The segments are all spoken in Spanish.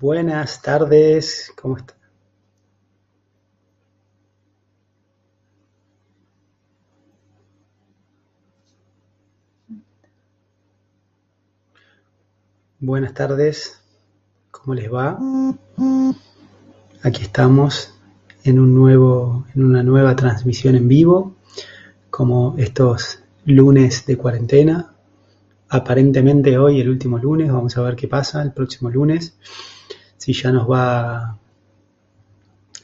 Buenas tardes, ¿cómo está? Buenas tardes, ¿cómo les va? Aquí estamos en un nuevo, en una nueva transmisión en vivo, como estos lunes de cuarentena. Aparentemente hoy, el último lunes, vamos a ver qué pasa el próximo lunes. Si ya nos va,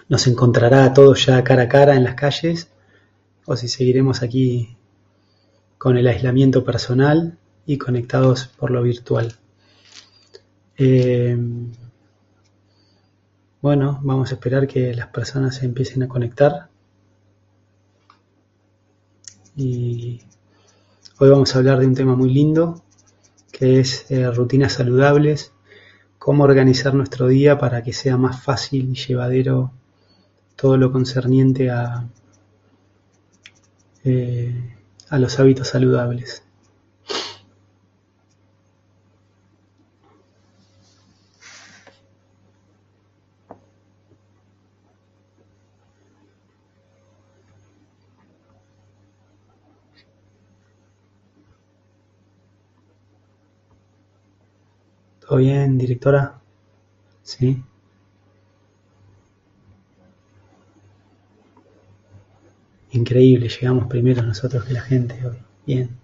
nos encontrará a todos ya cara a cara en las calles, o si seguiremos aquí con el aislamiento personal y conectados por lo virtual. Eh, bueno, vamos a esperar que las personas se empiecen a conectar. Y hoy vamos a hablar de un tema muy lindo, que es eh, rutinas saludables, cómo organizar nuestro día para que sea más fácil y llevadero todo lo concerniente a, eh, a los hábitos saludables. ¿Todo bien, directora? Sí. Increíble, llegamos primero nosotros que la gente hoy. Bien.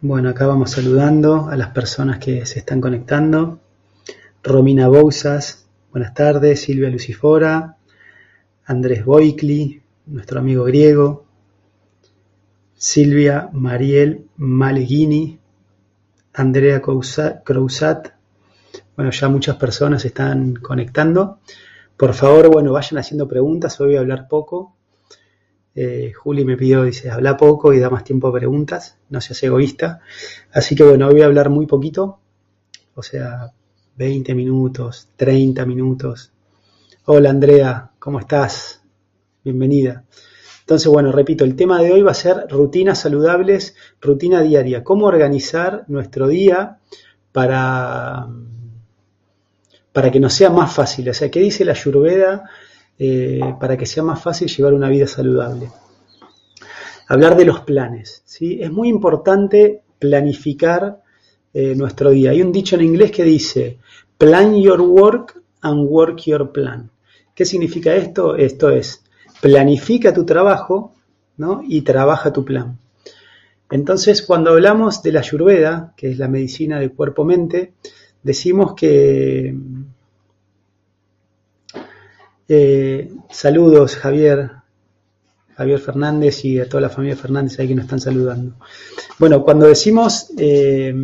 Bueno, acá vamos saludando a las personas que se están conectando. Romina Bousas, buenas tardes. Silvia Lucifora, Andrés Boicli, nuestro amigo griego. Silvia Mariel Maleghini, Andrea Crousat. Bueno, ya muchas personas están conectando. Por favor, bueno, vayan haciendo preguntas. Hoy voy a hablar poco. Eh, Juli me pidió, dice, habla poco y da más tiempo a preguntas. No seas egoísta. Así que bueno, hoy voy a hablar muy poquito. O sea, 20 minutos, 30 minutos. Hola Andrea, ¿cómo estás? Bienvenida. Entonces, bueno, repito, el tema de hoy va a ser rutinas saludables, rutina diaria. ¿Cómo organizar nuestro día para, para que nos sea más fácil? O sea, ¿qué dice la Ayurveda eh, para que sea más fácil llevar una vida saludable? Hablar de los planes. ¿sí? Es muy importante planificar eh, nuestro día. Hay un dicho en inglés que dice, plan your work and work your plan. ¿Qué significa esto? Esto es, planifica tu trabajo ¿no? y trabaja tu plan. Entonces, cuando hablamos de la ayurveda, que es la medicina del cuerpo-mente, decimos que... Eh, saludos, Javier, Javier Fernández y a toda la familia Fernández ahí que nos están saludando. Bueno, cuando decimos eh,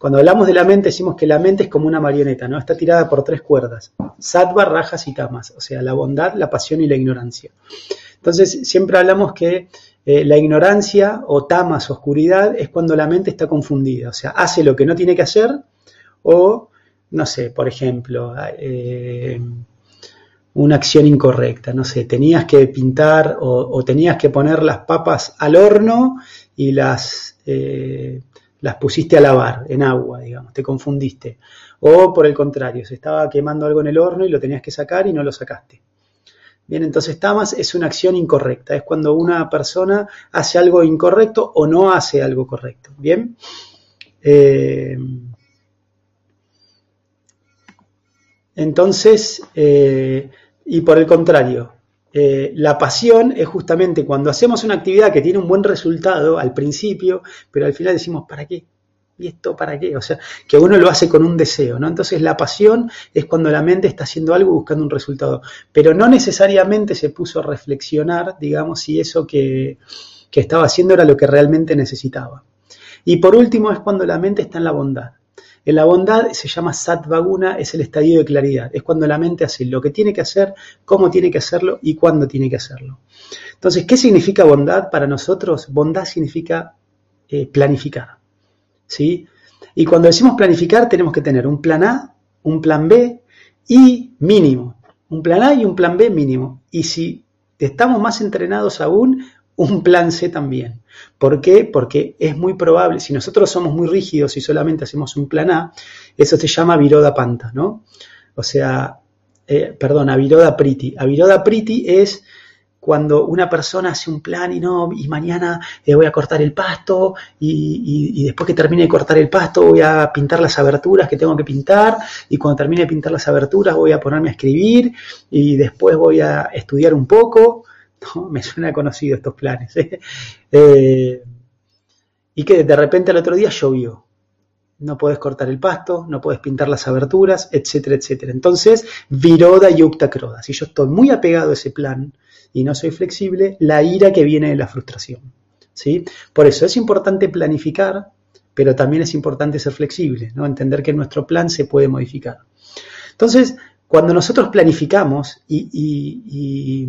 cuando hablamos de la mente, decimos que la mente es como una marioneta, ¿no? Está tirada por tres cuerdas: sattva, rajas y tamas, o sea, la bondad, la pasión y la ignorancia. Entonces, siempre hablamos que eh, la ignorancia o tamas, oscuridad, es cuando la mente está confundida, o sea, hace lo que no tiene que hacer o, no sé, por ejemplo, eh, una acción incorrecta, no sé, tenías que pintar o, tenías que poner las papas al horno y las... Eh, las pusiste a lavar en agua, digamos, te confundiste. O por el contrario, se estaba quemando algo en el horno y lo tenías que sacar y no lo sacaste. Bien, entonces tamas es una acción incorrecta, es cuando una persona hace algo incorrecto o no hace algo correcto. Bien. Eh, entonces, eh, y por el contrario, eh, la pasión es justamente cuando hacemos una actividad que tiene un buen resultado al principio, pero al final decimos, ¿para qué? ¿Y esto para qué? O sea, que uno lo hace con un deseo, ¿no? Entonces la pasión es cuando la mente está haciendo algo buscando un resultado, pero no necesariamente se puso a reflexionar, digamos, si eso que, que estaba haciendo era lo que realmente necesitaba. Y por último es cuando la mente está en la bondad. En la bondad se llama satvaguna, es el estadio de claridad, es cuando la mente hace lo que tiene que hacer, cómo tiene que hacerlo y cuándo tiene que hacerlo. Entonces, ¿qué significa bondad para nosotros? Bondad significa eh, planificar. ¿sí? Y cuando decimos planificar tenemos que tener un plan A, un plan B y mínimo. Un plan A y un plan B mínimo. Y si estamos más entrenados aún, un plan C también. ¿Por qué? Porque es muy probable, si nosotros somos muy rígidos y solamente hacemos un plan A, eso se llama viroda panta, ¿no? O sea, eh, perdón, aviroda priti. Aviroda priti es cuando una persona hace un plan y no, y mañana eh, voy a cortar el pasto y, después que termine de cortar el pasto voy a pintar las aberturas que tengo que pintar y cuando termine de pintar las aberturas voy a ponerme a escribir y después voy a estudiar un poco. No, me suena conocido estos planes. ¿eh? Eh, y que de repente el otro día llovió. No puedes cortar el pasto, no puedes pintar las aberturas, etcétera, etcétera. Entonces, viroda y croda. Si yo estoy muy apegado a ese plan, y no soy flexible, la ira que viene de la frustración. ¿sí? Por eso es importante planificar, pero también es importante ser flexible, ¿no? entender que nuestro plan se puede modificar. Entonces, cuando nosotros planificamos y,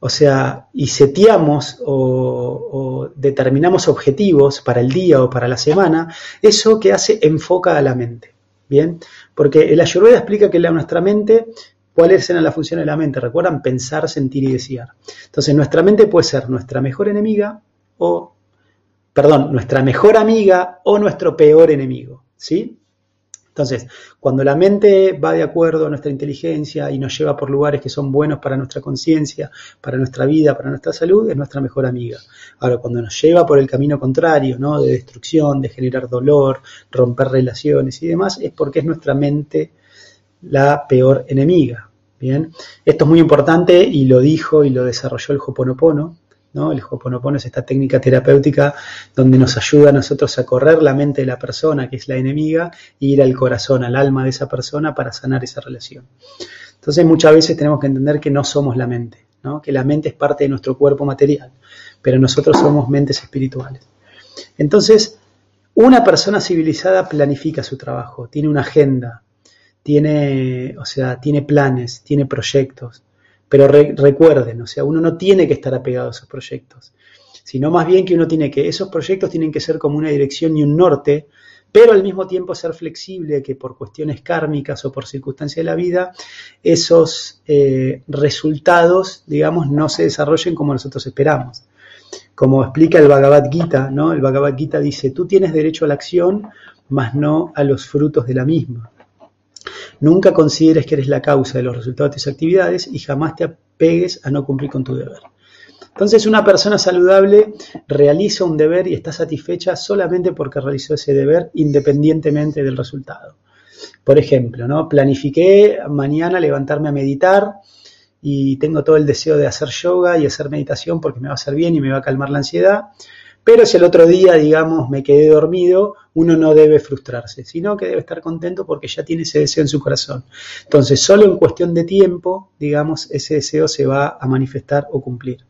o sea, y seteamos o, determinamos objetivos para el día o para la semana, eso que hace enfoca a la mente. Bien, porque el Ayurveda explica que la, nuestra mente ¿Cuáles eran las funciones de la mente? Recuerdan pensar, sentir y desear. Entonces, nuestra mente puede ser nuestra mejor enemiga o, perdón, nuestra mejor amiga o nuestro peor enemigo. ¿Sí? Entonces, cuando la mente va de acuerdo a nuestra inteligencia y nos lleva por lugares que son buenos para nuestra conciencia, para nuestra vida, para nuestra salud, es nuestra mejor amiga. Ahora, cuando nos lleva por el camino contrario, ¿no? De destrucción, de generar dolor, romper relaciones y demás, es porque es nuestra mente la peor enemiga. Bien, esto es muy importante y lo dijo y lo desarrolló el Hoponopono. ¿No? El Hoponopono es esta técnica terapéutica donde nos ayuda a nosotros a correr la mente de la persona, que es la enemiga, e ir al corazón, al alma de esa persona para sanar esa relación. Entonces muchas veces tenemos que entender que no somos la mente, ¿no? que la mente es parte de nuestro cuerpo material, pero nosotros somos mentes espirituales. Entonces, una persona civilizada planifica su trabajo, tiene una agenda, tiene, o sea, tiene planes, tiene proyectos. Pero recuerden, o sea, uno no tiene que estar apegado a esos proyectos, sino más bien que uno tiene que, esos proyectos tienen que ser como una dirección y un norte, pero al mismo tiempo ser flexible, que por cuestiones kármicas o por circunstancias de la vida, esos eh, resultados, digamos, no se desarrollen como nosotros esperamos. Como explica el Bhagavad Gita, ¿no? El Bhagavad Gita dice, tú tienes derecho a la acción, mas no a los frutos de la misma. Nunca consideres que eres la causa de los resultados de tus actividades y jamás te apegues a no cumplir con tu deber. Entonces una persona saludable realiza un deber y está satisfecha solamente porque realizó ese deber independientemente del resultado. Por ejemplo, ¿no? planifiqué mañana levantarme a meditar y tengo todo el deseo de hacer yoga y hacer meditación porque me va a hacer bien y me va a calmar la ansiedad. Pero si el otro día, digamos, me quedé dormido, uno no debe frustrarse, sino que debe estar contento porque ya tiene ese deseo en su corazón. Entonces, solo en cuestión de tiempo, digamos, ese deseo se va a manifestar o cumplir.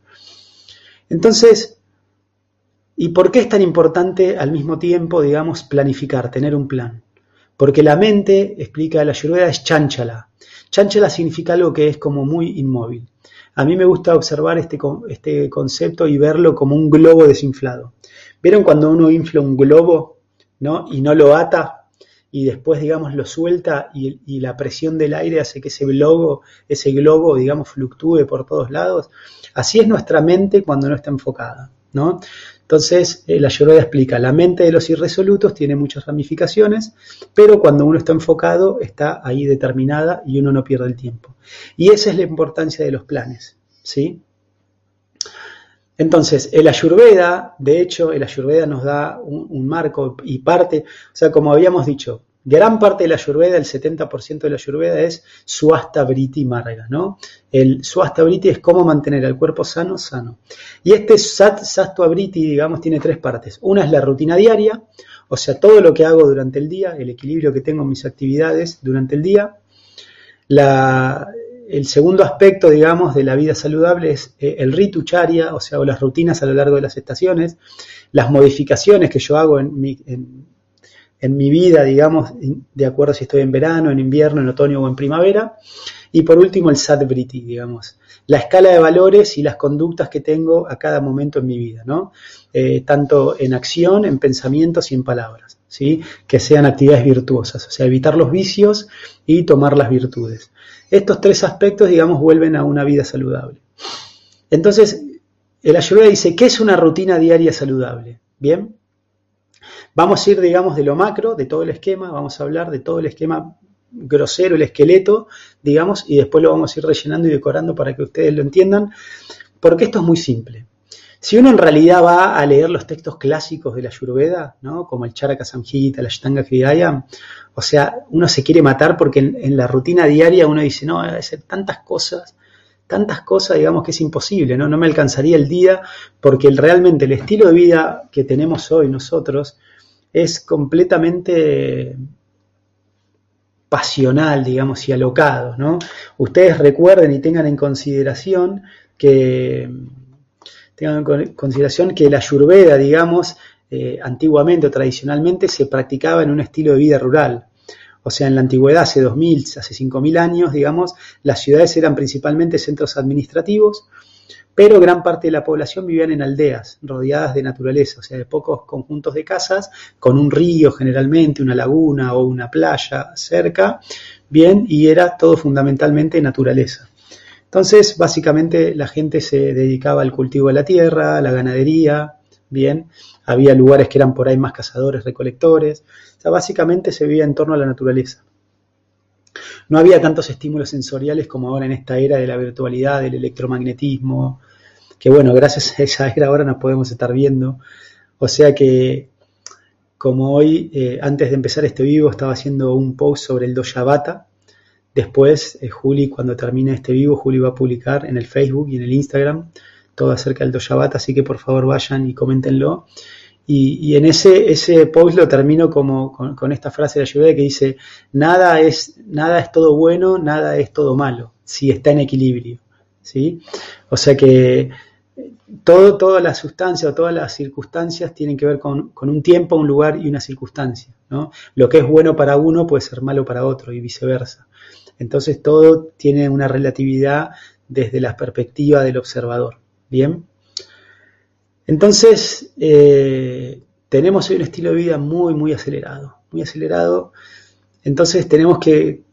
Entonces, ¿y por qué es tan importante al mismo tiempo, digamos, planificar, tener un plan? Porque la mente, explica la Ayurveda, es chánchala. Chánchala significa algo que es como muy inmóvil. A mí me gusta observar este, este concepto y verlo como un globo desinflado. ¿Vieron cuando uno infla un globo ¿no? y no lo ata y después, digamos, lo suelta y, la presión del aire hace que ese globo, ese globo, digamos, fluctúe por todos lados? Así es nuestra mente cuando no está enfocada. ¿no? Entonces, la Ayurveda explica, la mente de los irresolutos tiene muchas ramificaciones, pero cuando uno está enfocado, está ahí determinada y uno no pierde el tiempo. Y esa es la importancia de los planes, ¿sí? Entonces, el Ayurveda, de hecho, el Ayurveda nos da un, marco y parte, o sea, como habíamos dicho, gran parte de la Ayurveda, el 70% de la Ayurveda es Suasta Briti Marga, ¿no? El Suasta Briti es cómo mantener al cuerpo sano, sano. Y este Sat Briti, digamos, tiene tres partes. Una es la rutina diaria, o sea, todo lo que hago durante el día, el equilibrio que tengo en mis actividades durante el día. el segundo aspecto, digamos, de la vida saludable es eh, el ritucharia, o sea, las rutinas a lo largo de las estaciones, las modificaciones que yo hago en mi, en mi vida, digamos, de acuerdo si estoy en verano, en invierno, en otoño o en primavera. Y por último, el Sadbriti, digamos, la escala de valores y las conductas que tengo a cada momento en mi vida, ¿no? Eh, tanto en acción, en pensamientos y en palabras, ¿sí? Que sean actividades virtuosas, o sea, evitar los vicios y tomar las virtudes. Estos tres aspectos, digamos, vuelven a una vida saludable. Entonces, el Ayurveda dice, ¿qué es una rutina diaria saludable? Bien, vamos a ir, digamos, de lo macro, de todo el esquema, vamos a hablar de todo el esquema grosero, el esqueleto, digamos, y después lo vamos a ir rellenando y decorando para que ustedes lo entiendan, porque esto es muy simple. Si uno en realidad va a leer los textos clásicos de la Ayurveda, ¿no? como el Charaka Samhita, la Ashtanga Hridaya, o sea, uno se quiere matar porque en, la rutina diaria uno dice, no, hay hacer tantas cosas, tantas cosas, digamos que es imposible, ¿no? No me alcanzaría el día porque realmente el estilo de vida que tenemos hoy nosotros es completamente pasional, digamos, y alocado, ¿no? Ustedes recuerden y tengan en consideración que tengan en consideración que la ayurveda, digamos, eh, antiguamente o tradicionalmente se practicaba en un estilo de vida rural. O sea, en la antigüedad, hace 2000, hace 5000 años, digamos, las ciudades eran principalmente centros administrativos, pero gran parte de la población vivían en aldeas, rodeadas de naturaleza, o sea, de pocos conjuntos de casas, con un río generalmente, una laguna o una playa cerca, bien, y era todo fundamentalmente naturaleza. Entonces, básicamente la gente se dedicaba al cultivo de la tierra, a la ganadería, bien, había lugares que eran por ahí más cazadores, recolectores, o sea, básicamente se vivía en torno a la naturaleza. No había tantos estímulos sensoriales como ahora en esta era de la virtualidad, del electromagnetismo, que bueno, gracias a esa era ahora nos podemos estar viendo. O sea que, como hoy, eh, antes de empezar este vivo, estaba haciendo un post sobre el Dojabata, Después, eh, Juli, cuando termine este vivo, Juli va a publicar en el Facebook y en el Instagram todo acerca del Doshabat, así que por favor vayan y coméntenlo. Y, en ese, ese post lo termino como con, esta frase de Ayurveda que dice, nada es, nada es todo bueno, nada es todo malo, si está en equilibrio. ¿sí? O sea que todo, toda la sustancia o todas las circunstancias tienen que ver con, con, un tiempo, un lugar y una circunstancia. ¿no? Lo que es bueno para uno puede ser malo para otro y viceversa. Entonces todo tiene una relatividad desde la perspectiva del observador. Bien. Entonces, eh, tenemos un estilo de vida muy, muy acelerado, muy acelerado. Entonces tenemos que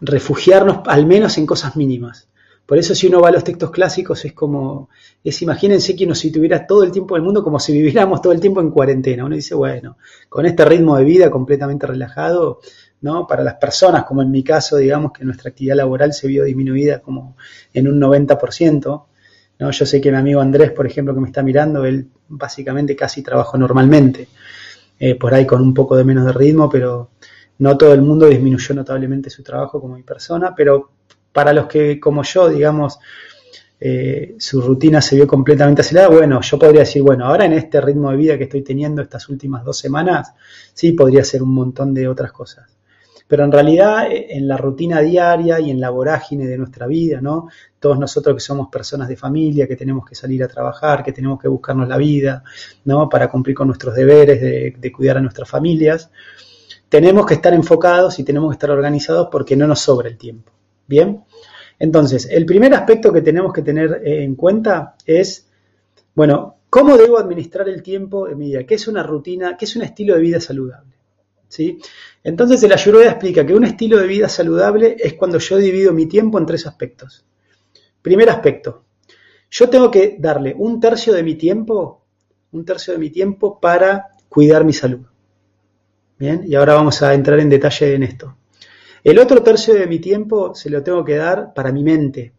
refugiarnos al menos en cosas mínimas. Por eso si uno va a los textos clásicos es como, es imagínense que uno si tuviera todo el tiempo del mundo como si viviéramos todo el tiempo en cuarentena. Uno dice, bueno, con este ritmo de vida completamente relajado, ¿no? Para las personas, como en mi caso, digamos que nuestra actividad laboral se vio disminuida como en un 90%, ¿no? Yo sé que mi amigo Andrés, por ejemplo, que me está mirando, él básicamente casi trabaja normalmente, eh, por ahí con un poco de menos de ritmo, pero no todo el mundo disminuyó notablemente su trabajo como mi persona, pero para los que, como yo, digamos, eh, su rutina se vio completamente acelerada, bueno, yo podría decir, bueno, ahora en este ritmo de vida que estoy teniendo estas últimas dos semanas, sí podría hacer un montón de otras cosas. Pero en realidad eh, en la rutina diaria y en la vorágine de nuestra vida, ¿no? Todos nosotros que somos personas de familia, que tenemos que salir a trabajar, que tenemos que buscarnos la vida, ¿no? Para cumplir con nuestros deberes de, cuidar a nuestras familias, tenemos que estar enfocados y tenemos que estar organizados porque no nos sobra el tiempo. ¿Bien? Entonces, el primer aspecto que tenemos que tener eh, en cuenta es, bueno, ¿cómo debo administrar el tiempo en mi vida? ¿Qué es una rutina? ¿Qué es un estilo de vida saludable? Entonces el Ayurveda explica que un estilo de vida saludable es cuando yo divido mi tiempo en tres aspectos. Primer aspecto, yo tengo que darle un tercio de mi tiempo, un tercio de mi tiempo para cuidar mi salud. Bien, y ahora vamos a entrar en detalle en esto. El otro tercio de mi tiempo se lo tengo que dar para mi mente,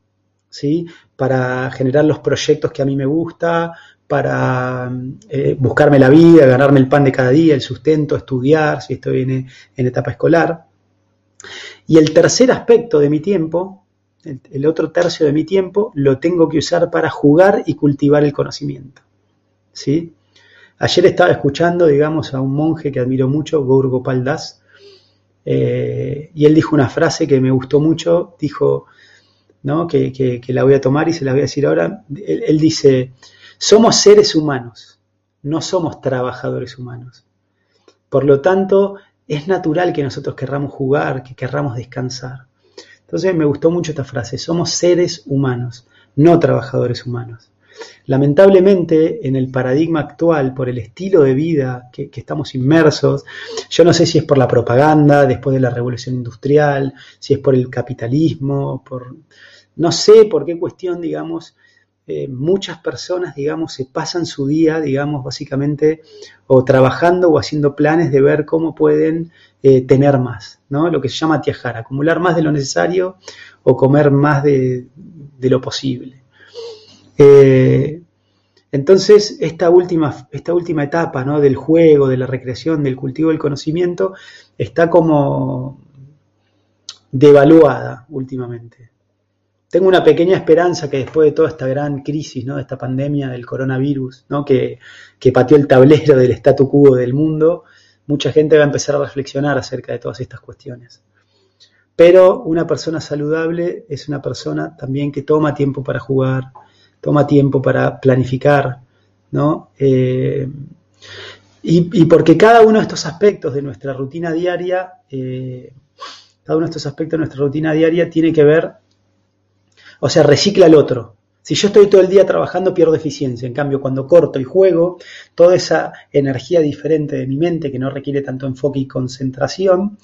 ¿sí? Para generar los proyectos que a mí me gusta, para eh, buscarme la vida, ganarme el pan de cada día, el sustento, estudiar, si estoy en, etapa escolar. Y el tercer aspecto de mi tiempo, el, otro tercio de mi tiempo, lo tengo que usar para jugar y cultivar el conocimiento. ¿sí? Ayer estaba escuchando, digamos, a un monje que admiro mucho, Gaur Gopal Das, eh, y él dijo una frase que me gustó mucho, dijo, ¿no? que, la voy a tomar y se la voy a decir ahora. él dice, somos seres humanos, no somos trabajadores humanos. Por lo tanto, es natural que nosotros querramos jugar, que querramos descansar. Entonces me gustó mucho esta frase, somos seres humanos, no trabajadores humanos. Lamentablemente, en el paradigma actual, por el estilo de vida que, que, estamos inmersos, yo no sé si es por la propaganda después de la revolución industrial, si es por el capitalismo, por no sé por qué cuestión, digamos, eh, muchas personas, digamos, se pasan su día, digamos, básicamente, o trabajando o haciendo planes de ver cómo pueden eh, tener más, ¿no? Lo que se llama tiajar, acumular más de lo necesario o comer más de, lo posible. Eh, entonces, esta última, esta última etapa ¿no? del juego, de la recreación, del cultivo del conocimiento, está como devaluada últimamente. Tengo una pequeña esperanza que después de toda esta gran crisis, ¿no? de esta pandemia del coronavirus, ¿no? que, que pateó el tablero del statu quo del mundo, mucha gente va a empezar a reflexionar acerca de todas estas cuestiones. Pero una persona saludable es una persona también que toma tiempo para jugar, toma tiempo para planificar, ¿no? Eh, y, porque cada uno de estos aspectos de nuestra rutina diaria, eh, cada uno de estos aspectos de nuestra rutina diaria tiene que ver, o sea, recicla al otro. Si yo estoy todo el día trabajando, pierdo eficiencia. En cambio, cuando corto y juego, toda esa energía diferente de mi mente, que no requiere tanto enfoque y concentración,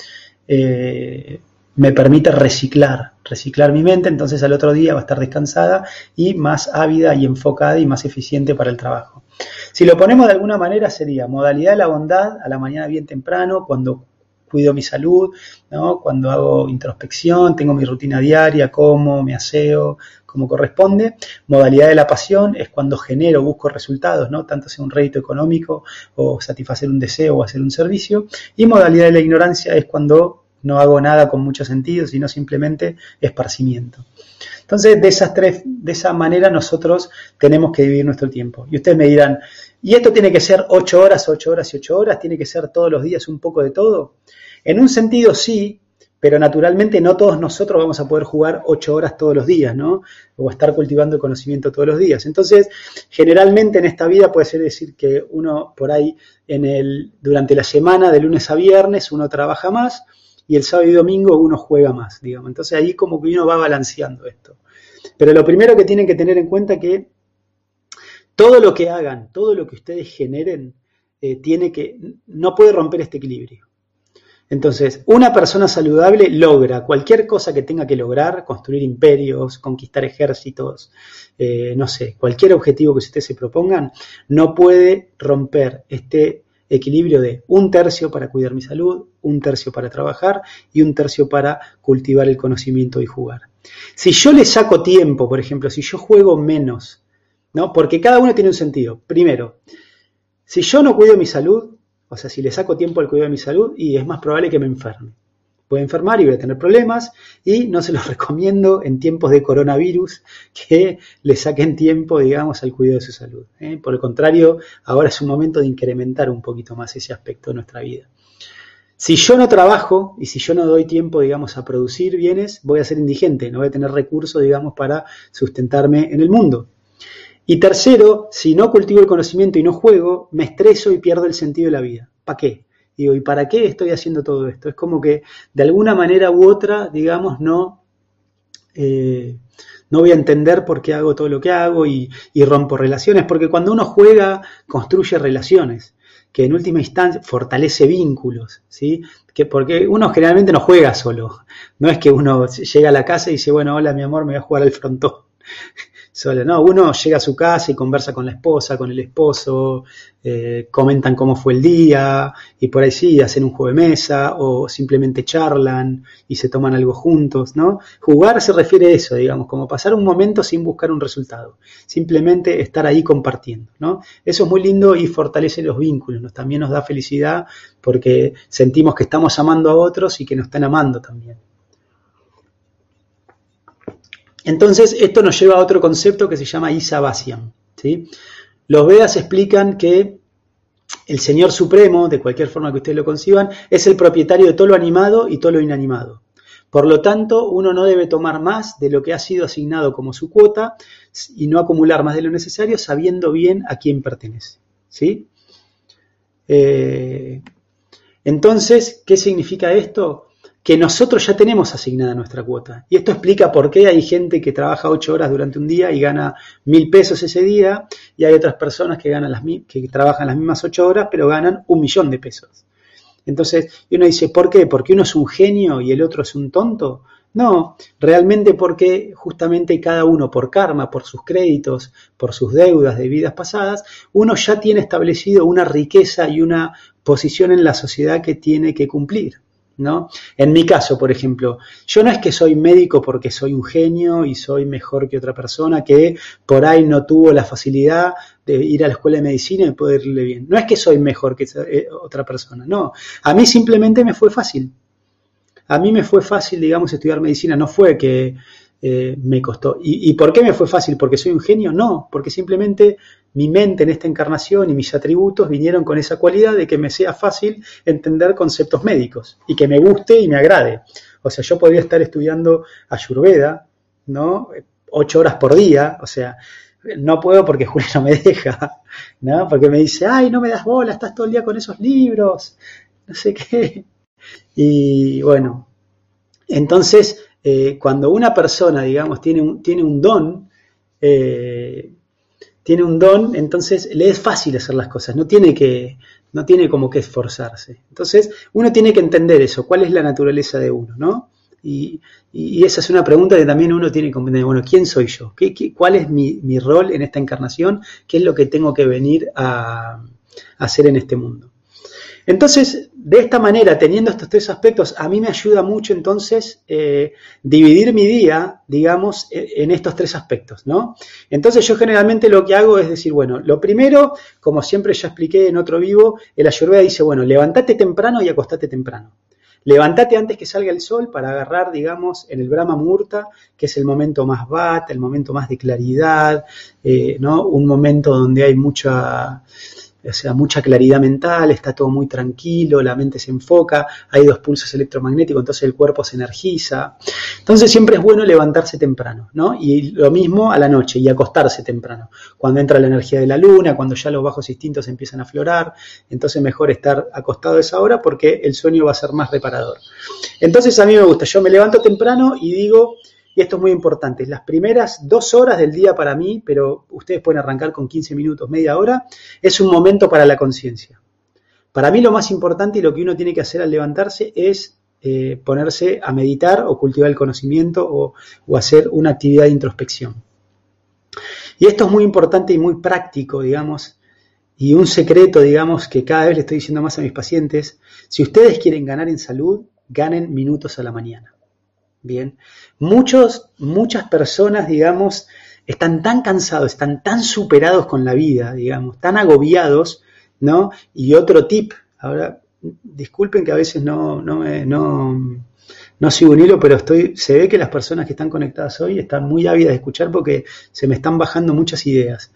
eh, me permite reciclar, reciclar mi mente, entonces al otro día va a estar descansada y más ávida y enfocada y más eficiente para el trabajo. Si lo ponemos de alguna manera sería modalidad de la bondad a la mañana bien temprano, cuando cuido mi salud, ¿no? cuando hago introspección, tengo mi rutina diaria, como, me aseo, como corresponde. Modalidad de la pasión es cuando genero, busco resultados, ¿no? tanto sea un rédito económico o satisfacer un deseo o hacer un servicio. Y modalidad de la ignorancia es cuando no hago nada con mucho sentido, sino simplemente esparcimiento. Entonces, de esas tres, de esa manera nosotros tenemos que dividir nuestro tiempo. Y ustedes me dirán, ¿y esto tiene que ser ocho horas, ocho horas y ocho horas? ¿Tiene que ser todos los días un poco de todo? En un sentido sí, pero naturalmente no todos nosotros vamos a poder jugar ocho horas todos los días, ¿no? O estar cultivando el conocimiento todos los días. Entonces, generalmente en esta vida puede ser decir que uno por ahí en el, durante la semana, de lunes a viernes, uno trabaja más, y el sábado y domingo uno juega más, digamos. Entonces ahí como que uno va balanceando esto. Pero lo primero que tienen que tener en cuenta es que todo lo que hagan, todo lo que ustedes generen, eh, tiene que, no puede romper este equilibrio. Entonces, una persona saludable logra cualquier cosa que tenga que lograr, construir imperios, conquistar ejércitos, eh, no sé, cualquier objetivo que ustedes se propongan, no puede romper este equilibrio de un tercio para cuidar mi salud, un tercio para trabajar y un tercio para cultivar el conocimiento y jugar. Si yo le saco tiempo, por ejemplo, si yo juego menos, ¿no? Porque cada uno tiene un sentido. Primero, si yo no cuido mi salud, o sea, si le saco tiempo al cuidado de mi salud, y es más probable que me enferme voy a enfermar y voy a tener problemas y no se los recomiendo en tiempos de coronavirus que le saquen tiempo, digamos, al cuidado de su salud. ¿eh? Por el contrario, ahora es un momento de incrementar un poquito más ese aspecto de nuestra vida. Si yo no trabajo y si yo no doy tiempo, digamos, a producir bienes, voy a ser indigente, no voy a tener recursos, digamos, para sustentarme en el mundo. Y tercero, si no cultivo el conocimiento y no juego, me estreso y pierdo el sentido de la vida. ¿Para qué? Digo, ¿y para qué estoy haciendo todo esto? Es como que de alguna manera u otra, digamos, no, eh, no voy a entender por qué hago todo lo que hago y, rompo relaciones, porque cuando uno juega, construye relaciones que en última instancia fortalece vínculos, ¿sí? Que porque uno generalmente no juega solo, no es que uno llega a la casa y dice, bueno, hola mi amor, me voy a jugar al frontón. No, uno llega a su casa y conversa con la esposa, con el esposo, eh, comentan cómo fue el día y por ahí sí, hacen un juego de mesa o simplemente charlan y se toman algo juntos, ¿no? Jugar se refiere a eso, digamos, como pasar un momento sin buscar un resultado, simplemente estar ahí compartiendo, ¿no? Eso es muy lindo y fortalece los vínculos, también nos da felicidad porque sentimos que estamos amando a otros y que nos están amando también. Entonces, esto nos lleva a otro concepto que se llama Isa ¿sí? Los Vedas explican que el Señor Supremo, de cualquier forma que ustedes lo conciban, es el propietario de todo lo animado y todo lo inanimado. Por lo tanto, uno no debe tomar más de lo que ha sido asignado como su cuota y no acumular más de lo necesario sabiendo bien a quién pertenece. ¿sí? Eh, entonces, ¿qué significa esto? Que nosotros ya tenemos asignada nuestra cuota. Y esto explica por qué hay gente que trabaja ocho horas durante un día y gana mil pesos ese día, y hay otras personas que, ganan las, que trabajan las mismas ocho horas, pero ganan un millón de pesos. Entonces, uno dice, ¿por qué? ¿Porque uno es un genio y el otro es un tonto? No, realmente porque justamente cada uno por karma, por sus créditos, por sus deudas de vidas pasadas, uno ya tiene establecido una riqueza y una posición en la sociedad que tiene que cumplir. ¿No? En mi caso, por ejemplo, yo no es que soy médico porque soy un genio y soy mejor que otra persona que por ahí no tuvo la facilidad de ir a la escuela de medicina y poder irle bien. No es que soy mejor que eh, otra persona, no. A mí simplemente me fue fácil. A mí me fue fácil, digamos, estudiar medicina, no fue que eh, me costó. ¿Y, por qué me fue fácil? ¿Porque soy un genio? No, porque simplemente mi mente en esta encarnación y mis atributos vinieron con esa cualidad de que me sea fácil entender conceptos médicos y que me guste y me agrade. O sea, yo podría estar estudiando Ayurveda, ¿no? Ocho horas por día, o sea, no puedo porque Julia no me deja, ¿no? Porque me dice, ay, no me das bola, estás todo el día con esos libros, no sé qué. Y bueno, entonces, eh, cuando una persona, digamos, tiene un, tiene un don, eh, tiene un don, entonces le es fácil hacer las cosas, no tiene que, no tiene como que esforzarse. Entonces, uno tiene que entender eso, cuál es la naturaleza de uno, ¿no? Y, esa es una pregunta que también uno tiene que comprender, bueno, ¿quién soy yo? ¿Qué, cuál es mi, mi, rol en esta encarnación? ¿Qué es lo que tengo que venir a hacer en este mundo? Entonces, de esta manera, teniendo estos tres aspectos, a mí me ayuda mucho entonces eh, dividir mi día, digamos, e, en estos tres aspectos, ¿no? Entonces yo generalmente lo que hago es decir, bueno, lo primero, como siempre ya expliqué en otro vivo, el Ayurveda dice, bueno, levántate temprano y acostate temprano. Levántate antes que salga el sol para agarrar, digamos, en el Brahma Murta, que es el momento más bat, el momento más de claridad, eh, ¿no? Un momento donde hay mucha o sea, mucha claridad mental, está todo muy tranquilo, la mente se enfoca, hay dos pulsos electromagnéticos, entonces el cuerpo se energiza. Entonces siempre es bueno levantarse temprano, ¿no? Y lo mismo a la noche y acostarse temprano. Cuando entra la energía de la luna, cuando ya los bajos instintos empiezan a aflorar, entonces mejor estar acostado a esa hora porque el sueño va a ser más reparador. Entonces a mí me gusta, yo me levanto temprano y digo, y esto es muy importante, las primeras dos horas del día para mí, pero ustedes pueden arrancar con 15 minutos, media hora, es un momento para la conciencia. Para mí lo más importante y lo que uno tiene que hacer al levantarse es eh, ponerse a meditar o cultivar el conocimiento o, o hacer una actividad de introspección. Y esto es muy importante y muy práctico, digamos, y un secreto, digamos, que cada vez le estoy diciendo más a mis pacientes, si ustedes quieren ganar en salud, ganen minutos a la mañana. Bien, muchos, muchas personas, digamos, están tan cansados, están tan superados con la vida, digamos, tan agobiados, ¿no? Y otro tip, ahora, disculpen que a veces no, no, me, no, no sigo un hilo, pero estoy, se ve que las personas que están conectadas hoy están muy ávidas de escuchar porque se me están bajando muchas ideas.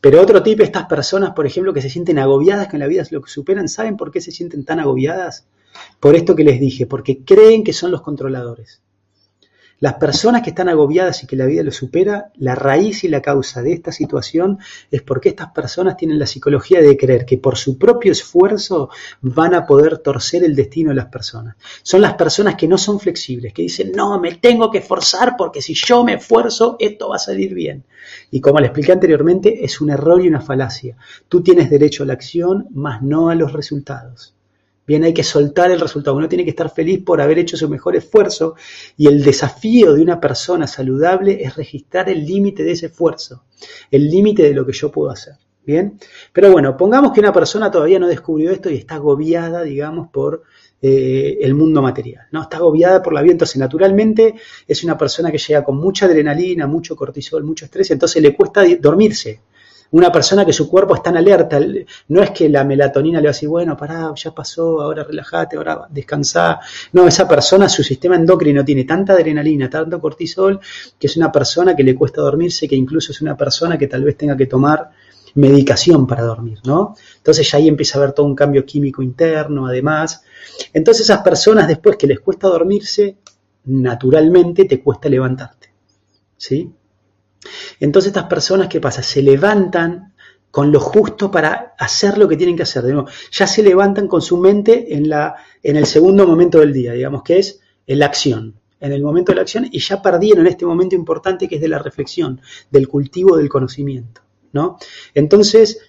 Pero otro tip, estas personas, por ejemplo, que se sienten agobiadas con la vida, lo que superan, ¿saben por qué se sienten tan agobiadas? Por esto que les dije, porque creen que son los controladores. Las personas que están agobiadas y que la vida los supera, la raíz y la causa de esta situación es porque estas personas tienen la psicología de creer que por su propio esfuerzo van a poder torcer el destino de las personas. Son las personas que no son flexibles, que dicen, no, me tengo que esforzar porque si yo me esfuerzo, esto va a salir bien. Y como le expliqué anteriormente, es un error y una falacia. Tú tienes derecho a la acción, más no a los resultados. Bien, hay que soltar el resultado. Uno tiene que estar feliz por haber hecho su mejor esfuerzo y el desafío de una persona saludable es registrar el límite de ese esfuerzo, el límite de lo que yo puedo hacer. Bien, pero bueno, pongamos que una persona todavía no descubrió esto y está agobiada, digamos, por eh, el mundo material, ¿no? Está agobiada por la vida, entonces naturalmente es una persona que llega con mucha adrenalina, mucho cortisol, mucho estrés, entonces le cuesta dormirse una persona que su cuerpo está en alerta. No es que la melatonina le va a decir, bueno, pará, ya pasó, ahora relájate, ahora descansá. No, esa persona, su sistema endocrino tiene tanta adrenalina, tanto cortisol, que es una persona que le cuesta dormirse, que incluso es una persona que tal vez tenga que tomar medicación para dormir, ¿no? Entonces ya ahí empieza a haber todo un cambio químico interno, además. Entonces esas personas después que les cuesta dormirse, naturalmente te cuesta levantarte, ¿sí? Entonces estas personas, ¿qué pasa? Se levantan con lo justo para hacer lo que tienen que hacer. De nuevo, ya se levantan con su mente en, el segundo momento del día, digamos que es la acción, en el momento de la acción, y ya perdieron este momento importante que es de la reflexión, del cultivo del conocimiento. ¿no? Entonces,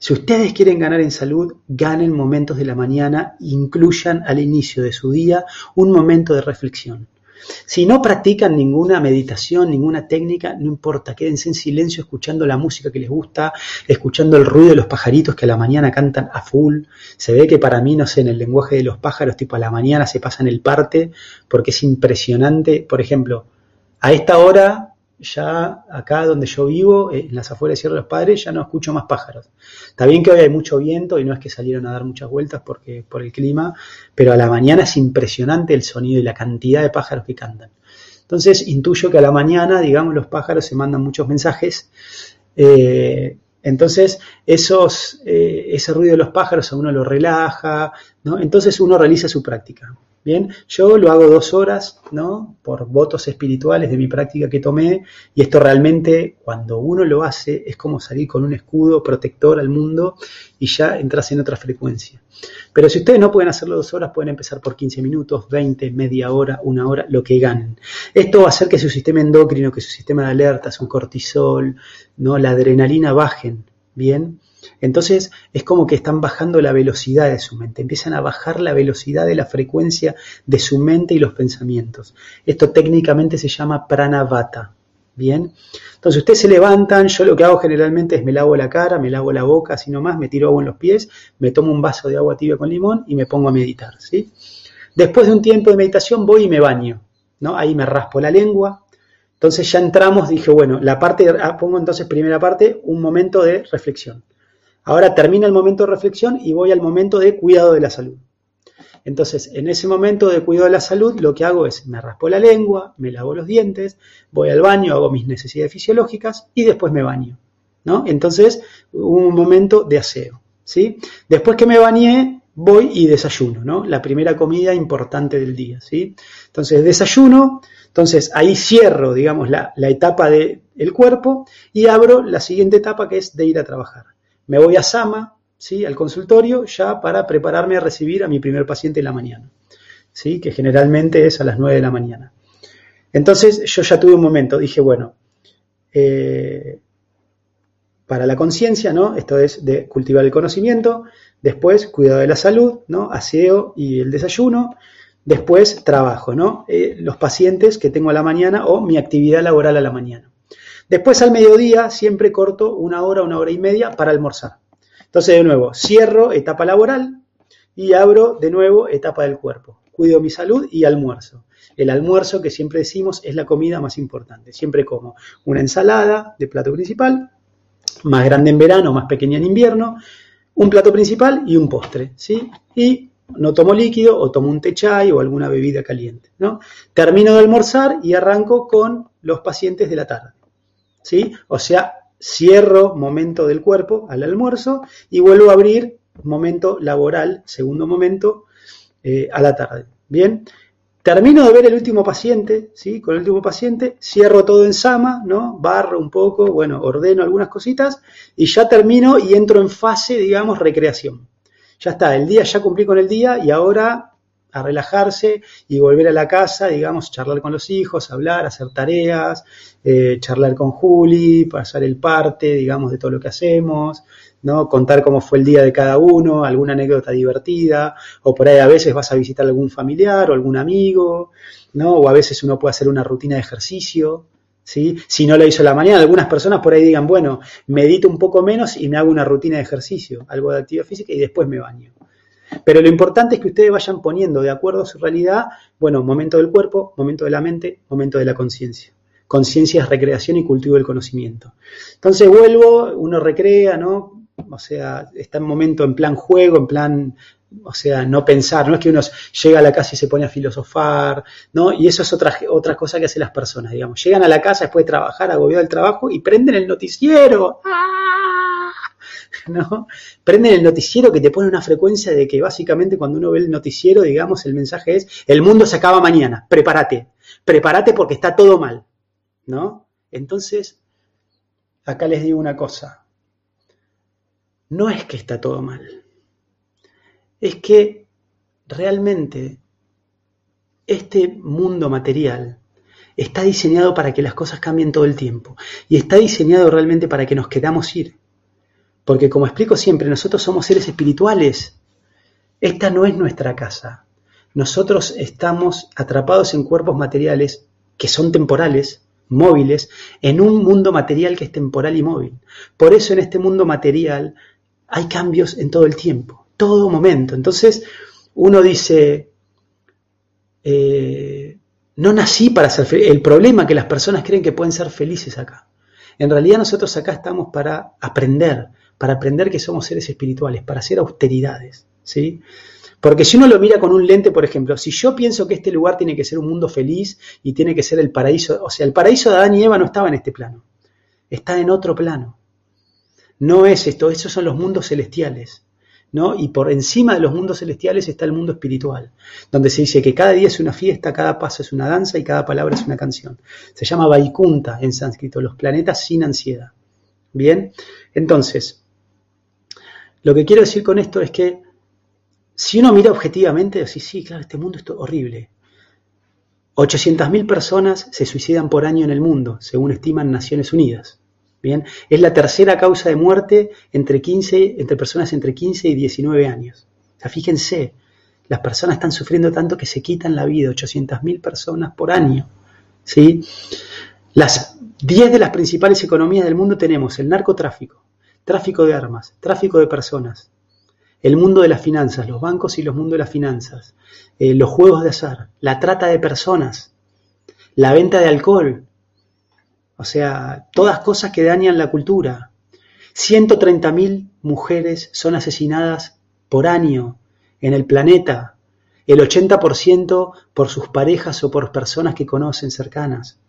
si ustedes quieren ganar en salud, ganen momentos de la mañana, incluyan al inicio de su día un momento de reflexión. Si no practican ninguna meditación, ninguna técnica, no importa, quédense en silencio escuchando la música que les gusta, escuchando el ruido de los pajaritos que a la mañana cantan a full. Se ve que para mí, no sé, en el lenguaje de los pájaros, tipo a la mañana se pasan el parte, porque es impresionante. Por ejemplo, a esta hora ya acá donde yo vivo, eh, en las afueras de Sierra de los Padres, ya no escucho más pájaros. Está bien que hoy hay mucho viento y no es que salieron a dar muchas vueltas porque, por el clima, pero a la mañana es impresionante el sonido y la cantidad de pájaros que cantan. Entonces intuyo que a la mañana, digamos, los pájaros se mandan muchos mensajes. Eh, entonces, esos, eh, ese ruido de los pájaros a uno lo relaja, Entonces uno realiza su práctica. Bien, yo lo hago dos horas, ¿no? Por votos espirituales de mi práctica que tomé, y esto realmente, cuando uno lo hace, es como salir con un escudo protector al mundo y ya entras en otra frecuencia. Pero si ustedes no pueden hacerlo dos horas, pueden empezar por 15 minutos, 20, media hora, una hora, lo que ganen. Esto va a hacer que su sistema endocrino, que su sistema de alerta, su cortisol, ¿no? la adrenalina bajen, ¿bien? Entonces es como que están bajando la velocidad de su mente, empiezan a bajar la velocidad de la frecuencia de su mente y los pensamientos. Esto técnicamente se llama pranavata. Bien, entonces ustedes se levantan, yo lo que hago generalmente es me lavo la cara, me lavo la boca, así nomás, me tiro agua en los pies, me tomo un vaso de agua tibia con limón y me pongo a meditar. ¿sí? Después de un tiempo de meditación voy y me baño, ¿no? ahí me raspo la lengua, entonces ya entramos, dije, bueno, la parte, ah, pongo entonces primera parte, un momento de reflexión. Ahora termina el momento de reflexión y voy al momento de cuidado de la salud. Entonces, en ese momento de cuidado de la salud, lo que hago es me raspo la lengua, me lavo los dientes, voy al baño, hago mis necesidades fisiológicas y después me baño. ¿no? Entonces, un momento de aseo. ¿sí? Después que me bañé, voy y desayuno, ¿no? La primera comida importante del día, ¿sí? Entonces, desayuno, entonces ahí cierro, digamos, la, la etapa del cuerpo y abro la siguiente etapa que es de ir a trabajar me voy a Sama, ¿sí? al consultorio, ya para prepararme a recibir a mi primer paciente en la mañana, ¿sí? que generalmente es a las 9 de la mañana. Entonces yo ya tuve un momento, dije, bueno, eh, para la conciencia, ¿no? Esto es de cultivar el conocimiento, después cuidado de la salud, ¿no? Aseo y el desayuno, después trabajo, ¿no? Eh, los pacientes que tengo a la mañana o mi actividad laboral a la mañana. Después al mediodía siempre corto una hora, una hora y media para almorzar. Entonces de nuevo, cierro etapa laboral y abro de nuevo etapa del cuerpo. Cuido mi salud y almuerzo. El almuerzo que siempre decimos es la comida más importante. Siempre como una ensalada de plato principal, más grande en verano, más pequeña en invierno, un plato principal y un postre, ¿sí? Y no tomo líquido o tomo un té chai o alguna bebida caliente, ¿no? Termino de almorzar y arranco con los pacientes de la tarde. ¿Sí? O sea, cierro momento del cuerpo al almuerzo y vuelvo a abrir momento laboral, segundo momento, eh, a la tarde. Bien, termino de ver el último paciente, ¿sí? Con el último paciente, cierro todo en sama, ¿no? Barro un poco, bueno, ordeno algunas cositas y ya termino y entro en fase, digamos, recreación. Ya está, el día ya cumplí con el día y ahora a relajarse y volver a la casa, digamos, charlar con los hijos, hablar, hacer tareas, eh, charlar con Juli, pasar el parte, digamos, de todo lo que hacemos, ¿no? Contar cómo fue el día de cada uno, alguna anécdota divertida, o por ahí a veces vas a visitar algún familiar o algún amigo, ¿no? O a veces uno puede hacer una rutina de ejercicio, ¿sí? Si no lo hizo la mañana, algunas personas por ahí digan, bueno, medito un poco menos y me hago una rutina de ejercicio, algo de actividad física y después me baño. Pero lo importante es que ustedes vayan poniendo de acuerdo a su realidad, bueno, momento del cuerpo, momento de la mente, momento de la conciencia. Conciencia es recreación y cultivo del conocimiento. Entonces vuelvo, uno recrea, ¿no? O sea, está en momento en plan juego, en plan, o sea, no pensar, no es que uno llega a la casa y se pone a filosofar, ¿no? Y eso es otra, cosa que hacen las personas, digamos. Llegan a la casa después de trabajar, agobiado del trabajo, y prenden el noticiero. ¿no? Prenden el noticiero que te pone una frecuencia de que básicamente cuando uno ve el noticiero, digamos, el mensaje es, el mundo se acaba mañana, prepárate, prepárate porque está todo mal, ¿no? Entonces, acá les digo una cosa, no es que está todo mal, es que realmente este mundo material está diseñado para que las cosas cambien todo el tiempo y está diseñado realmente para que nos quedamos ir. Porque como explico siempre, nosotros somos seres espirituales. Esta no es nuestra casa. nosotros estamos atrapados en cuerpos materiales que son temporales, móviles, en un mundo material que es temporal y móvil. Por eso en este mundo material hay cambios en todo el tiempo, todo momento. Entonces uno dice, eh, no nací para ser feliz. El problema es que las personas creen que pueden ser felices acá. En realidad nosotros acá estamos para aprender, para aprender que somos seres espirituales, para hacer austeridades, ¿sí? Porque si uno lo mira con un lente, por ejemplo, si yo pienso que este lugar tiene que ser un mundo feliz y tiene que ser el paraíso, o sea, el paraíso de Adán y Eva no estaba en este plano, está en otro plano. No es esto, esos son los mundos celestiales. ¿no? Y por encima de los mundos celestiales está el mundo espiritual, donde se dice que cada día es una fiesta, cada paso es una danza y cada palabra es una canción. Se llama Vaikunta en sánscrito, los planetas sin ansiedad. Bien, entonces, lo que quiero decir con esto es que si uno mira objetivamente, sí, sí, claro, este mundo es horrible. 800.000 personas se suicidan por año en el mundo, según estiman Naciones Unidas. Bien, es la tercera causa de muerte entre, 15, entre personas entre 15 y 19 años. O sea, fíjense, las personas están sufriendo tanto que se quitan la vida, 800.000 personas por año. ¿sí? Las 10 de las principales economías del mundo tenemos el narcotráfico, tráfico de armas, tráfico de personas, el mundo de las finanzas, los bancos y los mundos de las finanzas, eh, los juegos de azar, la trata de personas, la venta de alcohol, o sea, todas cosas que dañan la cultura. 130.000 mujeres son asesinadas por año en el planeta, el 80% por sus parejas o por personas que conocen cercanas.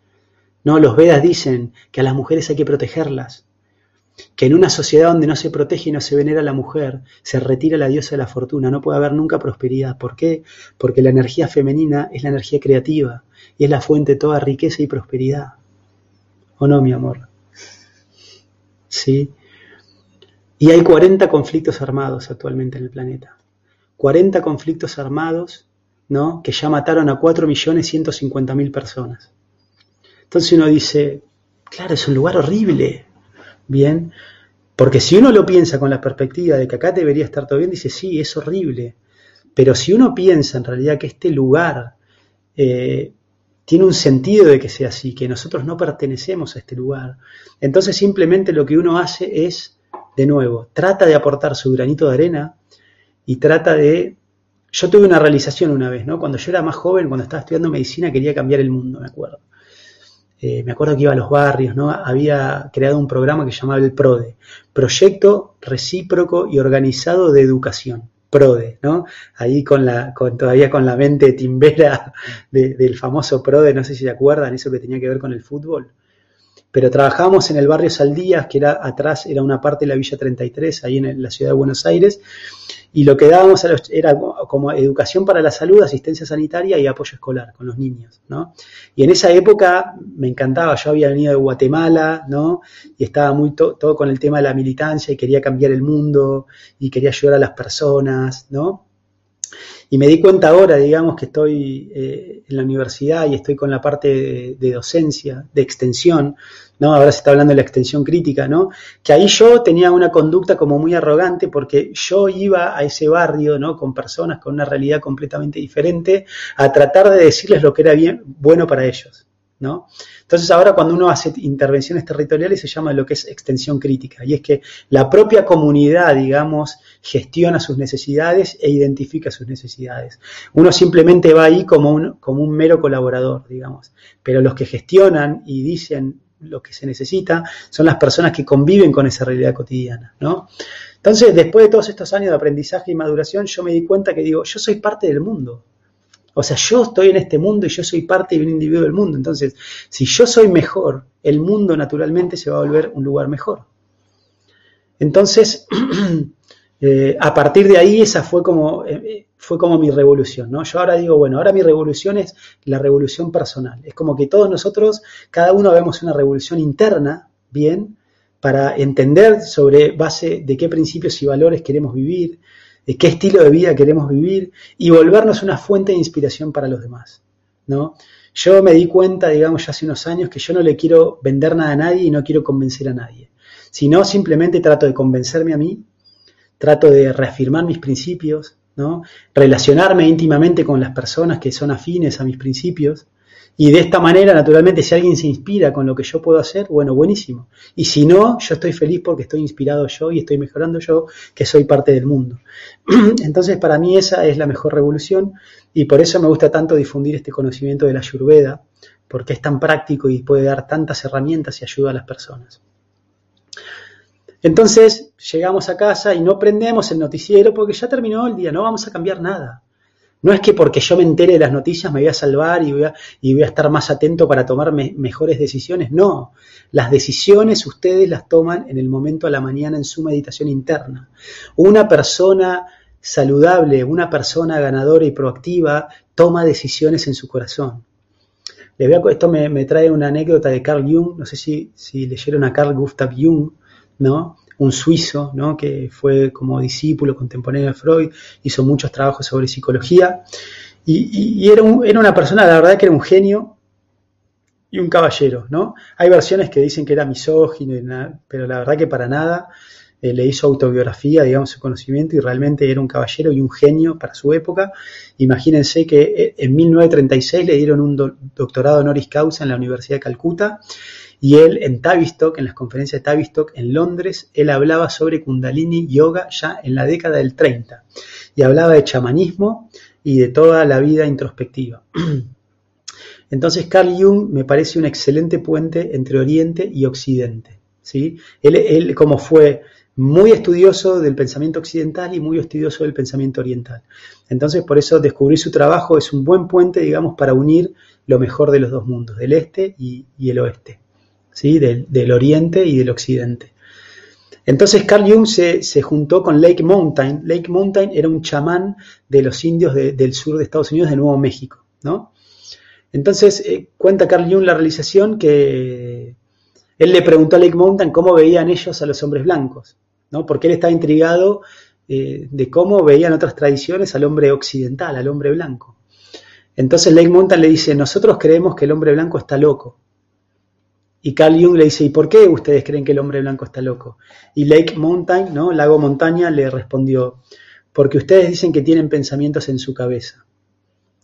No, los Vedas dicen que a las mujeres hay que protegerlas que en una sociedad donde no se protege y no se venera a la mujer, se retira la diosa de la fortuna, no puede haber nunca prosperidad. ¿Por qué? Porque la energía femenina es la energía creativa y es la fuente de toda riqueza y prosperidad. ¿O no, mi amor? ¿Sí? Y hay 40 conflictos armados actualmente en el planeta. 40 conflictos armados, ¿no? Que ya mataron a 4.150.000 personas. Entonces uno dice, claro, es un lugar horrible, bien, porque si uno lo piensa con la perspectiva de que acá debería estar todo bien, dice, sí, es horrible. Pero si uno piensa en realidad que este lugar eh, tiene un sentido de que sea así, que nosotros no pertenecemos a este lugar, entonces simplemente lo que uno hace es, de nuevo, trata de aportar su granito de arena y trata de... Yo tuve una realización una vez, ¿no? Cuando yo era más joven, cuando estaba estudiando medicina, quería cambiar el mundo, me acuerdo. Eh, me acuerdo que iba a los barrios, ¿no? Había creado un programa que llamaba el PRODE, Proyecto Recíproco y Organizado de Educación. PRODE, ¿no? Ahí con la, todavía con la mente timbera del famoso PRODE, no sé si se acuerdan, eso que tenía que ver con el fútbol. Pero trabajábamos en el barrio Saldías, que era atrás, era una parte de la Villa 33, ahí en la ciudad de Buenos Aires, y lo que dábamos era como educación para la salud, asistencia sanitaria y apoyo escolar con los niños, ¿no? Y en esa época me encantaba, yo había venido de Guatemala, ¿no? Y estaba muy todo con el tema de la militancia y quería cambiar el mundo y quería ayudar a las personas, ¿no? Y me di cuenta ahora, digamos, que estoy eh, en la universidad y estoy con la parte de, docencia, de extensión, ¿no? Ahora se está hablando de la extensión crítica, ¿no? Que ahí yo tenía una conducta como muy arrogante porque yo iba a ese barrio, ¿no? Con personas con una realidad completamente diferente a tratar de decirles lo que era bien, bueno para ellos, ¿no? Entonces ahora cuando uno hace intervenciones territoriales se llama lo que es extensión crítica y es que la propia comunidad, digamos, gestiona sus necesidades e identifica sus necesidades. Uno simplemente va ahí como un, como un mero colaborador, digamos, pero los que gestionan y dicen lo que se necesita son las personas que conviven con esa realidad cotidiana, ¿no? Entonces, después de todos estos años de aprendizaje y maduración, yo me di cuenta que digo, yo soy parte del mundo. O sea, yo estoy en este mundo y yo soy parte de un individuo del mundo. Entonces, si yo soy mejor, el mundo naturalmente se va a volver un lugar mejor. Entonces, eh, a partir de ahí, esa fue como, eh, fue como mi revolución, ¿no? Yo ahora digo, bueno, ahora mi revolución es la revolución personal. Es como que todos nosotros, cada uno vemos una revolución interna, bien, para entender sobre base de qué principios y valores queremos vivir, de qué estilo de vida queremos vivir y volvernos una fuente de inspiración para los demás. ¿no? Yo me di cuenta, digamos, ya hace unos años que yo no le quiero vender nada a nadie y no quiero convencer a nadie, sino simplemente trato de convencerme a mí, trato de reafirmar mis principios, ¿no? Relacionarme íntimamente con las personas que son afines a mis principios. Y de esta manera, naturalmente, si alguien se inspira con lo que yo puedo hacer, bueno, buenísimo. Y si no, yo estoy feliz porque estoy inspirado yo y estoy mejorando yo, que soy parte del mundo. Entonces, para mí esa es la mejor revolución y por eso me gusta tanto difundir este conocimiento de la Ayurveda, porque es tan práctico y puede dar tantas herramientas y ayuda a las personas. Entonces llegamos a casa y no prendemos el noticiero porque ya terminó el día, no vamos a cambiar nada. No es que porque yo me entere de las noticias me voy a salvar y voy a, y voy a estar más atento para tomar mejores decisiones. No, las decisiones ustedes las toman en el momento a la mañana en su meditación interna. Una persona saludable, una persona ganadora y proactiva toma decisiones en su corazón. esto me, trae una anécdota de Carl Jung, no sé si, si leyeron a Carl Gustav Jung, ¿no? un suizo, ¿no? que fue como discípulo contemporáneo de Freud, hizo muchos trabajos sobre psicología, y, era, una persona, la verdad que era un genio y un caballero, ¿no? Hay versiones que dicen que era misógino, pero la verdad que para nada, eh, le hizo autobiografía, digamos, su conocimiento, y realmente era un caballero y un genio para su época. Imagínense que eh, en 1936 le dieron un doctorado honoris causa en la Universidad de Calcuta, y él en Tavistock, en las conferencias de Tavistock en Londres, él hablaba sobre Kundalini Yoga ya en la década del 30 y hablaba de chamanismo y de toda la vida introspectiva. Entonces Carl Jung me parece un excelente puente entre Oriente y Occidente. ¿sí? Él, él como fue muy estudioso del pensamiento occidental y muy estudioso del pensamiento oriental. Entonces, por eso descubrir su trabajo es un buen puente, digamos, para unir lo mejor de los dos mundos, del este y el oeste del, oriente y del occidente. Entonces Carl Jung se, juntó con Lake Mountain. Lake Mountain era un chamán de los indios del sur de Estados Unidos, de Nuevo México. ¿no? Entonces eh, cuenta Carl Jung la realización que él le preguntó a Lake Mountain cómo veían ellos a los hombres blancos, ¿no? porque él estaba intrigado eh, de cómo veían otras tradiciones al hombre occidental, al hombre blanco. Entonces Lake Mountain le dice, nosotros creemos que el hombre blanco está loco, y Carl Jung le dice, ¿y por qué ustedes creen que el hombre blanco está loco? Y Lake Mountain, ¿no? Lago Montaña, le respondió, porque ustedes dicen que tienen pensamientos en su cabeza.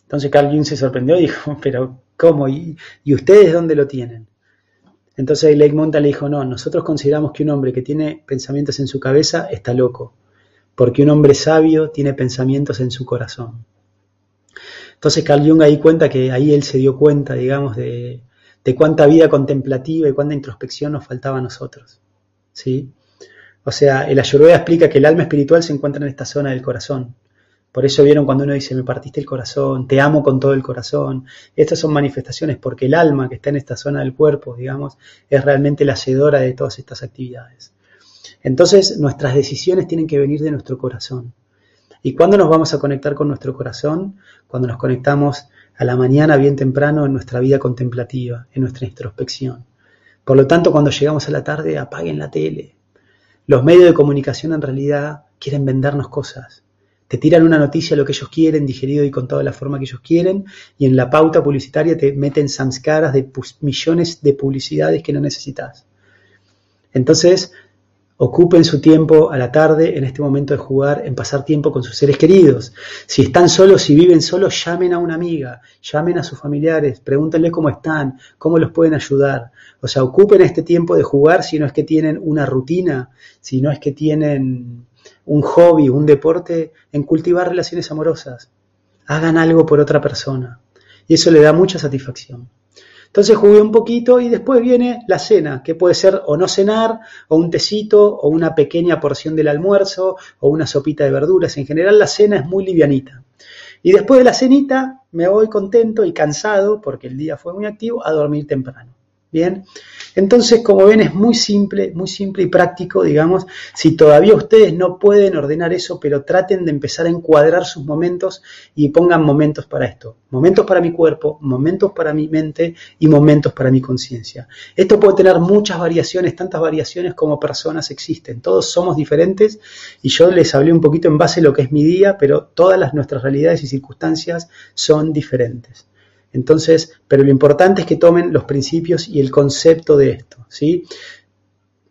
Entonces Carl Jung se sorprendió y dijo, pero ¿cómo? ¿Y, ustedes dónde lo tienen? Entonces Lake Mountain le dijo, no, nosotros consideramos que un hombre que tiene pensamientos en su cabeza está loco, porque un hombre sabio tiene pensamientos en su corazón. Entonces Carl Jung ahí cuenta que ahí él se dio cuenta, digamos, de, de cuánta vida contemplativa y cuánta introspección nos faltaba a nosotros. ¿sí? O sea, el Ayurveda explica que el alma espiritual se encuentra en esta zona del corazón. Por eso vieron cuando uno dice, me partiste el corazón, te amo con todo el corazón. Estas son manifestaciones porque el alma que está en esta zona del cuerpo, digamos, es realmente la hacedora de todas estas actividades. Entonces, nuestras decisiones tienen que venir de nuestro corazón. ¿Y cuándo nos vamos a conectar con nuestro corazón? Cuando nos conectamos a la mañana bien temprano en nuestra vida contemplativa, en nuestra introspección. Por lo tanto, cuando llegamos a la tarde, apaguen la tele. Los medios de comunicación en realidad quieren vendernos cosas. Te tiran una noticia lo que ellos quieren, digerido y con toda la forma que ellos quieren, y en la pauta publicitaria te meten samskaras de millones de publicidades que no necesitas. Entonces, Ocupen su tiempo a la tarde en este momento de jugar, en pasar tiempo con sus seres queridos. Si están solos, si viven solos, llamen a una amiga, llamen a sus familiares, pregúntenle cómo están, cómo los pueden ayudar. O sea, ocupen este tiempo de jugar si no es que tienen una rutina, si no es que tienen un hobby, un deporte, en cultivar relaciones amorosas. Hagan algo por otra persona. Y eso le da mucha satisfacción. Entonces jugué un poquito y después viene la cena, que puede ser o no cenar, o un tecito, o una pequeña porción del almuerzo, o una sopita de verduras. En general la cena es muy livianita. Y después de la cenita me voy contento y cansado, porque el día fue muy activo, a dormir temprano. Bien, entonces, como ven, es muy simple, muy simple y práctico, digamos. Si todavía ustedes no pueden ordenar eso, pero traten de empezar a encuadrar sus momentos y pongan momentos para esto. Momentos para mi cuerpo, momentos para mi mente y momentos para mi conciencia. Esto puede tener muchas variaciones, tantas variaciones como personas existen. Todos somos diferentes y yo les hablé un poquito en base a lo que es mi día, pero todas las nuestras realidades y circunstancias son diferentes. Entonces, pero lo importante es que tomen los principios y el concepto de esto, ¿sí?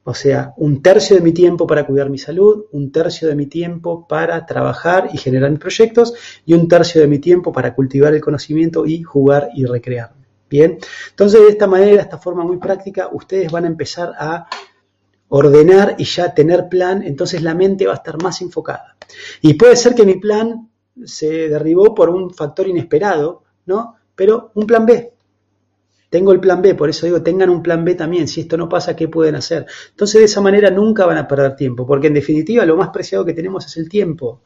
O sea, un tercio de mi tiempo para cuidar mi salud, un tercio de mi tiempo para trabajar y generar mis proyectos y un tercio de mi tiempo para cultivar el conocimiento y jugar y recrearme. Bien, entonces de esta manera, de esta forma muy práctica, ustedes van a empezar a ordenar y ya tener plan, entonces la mente va a estar más enfocada. Y puede ser que mi plan se derribó por un factor inesperado, ¿no? Pero un plan B, tengo el plan B, por eso digo, tengan un plan B también. Si esto no pasa, ¿qué pueden hacer? Entonces, de esa manera nunca van a perder tiempo, porque en definitiva lo más preciado que tenemos es el tiempo.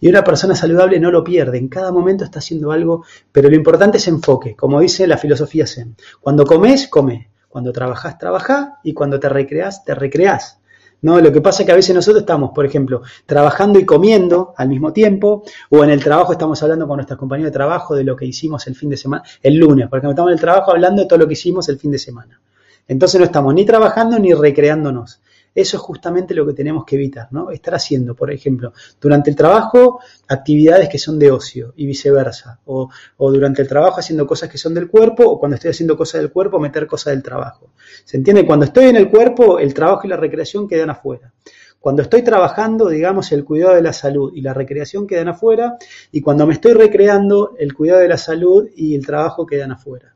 Y una persona saludable no lo pierde, en cada momento está haciendo algo, pero lo importante es enfoque, como dice la filosofía Zen. Cuando comes, come. Cuando trabajas, trabaja. Y cuando te recreas, te recreas. ¿No? Lo que pasa es que a veces nosotros estamos, por ejemplo, trabajando y comiendo al mismo tiempo, o en el trabajo estamos hablando con nuestros compañeros de trabajo de lo que hicimos el fin de semana, el lunes, porque estamos en el trabajo hablando de todo lo que hicimos el fin de semana. Entonces no estamos ni trabajando ni recreándonos. Eso es justamente lo que tenemos que evitar, ¿no? Estar haciendo, por ejemplo, durante el trabajo actividades que son de ocio y viceversa, o, durante el trabajo haciendo cosas que son del cuerpo, o cuando estoy haciendo cosas del cuerpo, meter cosas del trabajo. ¿Se entiende? Cuando estoy en el cuerpo, el trabajo y la recreación quedan afuera. Cuando estoy trabajando, digamos, el cuidado de la salud y la recreación quedan afuera, y cuando me estoy recreando, el cuidado de la salud y el trabajo quedan afuera.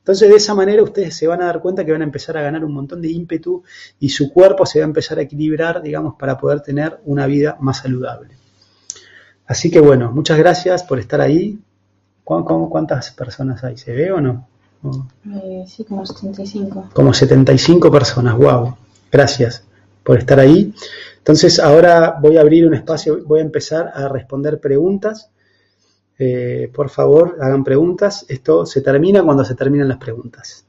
Entonces, de esa manera ustedes se van a dar cuenta que van a empezar a ganar un montón de ímpetu y su cuerpo se va a empezar a equilibrar, digamos, para poder tener una vida más saludable. Así que bueno, muchas gracias por estar ahí. ¿Cuántas personas hay? ¿Se ve o no? Eh, sí, como 75. Como 75 personas, wow. Gracias por estar ahí. Entonces ahora voy a abrir un espacio, voy a empezar a responder preguntas. Eh, por favor, hagan preguntas. Esto se termina cuando se terminan las preguntas.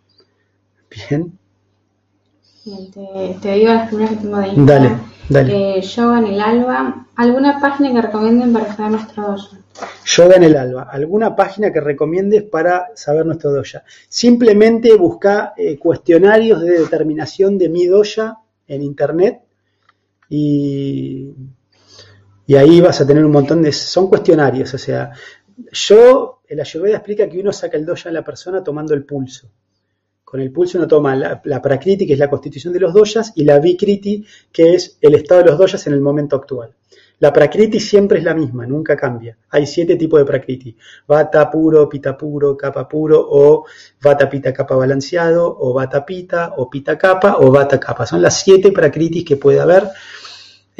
Bien. te, digo las primeras que tengo de Instagram. Dale, dale. Eh, yoga en el alba. ¿Alguna página que recomienden para saber nuestro doya? Yoga en el alba. ¿Alguna página que recomiendes para saber nuestro doya? Simplemente busca eh, cuestionarios de determinación de mi doya en internet y, y ahí vas a tener un montón de... Son cuestionarios, o sea, yo, el Ayurveda explica que uno saca el doya en la persona tomando el pulso. Con el pulso uno toma la, prakriti, que es la constitución de los doyas, y la vikriti, que es el estado de los doyas en el momento actual. La prakriti siempre es la misma, nunca cambia. Hay siete tipos de prakriti. Vata puro, pita puro, capa puro, o vata pita capa balanceado, o vata pita, o pita capa, o vata capa. Son las siete prakritis que puede haber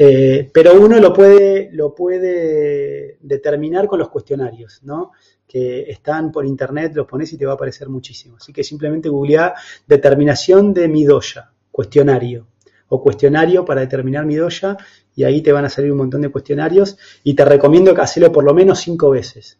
eh, pero uno lo puede, lo puede determinar con los cuestionarios, ¿no? que están por internet, los pones y te va a aparecer muchísimo. Así que simplemente googlea determinación de mi doya, cuestionario, o cuestionario para determinar mi doya, y ahí te van a salir un montón de cuestionarios, y te recomiendo que hacerlo por lo menos cinco veces.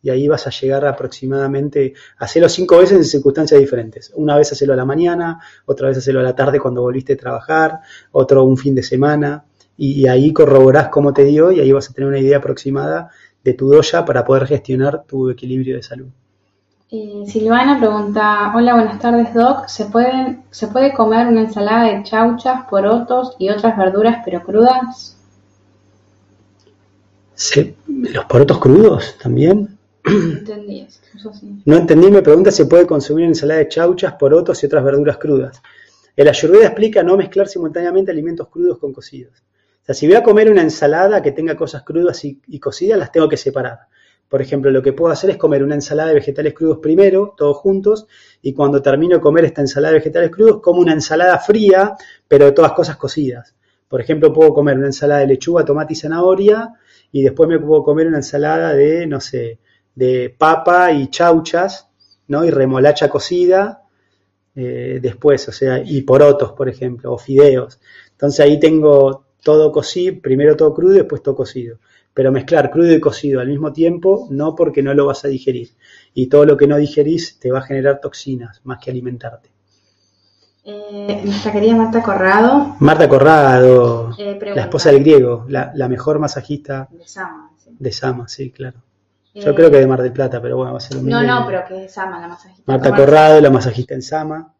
Y ahí vas a llegar aproximadamente, a hacerlo cinco veces en circunstancias diferentes. Una vez hacerlo a la mañana, otra vez hacerlo a la tarde cuando volviste a trabajar, otro un fin de semana, y, ahí corroborás cómo te dio y ahí vas a tener una idea aproximada de tu doya para poder gestionar tu equilibrio de salud. Silvana pregunta, hola, buenas tardes Doc, ¿Se, ¿se puede comer una ensalada de chauchas, porotos y otras verduras pero crudas? ¿Los porotos crudos también? Entendí eso, sí. No entendí, me pregunta si puede consumir ensalada de chauchas, porotos y otras verduras crudas. El ayurveda explica no mezclar simultáneamente alimentos crudos con cocidos. O sea, si voy a comer una ensalada que tenga cosas crudas y, cocidas, las tengo que separar. Por ejemplo, lo que puedo hacer es comer una ensalada de vegetales crudos primero, todos juntos, y cuando termino de comer esta ensalada de vegetales crudos, como una ensalada fría, pero de todas cosas cocidas. Por ejemplo, puedo comer una ensalada de lechuga, tomate y zanahoria, y después me puedo comer una ensalada de, no sé, de papa y chauchas, ¿no? Y remolacha cocida, eh, después, o sea, y porotos, por ejemplo, o fideos. Entonces ahí tengo todo cocido, primero todo crudo y después todo cocido. Pero mezclar crudo y cocido al mismo tiempo, no porque no lo vas a digerir. Y todo lo que no digerís te va a generar toxinas más que alimentarte. Eh, nuestra querida Marta Corrado. Marta Corrado, eh, la esposa del griego, la, mejor masajista de Sama. Sí. De Sama, sí, claro. Yo eh, creo que de Mar del Plata, pero bueno, va a ser un No, no, pero que es Sama la masajista. Marta Corrado, la masajista en Sama.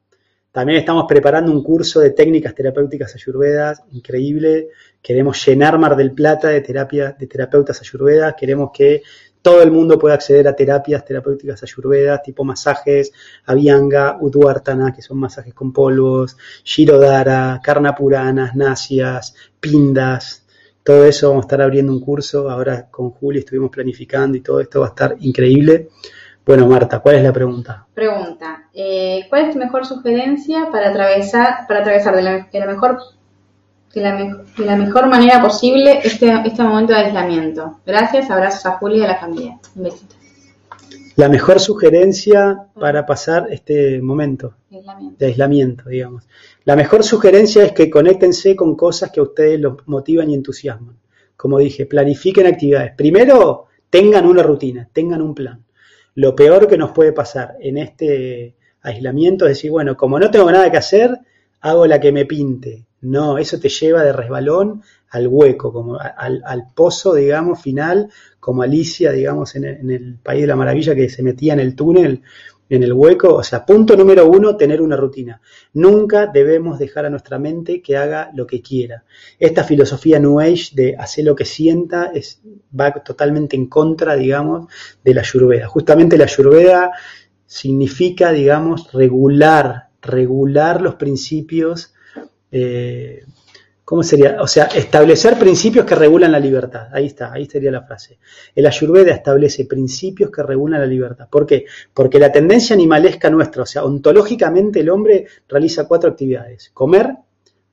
También estamos preparando un curso de técnicas terapéuticas ayurvedas increíble. Queremos llenar Mar del Plata de terapia, de terapeutas ayurvedas. Queremos que todo el mundo puede acceder a terapias terapéuticas ayurvedas, tipo masajes, avianga, udvartana, que son masajes con polvos, shirodara, karnapuranas, nasias, pindas, todo eso vamos a estar abriendo un curso, ahora con Juli estuvimos planificando y todo esto va a estar increíble. Bueno, Marta, ¿cuál es la pregunta? Pregunta, eh, ¿cuál es tu mejor sugerencia para atravesar, para atravesar de la, mejor de la, mejor manera posible este, este momento de aislamiento? Gracias, abrazos a Juli y a la familia. Un besito. La mejor sugerencia para pasar este momento de aislamiento, digamos. La mejor sugerencia es que conéctense con cosas que a ustedes los motivan y entusiasman. Como dije, planifiquen actividades. Primero, tengan una rutina, tengan un plan. Lo peor que nos puede pasar en este aislamiento es decir, bueno, como no tengo nada que hacer, hago la que me pinte. No, eso te lleva de resbalón al hueco, como al, pozo, digamos, final, como Alicia, digamos, en en el País de la Maravilla que se metía en el túnel en el hueco. O sea, punto número uno, tener una rutina. Nunca debemos dejar a nuestra mente que haga lo que quiera. Esta filosofía New Age de hacer lo que sienta va totalmente en contra, digamos, de la Ayurveda. Justamente la Ayurveda significa, digamos, regular, regular los principios eh, ¿Cómo sería? O sea, establecer principios que regulan la libertad. Ahí está, ahí sería la frase. El Ayurveda establece principios que regulan la libertad. ¿Por qué? Porque la tendencia animalesca nuestra, o sea, ontológicamente el hombre realiza cuatro actividades. Comer,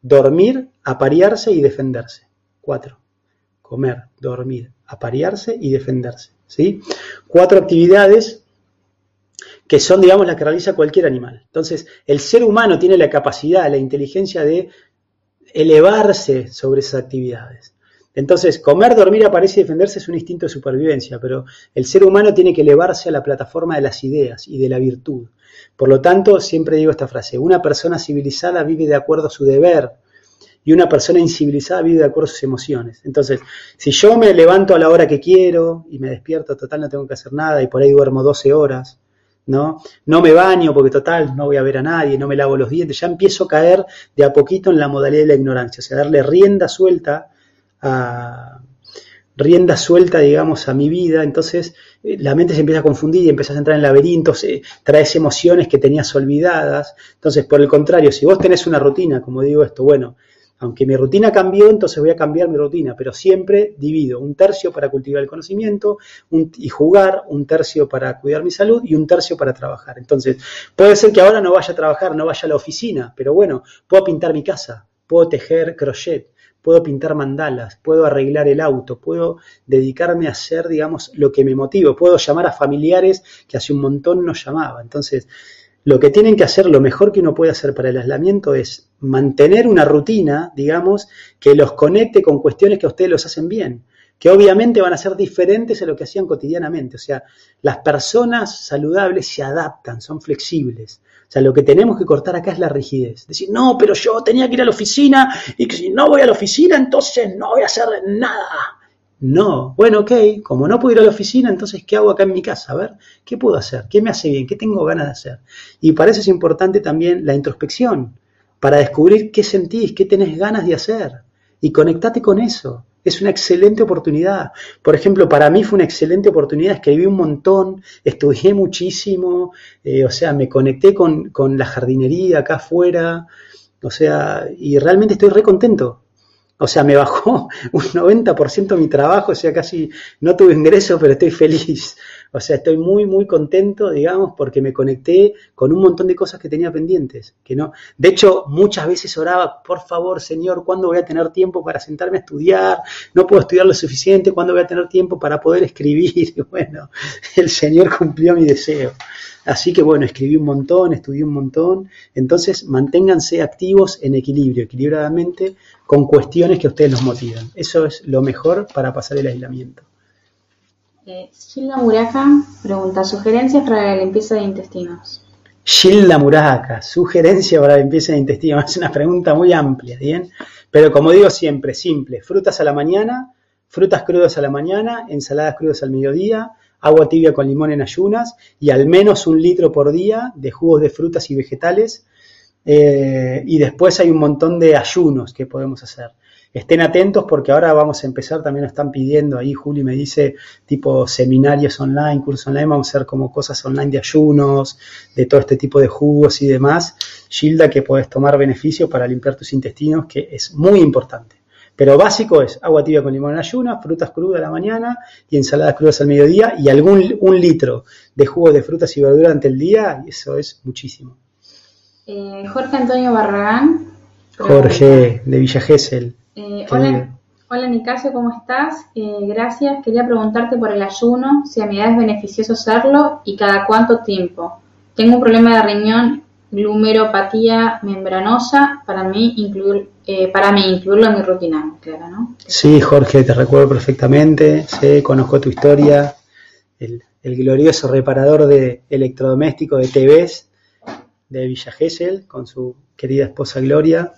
dormir, aparearse y defenderse. Cuatro. Comer, dormir, aparearse y defenderse. ¿Sí? Cuatro actividades que son, digamos, las que realiza cualquier animal. Entonces, el ser humano tiene la capacidad, la inteligencia de elevarse sobre esas actividades. Entonces, comer, dormir, aparecer y defenderse es un instinto de supervivencia, pero el ser humano tiene que elevarse a la plataforma de las ideas y de la virtud. Por lo tanto, siempre digo esta frase, una persona civilizada vive de acuerdo a su deber y una persona incivilizada vive de acuerdo a sus emociones. Entonces, si yo me levanto a la hora que quiero y me despierto, total no tengo que hacer nada y por ahí duermo 12 horas, ¿no? No me baño porque total no voy a ver a nadie, no me lavo los dientes, ya empiezo a caer de a poquito en la modalidad de la ignorancia, o sea, darle rienda suelta a rienda suelta, digamos, a mi vida, entonces eh, la mente se empieza a confundir y empiezas a entrar en laberintos, eh, traes emociones que tenías olvidadas, entonces por el contrario, si vos tenés una rutina, como digo esto, bueno, aunque mi rutina cambió, entonces voy a cambiar mi rutina, pero siempre divido un tercio para cultivar el conocimiento y jugar, un tercio para cuidar mi salud y un tercio para trabajar. Entonces, puede ser que ahora no vaya a trabajar, no vaya a la oficina, pero bueno, puedo pintar mi casa, puedo tejer crochet, puedo pintar mandalas, puedo arreglar el auto, puedo dedicarme a hacer, digamos, lo que me motiva, puedo llamar a familiares que hace un montón no llamaba. Entonces, lo que tienen que hacer, lo mejor que uno puede hacer para el aislamiento es mantener una rutina, digamos, que los conecte con cuestiones que a ustedes los hacen bien, que obviamente van a ser diferentes a lo que hacían cotidianamente. O sea, las personas saludables se adaptan, son flexibles. O sea, lo que tenemos que cortar acá es la rigidez. Decir, no, pero yo tenía que ir a la oficina y que si no voy a la oficina, entonces no voy a hacer nada. No, bueno, ok, como no puedo ir a la oficina, entonces, ¿qué hago acá en mi casa? A ver, ¿qué puedo hacer? ¿Qué me hace bien? ¿Qué tengo ganas de hacer? Y para eso es importante también la introspección, para descubrir qué sentís, qué tenés ganas de hacer. Y conectate con eso. Es una excelente oportunidad. Por ejemplo, para mí fue una excelente oportunidad. Escribí un montón, estudié muchísimo, eh, o sea, me conecté con, con la jardinería acá afuera, o sea, y realmente estoy re contento. O sea, me bajó un 90% mi trabajo, o sea, casi no tuve ingreso, pero estoy feliz. O sea, estoy muy, muy contento, digamos, porque me conecté con un montón de cosas que tenía pendientes. Que no, de hecho, muchas veces oraba, por favor, Señor, ¿cuándo voy a tener tiempo para sentarme a estudiar? No puedo estudiar lo suficiente, ¿cuándo voy a tener tiempo para poder escribir? Y bueno, el Señor cumplió mi deseo. Así que bueno, escribí un montón, estudié un montón. Entonces, manténganse activos en equilibrio, equilibradamente, con cuestiones que a ustedes los motivan. Eso es lo mejor para pasar el aislamiento. Gilda Muraca pregunta, sugerencias para la limpieza de intestinos. Gilda Muraca, sugerencia para la limpieza de intestinos. Es una pregunta muy amplia, ¿bien? Pero como digo siempre, simple, frutas a la mañana, frutas crudas a la mañana, ensaladas crudas al mediodía, agua tibia con limón en ayunas y al menos un litro por día de jugos de frutas y vegetales. Eh, y después hay un montón de ayunos que podemos hacer. Estén atentos porque ahora vamos a empezar, también nos están pidiendo, ahí Juli me dice, tipo seminarios online, cursos online, vamos a hacer como cosas online de ayunos, de todo este tipo de jugos y demás. Gilda, que puedes tomar beneficio para limpiar tus intestinos, que es muy importante. Pero básico es agua tibia con limón en ayunas, frutas crudas a la mañana y ensaladas crudas al mediodía y algún un litro de jugo de frutas y verduras durante el día, y eso es muchísimo. Eh, Jorge Antonio Barragán. Jorge, de Villa Gesell. Eh, hola, hola Nicasio, ¿cómo estás? Eh, gracias. Quería preguntarte por el ayuno, si a mi edad es beneficioso hacerlo y cada cuánto tiempo. Tengo un problema de riñón, glumeropatía membranosa, para mí, incluir, eh, para mí incluirlo en mi rutina, claro, ¿no? Sí, Jorge, te recuerdo perfectamente, sé, conozco tu historia, el, el glorioso reparador de electrodomésticos de TVs de Villa Gesell con su querida esposa Gloria,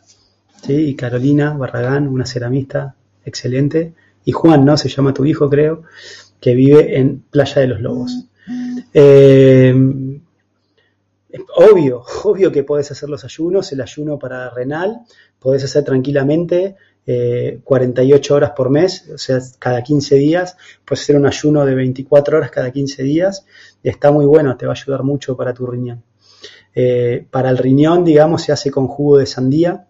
¿sí? y Carolina Barragán, una ceramista excelente, y Juan, ¿no? Se llama tu hijo, creo, que vive en Playa de los Lobos. Eh, obvio, obvio que podés hacer los ayunos, el ayuno para renal, podés hacer tranquilamente eh, 48 horas por mes, o sea, cada 15 días, puedes hacer un ayuno de 24 horas cada 15 días, está muy bueno, te va a ayudar mucho para tu riñón. Eh, para el riñón, digamos, se hace con jugo de sandía,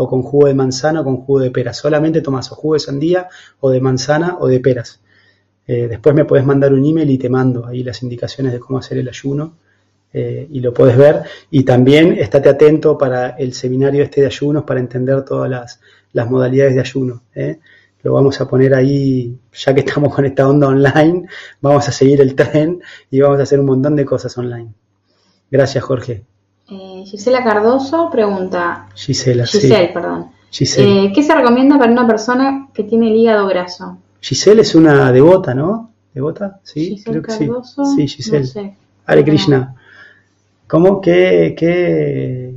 o con jugo de manzana o con jugo de pera. Solamente tomas o jugo de sandía o de manzana o de peras. Eh, después me puedes mandar un email y te mando ahí las indicaciones de cómo hacer el ayuno eh, y lo puedes ver. Y también estate atento para el seminario este de ayunos para entender todas las, modalidades de ayuno. ¿eh? Lo vamos a poner ahí, ya que estamos con esta onda online, vamos a seguir el tren y vamos a hacer un montón de cosas online. Gracias, Jorge. Eh, Gisela Cardoso pregunta. Gisela, Giselle, sí. perdón. Giselle. Eh, ¿Qué se recomienda para una persona que tiene el hígado graso? Giselle es una devota, ¿no? ¿Devota? Sí, Giselle creo que Cardoso, sí. Sí, Giselle. no sé. Hare Krishna. ¿Cómo? ¿Qué, qué,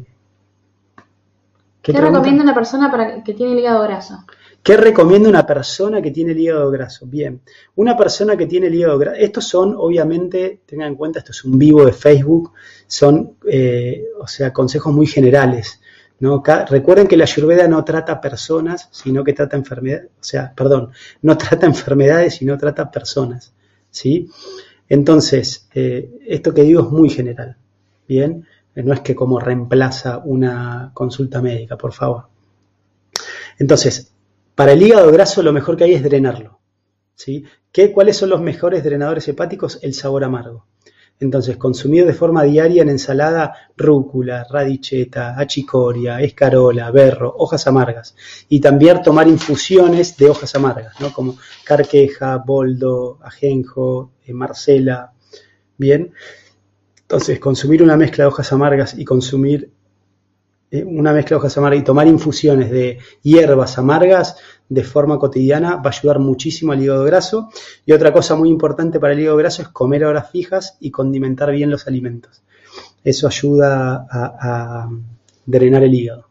recomienda una persona para que tiene el hígado graso? ¿Qué recomienda una persona que tiene el hígado graso? Bien, una persona que tiene el hígado graso, estos son, obviamente, tengan en cuenta, esto es un vivo de Facebook, son, eh, o sea, consejos muy generales. ¿no? Recuerden que la Ayurveda no trata personas, sino que trata enfermedades, o sea, perdón, no trata enfermedades, sino trata personas. ¿sí? Entonces, eh, esto que digo es muy general. Bien, no es que como reemplaza una consulta médica, por favor. Entonces, para el hígado graso lo mejor que hay es drenarlo. ¿sí? ¿Qué, ¿Cuáles son los mejores drenadores hepáticos? El sabor amargo. Entonces, consumir de forma diaria en ensalada rúcula, radicheta, achicoria, escarola, berro, hojas amargas. Y también tomar infusiones de hojas amargas, ¿no? como carqueja, boldo, ajenjo, eh, marcela. Bien. Entonces, consumir una mezcla de hojas amargas y consumir eh, una mezcla de hojas amargas y tomar infusiones de hierbas amargas de forma cotidiana va a ayudar muchísimo al hígado graso. Y otra cosa muy importante para el hígado graso es comer a horas fijas y condimentar bien los alimentos. Eso ayuda a, a drenar el hígado.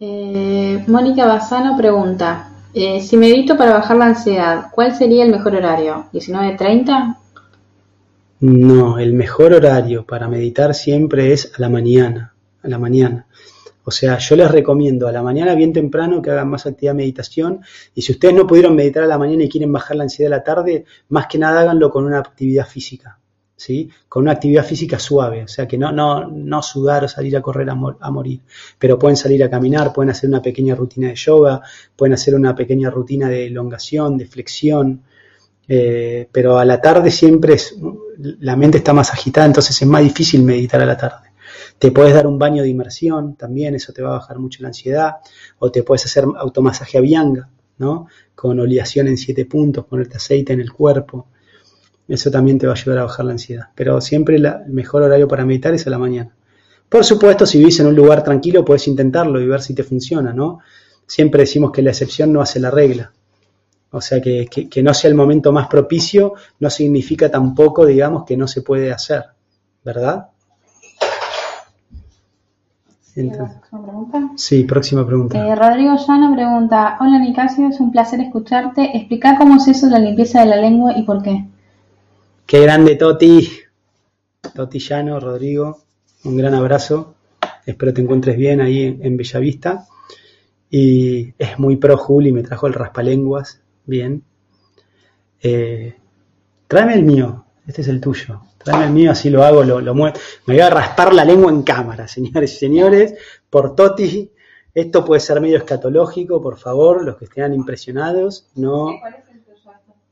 Eh, Mónica Bassano pregunta, eh, si medito para bajar la ansiedad, ¿cuál sería el mejor horario? ¿19.30? No, el mejor horario para meditar siempre es a la mañana, la mañana. O sea, yo les recomiendo a la mañana bien temprano que hagan más actividad de meditación y si ustedes no pudieron meditar a la mañana y quieren bajar la ansiedad a la tarde, más que nada háganlo con una actividad física, ¿sí? Con una actividad física suave, o sea, que no, no, no sudar o salir a correr a, mor- a morir, pero pueden salir a caminar, pueden hacer una pequeña rutina de yoga, pueden hacer una pequeña rutina de elongación, de flexión, eh, pero a la tarde siempre es, la mente está más agitada, entonces es más difícil meditar a la tarde. Te puedes dar un baño de inmersión, también eso te va a bajar mucho la ansiedad, o te puedes hacer automasaje a bianga, ¿no? Con oleación en siete puntos, ponerte aceite en el cuerpo. Eso también te va a ayudar a bajar la ansiedad. Pero siempre la- el mejor horario para meditar es a la mañana. Por supuesto, si vivís en un lugar tranquilo, puedes intentarlo y ver si te funciona, ¿no? Siempre decimos que la excepción no hace la regla. O sea, que, que- que no sea el momento más propicio no significa tampoco, digamos, que no se puede hacer, ¿verdad? Entonces, ¿Próxima pregunta? sí, próxima pregunta. Eh, Rodrigo Llano pregunta, hola Nicasio, es un placer escucharte. Explica cómo es eso de la limpieza de la lengua y por qué. Qué grande Toti. Toti Llano, Rodrigo, un gran abrazo. Espero te encuentres bien ahí en, en Bellavista. y es muy pro Juli, me trajo el raspalenguas, bien. Eh, tráeme el mío, este es el tuyo. Tráeme el mío, así lo hago, lo, lo muevo. Me voy a raspar la lengua en cámara, señores y señores. Por Toti, esto puede ser medio escatológico, por favor, los que estén impresionados, no.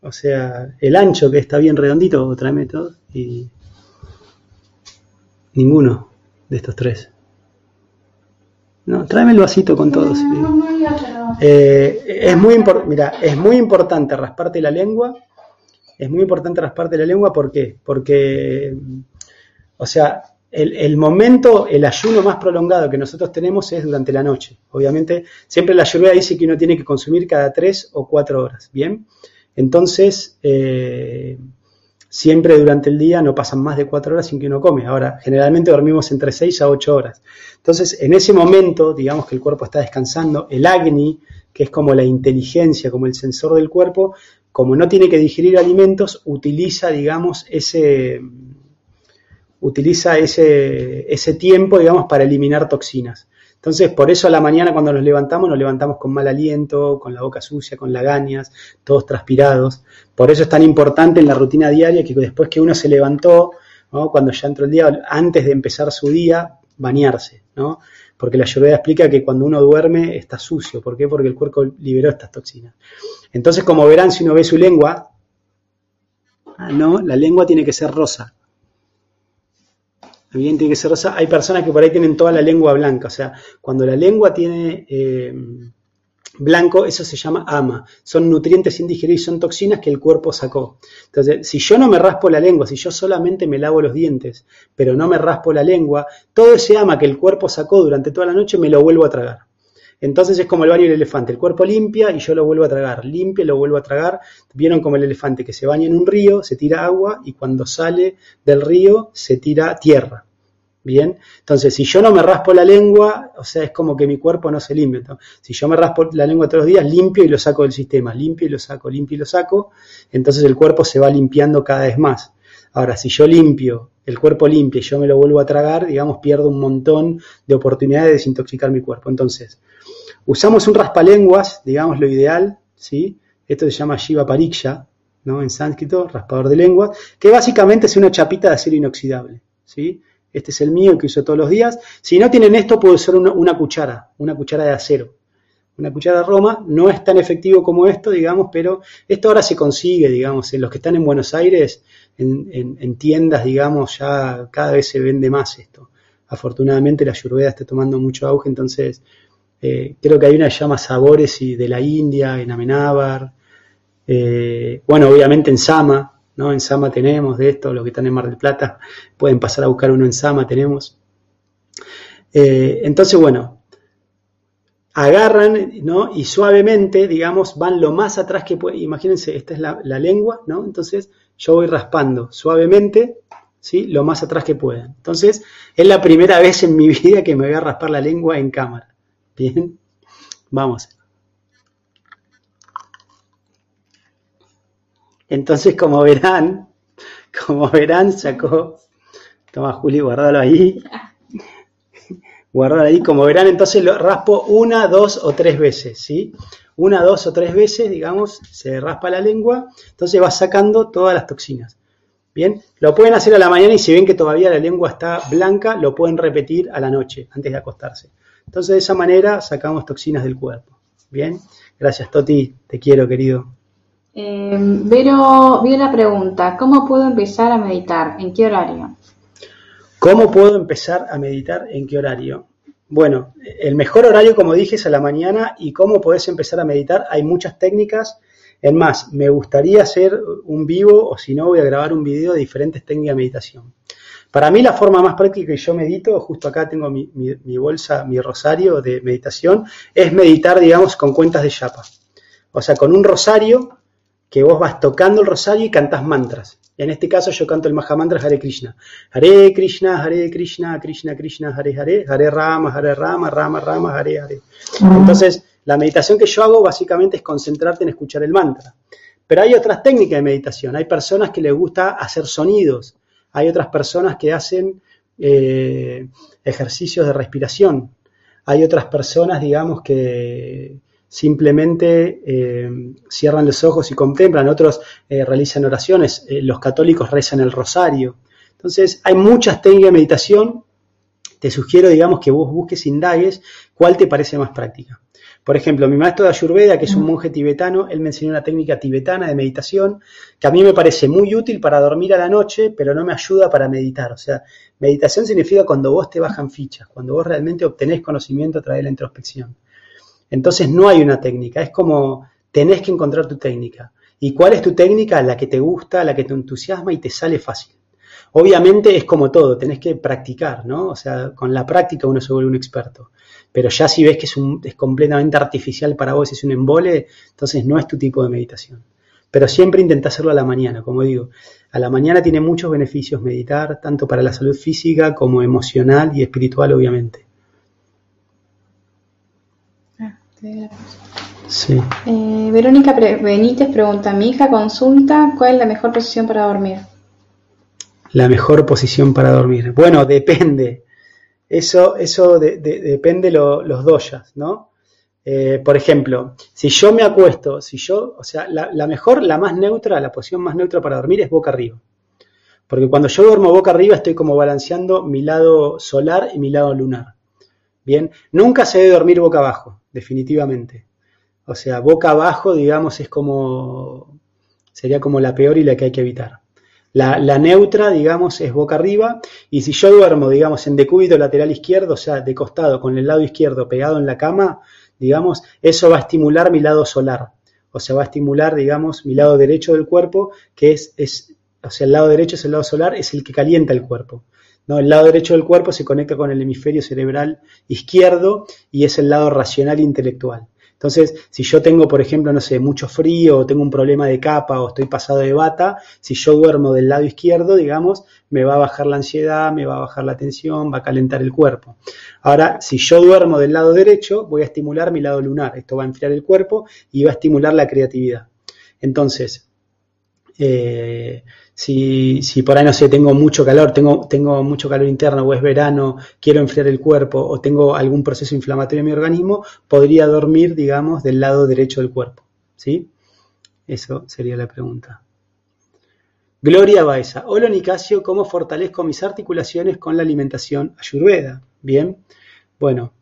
O sea, el ancho que está bien redondito, tráeme todo. Y ninguno de estos tres. No, tráeme el vasito con todos. Eh, es muy mira, es muy importante rasparte la lengua. Es muy importante rasparte la lengua, ¿por qué? Porque, o sea, el, momento, el ayuno más prolongado que nosotros tenemos es durante la noche. Obviamente, siempre la lluvia dice que uno tiene que consumir cada tres o cuatro horas, ¿bien? Entonces, eh, siempre durante el día no pasan más de cuatro horas sin que uno come. Ahora, generalmente dormimos entre seis a ocho horas. Entonces, en ese momento, digamos que el cuerpo está descansando, el agni, que es como la inteligencia, como el sensor del cuerpo, como no tiene que digerir alimentos, utiliza, digamos, ese, utiliza ese, ese tiempo, digamos, para eliminar toxinas. Entonces, por eso a la mañana cuando nos levantamos, nos levantamos con mal aliento, con la boca sucia, con lagañas, todos transpirados. Por eso es tan importante en la rutina diaria que después que uno se levantó, cuando ya entró el día, antes de empezar su día, bañarse, ¿no? Porque la Ayurveda explica que cuando uno duerme está sucio. ¿Por qué? Porque el cuerpo liberó estas toxinas. Entonces, como verán, si uno ve su lengua, ah, no, la lengua tiene que ser rosa bien tiene que ser rosa. Hay personas que por ahí tienen toda la lengua blanca, o sea, cuando la lengua tiene eh, blanco, eso se llama ama. Son nutrientes indigeridos, son toxinas que el cuerpo sacó. Entonces, si yo no me raspo la lengua, si yo solamente me lavo los dientes, pero no me raspo la lengua, todo ese ama que el cuerpo sacó durante toda la noche me lo vuelvo a tragar. Entonces es como el baño del elefante, el cuerpo limpia y yo lo vuelvo a tragar, limpia lo vuelvo a tragar. Vieron como el elefante que se baña en un río, se tira agua y cuando sale del río se tira tierra. Bien, entonces si yo no me raspo la lengua, o sea, es como que mi cuerpo no se limpia. si yo me raspo la lengua todos los días, limpio y lo saco del sistema, limpio y lo saco, limpio y lo saco, entonces el cuerpo se va limpiando cada vez más. Ahora, si yo limpio, el cuerpo limpia y yo me lo vuelvo a tragar, digamos, pierdo un montón de oportunidades de desintoxicar mi cuerpo. Entonces, usamos un raspalenguas, digamos, lo ideal, ¿sí? Esto se llama Shiva Pariksha, ¿no? En sánscrito, raspador de lengua, que básicamente es una chapita de acero inoxidable, ¿sí? Este es el mío que uso todos los días. Si no tienen esto, puede ser una, cuchara, una cuchara de acero. Una cuchara Roma no es tan efectivo como esto, digamos, pero esto ahora se consigue, digamos, en los que están en Buenos Aires, en, tiendas, digamos, ya cada vez se vende más esto. Afortunadamente la Ayurveda está tomando mucho auge, entonces eh, creo que hay una llama Sabores y de la India, en Amenábar, eh, bueno, obviamente en Sama, En Sama tenemos de esto, los que están en Mar del Plata pueden pasar a buscar uno en Sama, tenemos. Eh, entonces, bueno, agarran, ¿no? Y suavemente, digamos, van lo más atrás que pueden. Imagínense, esta es la, lengua, ¿no? Entonces, yo voy raspando suavemente, ¿sí? Lo más atrás que puedan. Entonces, es la primera vez en mi vida que me voy a raspar la lengua en cámara. Bien, vamos. Entonces, como verán, como verán, sacó, toma Juli, guardalo ahí, guardalo ahí, como verán, entonces lo raspo una, dos o tres veces, ¿sí? Una, dos o tres veces, digamos, se raspa la lengua, entonces va sacando todas las toxinas. Bien, lo pueden hacer a la mañana y si ven que todavía la lengua está blanca, lo pueden repetir a la noche, antes de acostarse. Entonces, de esa manera sacamos toxinas del cuerpo. Bien, gracias Toti, te quiero querido. Eh, Vero, la pregunta, ¿cómo puedo empezar a meditar? ¿En qué horario? ¿Cómo puedo empezar a meditar? ¿En qué horario? Bueno, el mejor horario, como dije, es a la mañana y cómo puedes empezar a meditar. Hay muchas técnicas. Es más, me gustaría hacer un vivo o si no, voy a grabar un video de diferentes técnicas de meditación. Para mí la forma más práctica que yo medito, justo acá tengo mi, mi bolsa, mi rosario de meditación, es meditar, digamos, con cuentas de chapa. O sea, con un rosario que vos vas tocando el rosario y cantas mantras. En este caso yo canto el Mahamantra Hare Krishna. Hare Krishna, Hare Krishna, Krishna Krishna, Hare Hare, Hare Rama, Hare Rama, Rama Rama, Hare Hare. Entonces, la meditación que yo hago básicamente es concentrarte en escuchar el mantra. Pero hay otras técnicas de meditación. Hay personas que les gusta hacer sonidos. Hay otras personas que hacen eh, ejercicios de respiración. hay otras personas, digamos, que simplemente eh, cierran los ojos y contemplan, otros eh, realizan oraciones, eh, los católicos rezan el rosario. Entonces, hay muchas técnicas de meditación. Te sugiero, digamos, que vos busques, indagues, cuál te parece más práctica. Por ejemplo, mi maestro de Ayurveda, que es un monje tibetano, él me enseñó una técnica tibetana de meditación que a mí me parece muy útil para dormir a la noche, pero no me ayuda para meditar. O sea, meditación significa cuando vos te bajan fichas, cuando vos realmente obtenés conocimiento a través de la introspección. Entonces no hay una técnica, es como tenés que encontrar tu técnica. ¿Y cuál es tu técnica? La que te gusta, la que te entusiasma y te sale fácil. Obviamente es como todo, tenés que practicar, ¿no? O sea, con la práctica uno se vuelve un experto. Pero ya si ves que es, un, es completamente artificial para vos, es un embole, entonces no es tu tipo de meditación. Pero siempre intenta hacerlo a la mañana, como digo. A la mañana tiene muchos beneficios meditar, tanto para la salud física como emocional y espiritual, obviamente. Sí. Eh, Verónica Benítez pregunta, mi hija consulta, ¿cuál es la mejor posición para dormir? La mejor posición para dormir. Bueno, depende. Eso, eso depende lo, los doyas, ¿no? Eh, por ejemplo, si yo me acuesto, si yo, o sea, la, mejor, la más neutra, la posición más neutra para dormir es boca arriba. Porque cuando yo duermo boca arriba estoy como balanceando mi lado solar y mi lado lunar. Bien, nunca se debe dormir boca abajo, definitivamente. O sea, boca abajo, digamos, es como, sería como la peor y la que hay que evitar. La, neutra, digamos, es boca arriba, y si yo duermo, digamos, en decúbito lateral izquierdo, o sea, de costado, con el lado izquierdo pegado en la cama, digamos, eso va a estimular mi lado solar, o sea, va a estimular, digamos, mi lado derecho del cuerpo, que es, es o sea, el lado derecho es el lado solar, es el que calienta el cuerpo. ¿No? El lado derecho del cuerpo se conecta con el hemisferio cerebral izquierdo y es el lado racional e intelectual. Entonces, si yo tengo, por ejemplo, no sé, mucho frío o tengo un problema de capa o estoy pasado de bata, si yo duermo del lado izquierdo, digamos, me va a bajar la ansiedad, me va a bajar la tensión, va a calentar el cuerpo. Ahora, si yo duermo del lado derecho, voy a estimular mi lado lunar. Esto va a enfriar el cuerpo y va a estimular la creatividad. Entonces, eh, si, si, por ahí no sé, tengo mucho calor, tengo, tengo mucho calor interno o es verano, quiero enfriar el cuerpo o tengo algún proceso inflamatorio en mi organismo, podría dormir, digamos, del lado derecho del cuerpo. ¿Sí? Eso sería la pregunta. Gloria Baeza. Hola Nicasio, ¿cómo fortalezco mis articulaciones con la alimentación ayurveda? Bien. Bueno,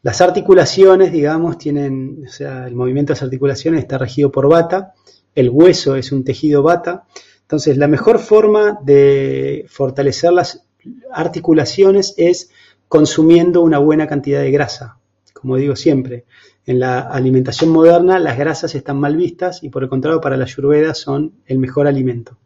las articulaciones, digamos, tienen, o sea, el movimiento de las articulaciones está regido por bata, el hueso es un tejido bata, entonces, la mejor forma de fortalecer las articulaciones es consumiendo una buena cantidad de grasa. Como digo siempre, en la alimentación moderna las grasas están mal vistas y por el contrario para la ayurveda son el mejor alimento.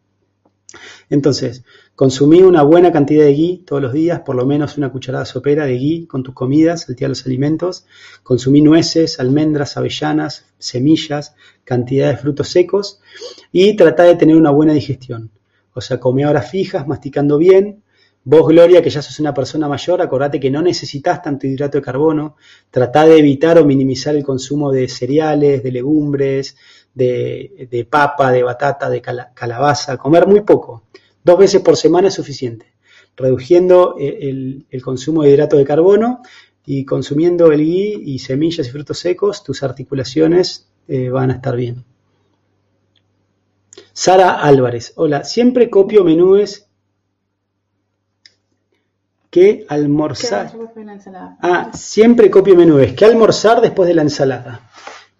Entonces, consumí una buena cantidad de ghee todos los días, por lo menos una cucharada sopera de ghee con tus comidas, saltear los alimentos. Consumí nueces, almendras, avellanas, semillas, cantidad de frutos secos y trata de tener una buena digestión. O sea, comí horas fijas, masticando bien. Vos, Gloria, que ya sos una persona mayor, acordate que no necesitas tanto hidrato de carbono. Trata de evitar o minimizar el consumo de cereales, de legumbres, de, papa, de batata, de calabaza. Comer muy poco. Dos veces por semana es suficiente. Reduciendo el, el consumo de hidrato de carbono y consumiendo el ghee y semillas y frutos secos, tus articulaciones eh, van a estar bien. Sara Álvarez, hola, siempre copio menúes que almorzar. Ah, siempre copio menúes que almorzar después de la ensalada.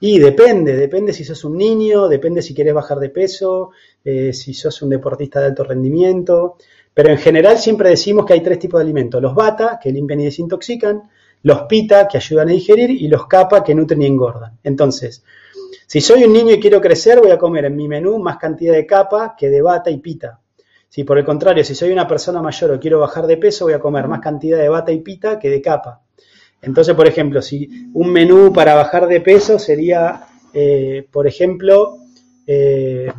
Y depende, depende si sos un niño, depende si quieres bajar de peso, eh, si sos un deportista de alto rendimiento. Pero en general siempre decimos que hay tres tipos de alimentos. Los bata, que limpian y desintoxican, los pita, que ayudan a digerir, y los capa, que nutren y engordan. Entonces, si soy un niño y quiero crecer, voy a comer en mi menú más cantidad de capa que de bata y pita. Si por el contrario, si soy una persona mayor o quiero bajar de peso, voy a comer más cantidad de bata y pita que de capa. Entonces, por ejemplo, si un menú para bajar de peso sería, eh, por ejemplo, eh,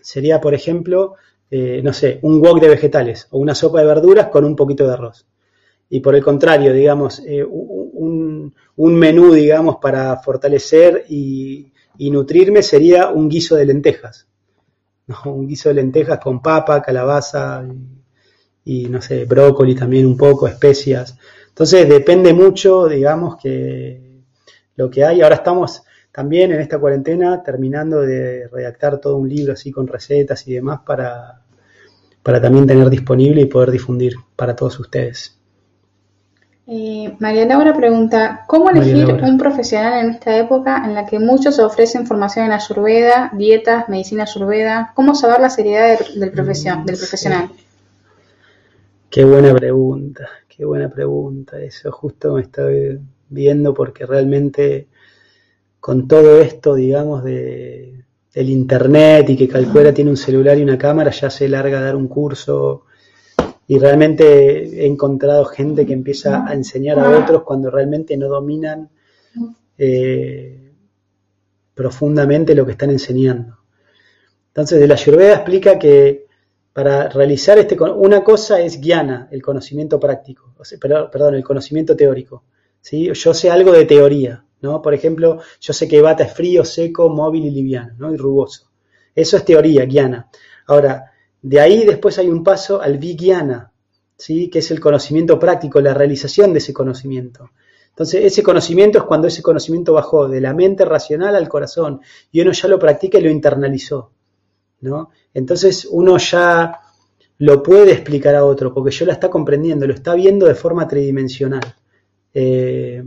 sería, por ejemplo, eh, no sé, un wok de vegetales o una sopa de verduras con un poquito de arroz. Y por el contrario, digamos, un, un menú, digamos, para fortalecer y, nutrirme sería un guiso de lentejas. Un guiso de lentejas con papa, calabaza y no sé, brócoli también un poco, especias. Entonces depende mucho, digamos, que lo que hay. Ahora estamos también en esta cuarentena terminando de redactar todo un libro así con recetas y demás para, para también tener disponible y poder difundir para todos ustedes. Eh, María Laura pregunta, ¿cómo elegir un profesional en esta época en la que muchos ofrecen formación en ayurveda, dietas, medicina ayurveda? ¿Cómo saber la seriedad del, profesión, del profesional? Qué buena pregunta, qué buena pregunta. Eso justo me estoy viendo porque realmente con todo esto, digamos, de, del internet y que calcuela tiene un celular y una cámara, ya se larga a dar un curso y realmente he encontrado gente que empieza a enseñar a otros cuando realmente no dominan eh, profundamente lo que están enseñando. Entonces, de la Ayurveda explica que para realizar este, una cosa es guiana, el conocimiento práctico, perdón, el conocimiento teórico. ¿sí? Yo sé algo de teoría, ¿no? Por ejemplo, yo sé que bata es frío, seco, móvil y liviano, ¿no? Y rugoso. Eso es teoría, guiana. Ahora, de ahí después hay un paso al vigiana, ¿sí? que es el conocimiento práctico, la realización de ese conocimiento. Entonces, ese conocimiento es cuando ese conocimiento bajó de la mente racional al corazón y uno ya lo practica y lo internalizó. Entonces, uno ya lo puede explicar a otro porque yo lo está comprendiendo, lo está viendo de forma tridimensional. Eh,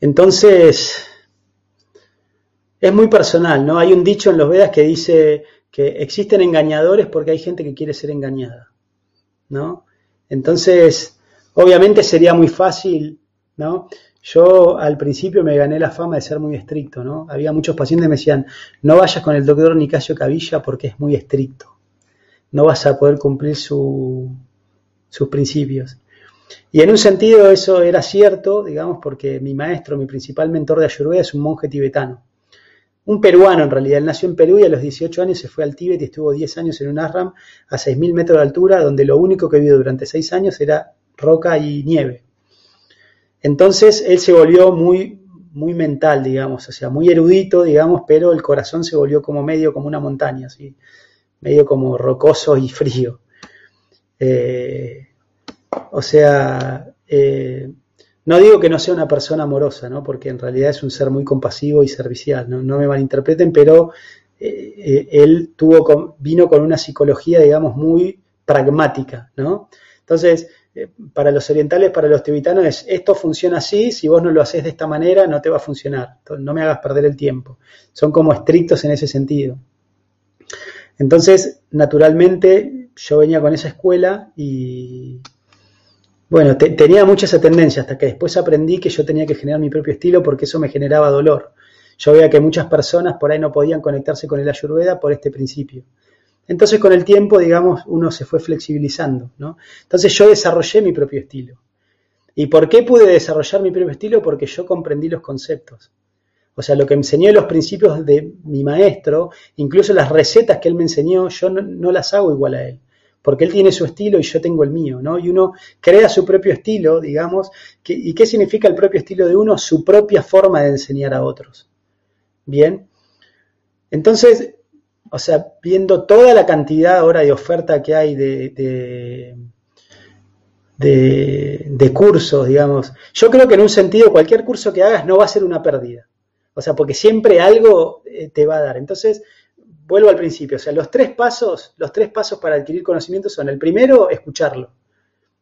entonces, es muy personal, ¿no? Hay un dicho en los Vedas que dice, que existen engañadores porque hay gente que quiere ser engañada, ¿no? Entonces, obviamente sería muy fácil, ¿no? Yo al principio me gané la fama de ser muy estricto, ¿no? Había muchos pacientes que me decían, no vayas con el doctor Nicasio Cavilla porque es muy estricto, no vas a poder cumplir sus principios. Y en un sentido eso era cierto, digamos, porque mi maestro, mi principal mentor de Ayurveda es un monje tibetano un peruano en realidad. Él nació en Perú y a los 18 años se fue al Tíbet y estuvo 10 años en un ashram a 6.000 metros de altura, donde lo único que vio durante 6 años era roca y nieve. Entonces él se volvió muy, muy mental, digamos, o sea, muy erudito, digamos, pero el corazón se volvió como medio como una montaña, ¿sí? medio como rocoso y frío. Eh, o sea, eh, no digo que no sea una persona amorosa, ¿no? porque en realidad es un ser muy compasivo y servicial, no, me malinterpreten, pero eh, él tuvo vino con una psicología, digamos, muy pragmática. ¿no? Entonces, para los orientales, para los tibetanos, es esto funciona así, si vos no lo haces de esta manera, no te va a funcionar, no me hagas perder el tiempo. Son como estrictos en ese sentido. Entonces, naturalmente, yo venía con esa escuela y, bueno, tenía mucha esa tendencia hasta que después aprendí que yo tenía que generar mi propio estilo porque eso me generaba dolor. Yo veía que muchas personas por ahí no podían conectarse con el ayurveda por este principio. Entonces con el tiempo, digamos, uno se fue flexibilizando, ¿no? Entonces yo desarrollé mi propio estilo. ¿Y por qué pude desarrollar mi propio estilo? Porque yo comprendí los conceptos. O sea, lo que enseñó los principios de mi maestro, incluso las recetas que él me enseñó, yo no las hago igual a él porque él tiene su estilo y yo tengo el mío, ¿no? Y uno crea su propio estilo, digamos, ¿y qué significa el propio estilo de uno? Su propia forma de enseñar a otros. Bien, entonces, o sea, viendo toda la cantidad ahora de oferta que hay de, de, cursos, digamos, yo creo que en un sentido cualquier curso que hagas no va a ser una pérdida. O sea, porque siempre algo eh, te va a dar. Entonces, vuelvo al principio, o sea, los tres pasos, los tres pasos para adquirir conocimiento son el primero, escucharlo.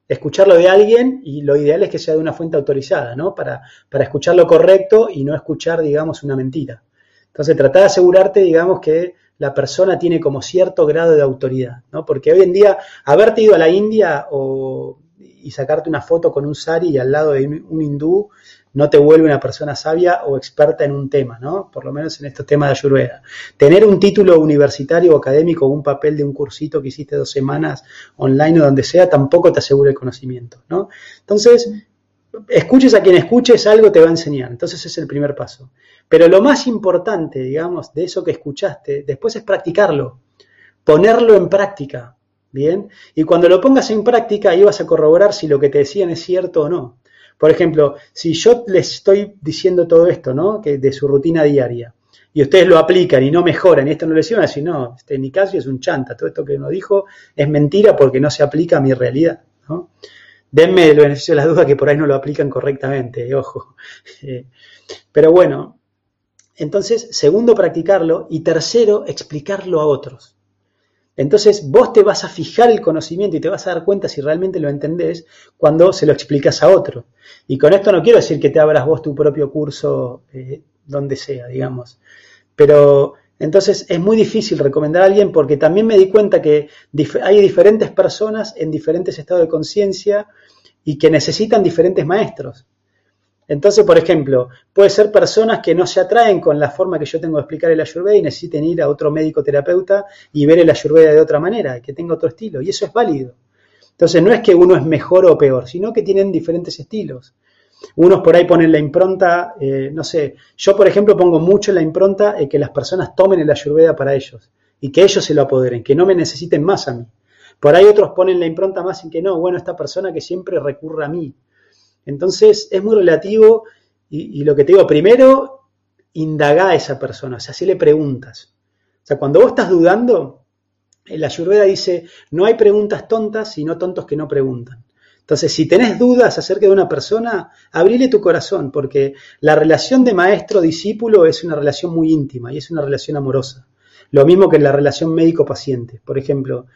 Escucharlo de alguien y lo ideal es que sea de una fuente autorizada, ¿no? Para, para escuchar lo correcto y no escuchar, digamos, una mentira. Entonces, trata de asegurarte, digamos, que la persona tiene como cierto grado de autoridad, ¿no? Porque hoy en día, haberte ido a la India o, y sacarte una foto con un sari al lado de un hindú no te vuelve una persona sabia o experta en un tema, ¿no? Por lo menos en estos temas de Ayurveda. Tener un título universitario o académico o un papel de un cursito que hiciste dos semanas online o donde sea, tampoco te asegura el conocimiento, ¿no? Entonces, escuches a quien escuches, algo te va a enseñar. Entonces, es el primer paso. Pero lo más importante, digamos, de eso que escuchaste, después es practicarlo, ponerlo en práctica, ¿bien? Y cuando lo pongas en práctica, ahí vas a corroborar si lo que te decían es cierto o no. Por ejemplo, si yo les estoy diciendo todo esto, ¿no? Que de su rutina diaria, y ustedes lo aplican y no mejoran, y esto no les sirve, decir, no, este Nicasio es un chanta, todo esto que uno dijo es mentira porque no se aplica a mi realidad. ¿no? Denme el beneficio de la duda que por ahí no lo aplican correctamente, ojo. Eh, pero bueno, entonces, segundo, practicarlo y tercero, explicarlo a otros. Entonces, vos te vas a fijar el conocimiento y te vas a dar cuenta si realmente lo entendés cuando se lo explicas a otro. Y con esto no quiero decir que te abras vos tu propio curso eh, donde sea, digamos. Pero entonces es muy difícil recomendar a alguien porque también me di cuenta que hay diferentes personas en diferentes estados de conciencia y que necesitan diferentes maestros. Entonces, por ejemplo, puede ser personas que no se atraen con la forma que yo tengo de explicar el ayurveda y necesiten ir a otro médico terapeuta y ver el ayurveda de otra manera, que tenga otro estilo, y eso es válido. Entonces, no es que uno es mejor o peor, sino que tienen diferentes estilos. Unos por ahí ponen la impronta, eh, no sé, yo por ejemplo pongo mucho la impronta en que las personas tomen el ayurveda para ellos y que ellos se lo apoderen, que no me necesiten más a mí. Por ahí otros ponen la impronta más en que no, bueno, esta persona que siempre recurra a mí. Entonces es muy relativo y, lo que te digo, primero, indaga a esa persona, o sea, le preguntas. O sea, cuando vos estás dudando, la Ayurveda dice, no hay preguntas tontas, sino tontos que no preguntan. Entonces, si tenés dudas acerca de una persona, abrile tu corazón, porque la relación de maestro-discípulo es una relación muy íntima y es una relación amorosa. Lo mismo que la relación médico-paciente. Por ejemplo,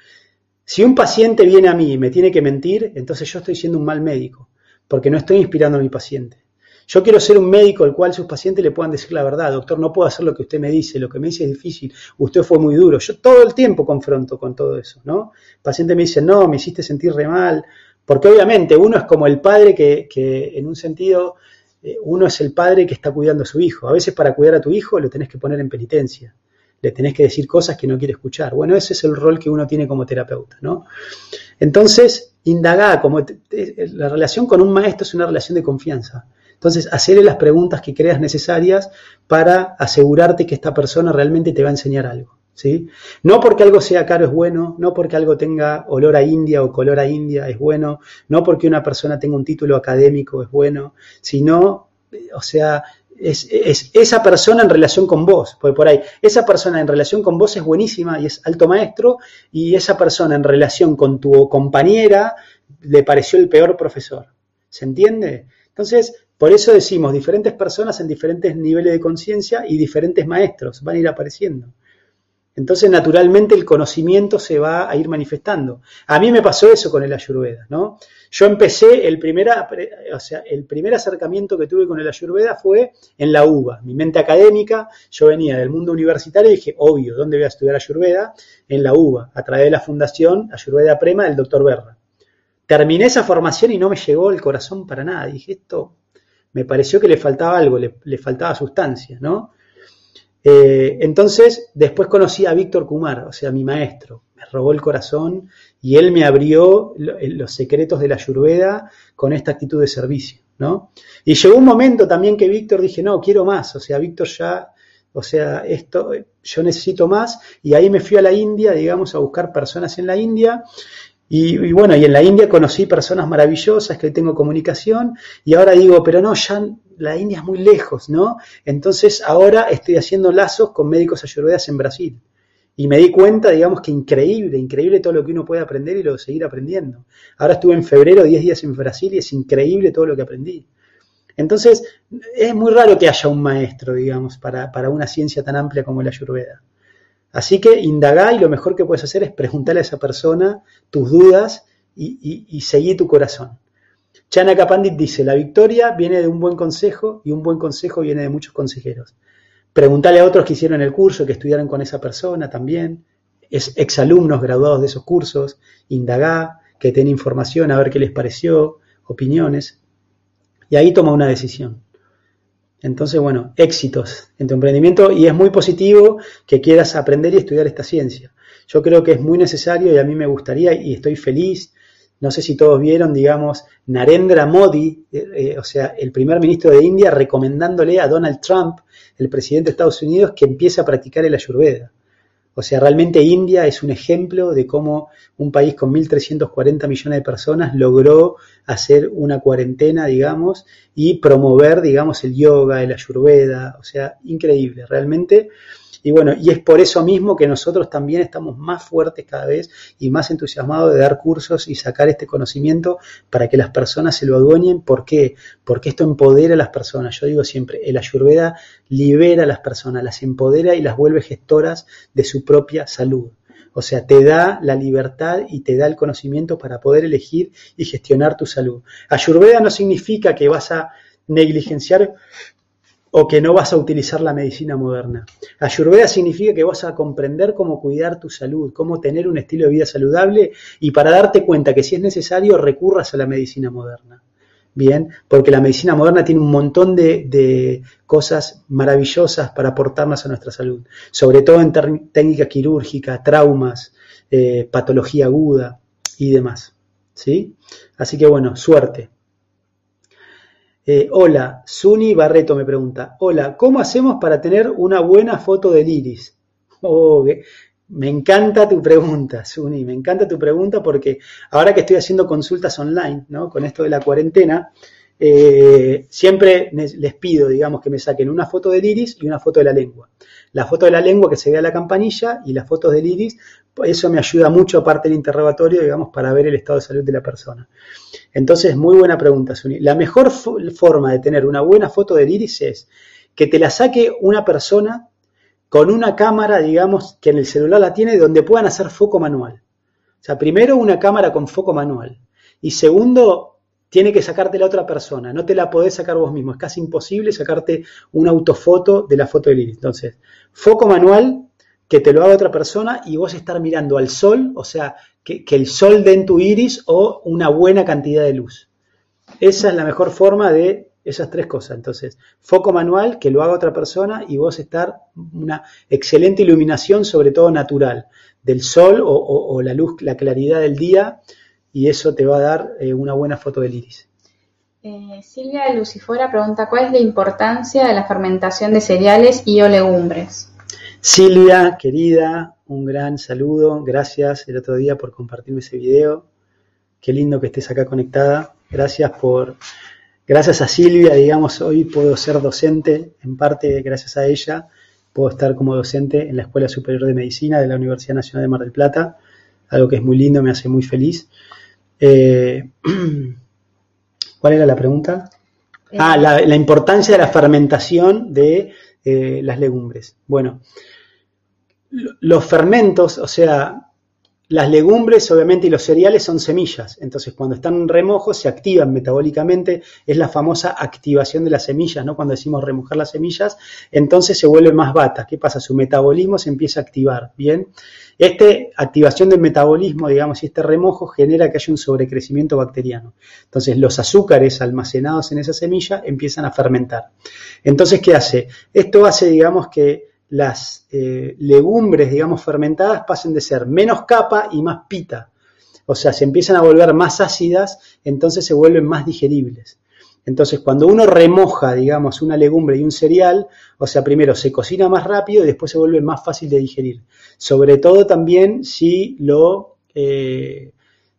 si un paciente viene a mí y me tiene que mentir, entonces yo estoy siendo un mal médico porque no estoy inspirando a mi paciente. Yo quiero ser un médico al cual sus pacientes le puedan decir la verdad, doctor, no puedo hacer lo que usted me dice, lo que me dice es difícil, usted fue muy duro. Yo todo el tiempo confronto con todo eso, ¿no? Paciente me dice, no, me hiciste sentir re mal, porque obviamente uno es como el padre que, que en un sentido, eh, uno es el padre que está cuidando a su hijo. A veces para cuidar a tu hijo lo tenés que poner en penitencia, le tenés que decir cosas que no quiere escuchar. Bueno, ese es el rol que uno tiene como terapeuta, ¿no? Entonces, indagá, como la relación con un maestro es una relación de confianza. Entonces, hacerle las preguntas que creas necesarias para asegurarte que esta persona realmente te va a enseñar algo. ¿Sí? No porque algo sea caro es bueno, no porque algo tenga olor a India o color a India es bueno, no porque una persona tenga un título académico es bueno, sino, o sea, es, esa persona en relación con vos, porque por ahí, esa persona en relación con vos es buenísima y es alto maestro, y esa persona en relación con tu compañera le pareció el peor profesor. ¿Se entiende? Entonces, por eso decimos diferentes personas en diferentes niveles de conciencia y diferentes maestros van a ir apareciendo. Entonces, naturalmente, el conocimiento se va a ir manifestando. A mí me pasó eso con el Ayurveda, ¿no? Yo empecé, el primer, o sea, el primer acercamiento que tuve con el Ayurveda fue en la UBA. Mi mente académica, yo venía del mundo universitario y dije, obvio, ¿dónde voy a estudiar Ayurveda? En la UBA, a través de la fundación Ayurveda Prema del doctor Berra. Terminé esa formación y no me llegó el corazón para nada. Dije, esto me pareció que le faltaba algo, le, le faltaba sustancia, ¿no? Eh, entonces, después conocí a Víctor Kumar, o sea, mi maestro. Me robó el corazón y él me abrió eh, los secretos de la Ayurveda con esta actitud de servicio, ¿no? Y llegó un momento también que Víctor dije, no, quiero más, o sea, Víctor ya, o sea, esto, yo necesito más, y ahí me fui a la India, digamos, a buscar personas en la India, y, bueno, y en la India conocí personas maravillosas que tengo comunicación y ahora digo, pero no, ya la India es muy lejos, ¿no? Entonces ahora estoy haciendo lazos con médicos ayurvedas en Brasil. Y me di cuenta, digamos, que increíble, increíble todo lo que uno puede aprender y lo seguir aprendiendo. Ahora estuve en febrero 10 días en Brasil y es increíble todo lo que aprendí. Entonces, es muy raro que haya un maestro, digamos, para, para una ciencia tan amplia como la ayurveda. Así que indagá y lo mejor que puedes hacer es preguntarle a esa persona tus dudas y, seguir tu corazón. Chanaka Pandit dice, la victoria viene de un buen consejo y un buen consejo viene de muchos consejeros. Preguntale a otros que hicieron el curso, que estudiaron con esa persona también, es exalumnos graduados de esos cursos, indagá, que den información, a ver qué les pareció, opiniones, y ahí toma una decisión. Entonces, bueno, éxitos en tu emprendimiento y es muy positivo que quieras aprender y estudiar esta ciencia. Yo creo que es muy necesario y a mí me gustaría y estoy feliz. No sé si todos vieron, digamos, Narendra Modi, eh, eh, o sea, el primer ministro de India, recomendándole a Donald Trump, el presidente de Estados Unidos, que empiece a practicar el ayurveda. O sea, realmente India es un ejemplo de cómo un país con 1.340 millones de personas logró hacer una cuarentena, digamos, y promover, digamos, el yoga, el ayurveda. O sea, increíble, realmente. Y bueno, y es por eso mismo que nosotros también estamos más fuertes cada vez y más entusiasmados de dar cursos y sacar este conocimiento para que las personas se lo adueñen. ¿Por qué? Porque esto empodera a las personas. Yo digo siempre, el ayurveda libera a las personas, las empodera y las vuelve gestoras de su propia salud. O sea, te da la libertad y te da el conocimiento para poder elegir y gestionar tu salud. Ayurveda no significa que vas a negligenciar o que no vas a utilizar la medicina moderna. Ayurveda significa que vas a comprender cómo cuidar tu salud, cómo tener un estilo de vida saludable y para darte cuenta que si es necesario recurras a la medicina moderna. Bien, porque la medicina moderna tiene un montón de, cosas maravillosas para aportarnos a nuestra salud, sobre todo en técnica quirúrgica, traumas, eh, patología aguda y demás. ¿sí? Así que bueno, suerte. Eh, hola, Suni Barreto me pregunta, hola, ¿cómo hacemos para tener una buena foto del iris? Oh, me encanta tu pregunta, Suni, me encanta tu pregunta porque ahora que estoy haciendo consultas online, ¿no? Con esto de la cuarentena, eh, siempre les pido, digamos, que me saquen una foto del iris y una foto de la lengua. La foto de la lengua que se vea la campanilla y las fotos del iris, eso me ayuda mucho, aparte del interrogatorio, digamos, para ver el estado de salud de la persona. Entonces, muy buena pregunta, Suni. La mejor forma de tener una buena foto del iris es que te la saque una persona con una cámara, digamos, que en el celular la tiene, donde puedan hacer foco manual. O sea, primero una cámara con foco manual. Y segundo, tiene que sacarte la otra persona, no te la podés sacar vos mismo, es casi imposible sacarte una autofoto de la foto del iris. Entonces, foco manual, que te lo haga otra persona y vos estar mirando al sol, o sea, que, el sol dé en tu iris o una buena cantidad de luz. Esa es la mejor forma de esas tres cosas. Entonces, foco manual, que lo haga otra persona y vos estar una excelente iluminación, sobre todo natural, del sol o la luz, la claridad del día y eso te va a dar eh, una buena foto del iris. Eh, Silvia Lucifora pregunta, ¿cuál es la importancia de la fermentación de cereales y o legumbres? Silvia, querida, un gran saludo. Gracias el otro día por compartirme ese video. Qué lindo que estés acá conectada. Gracias por, gracias a Silvia, digamos, hoy puedo ser docente, en parte gracias a ella, puedo estar como docente en la Escuela Superior de Medicina de la Universidad Nacional de Mar del Plata, algo que es muy lindo, me hace muy feliz. Eh, ¿Cuál era la pregunta? Eh, ah, la, importancia de la fermentación de eh, las legumbres. Bueno, los fermentos, o sea, las legumbres, obviamente, y los cereales son semillas. Entonces, cuando están en remojo, se activan metabólicamente. Es la famosa activación de las semillas, ¿no? Cuando decimos remojar las semillas, entonces se vuelve más bata. ¿Qué pasa? Su metabolismo se empieza a activar, ¿bien? Esta activación del metabolismo, digamos, y este remojo genera que haya un sobrecrecimiento bacteriano. Entonces, los azúcares almacenados en esa semilla empiezan a fermentar. Entonces, ¿qué hace? Esto hace, digamos, que las eh, legumbres, digamos, fermentadas pasen de ser menos capa y más pita. O sea, se empiezan a volver más ácidas, entonces se vuelven más digeribles. Entonces, cuando uno remoja, digamos, una legumbre y un cereal, o sea, primero se cocina más rápido y después se vuelve más fácil de digerir. Sobre todo también si lo eh,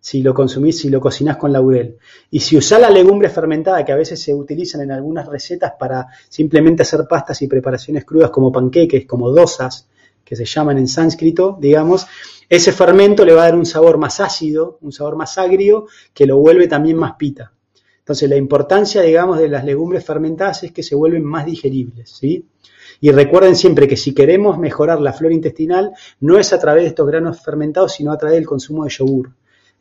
si lo consumís, si lo cocinás con laurel. Y si usás la legumbre fermentada, que a veces se utilizan en algunas recetas para simplemente hacer pastas y preparaciones crudas como panqueques, como dosas, que se llaman en sánscrito, digamos, ese fermento le va a dar un sabor más ácido, un sabor más agrio, que lo vuelve también más pita. Entonces, la importancia, digamos, de las legumbres fermentadas es que se vuelven más digeribles, ¿sí? Y recuerden siempre que si queremos mejorar la flora intestinal, no es a través de estos granos fermentados, sino a través del consumo de yogur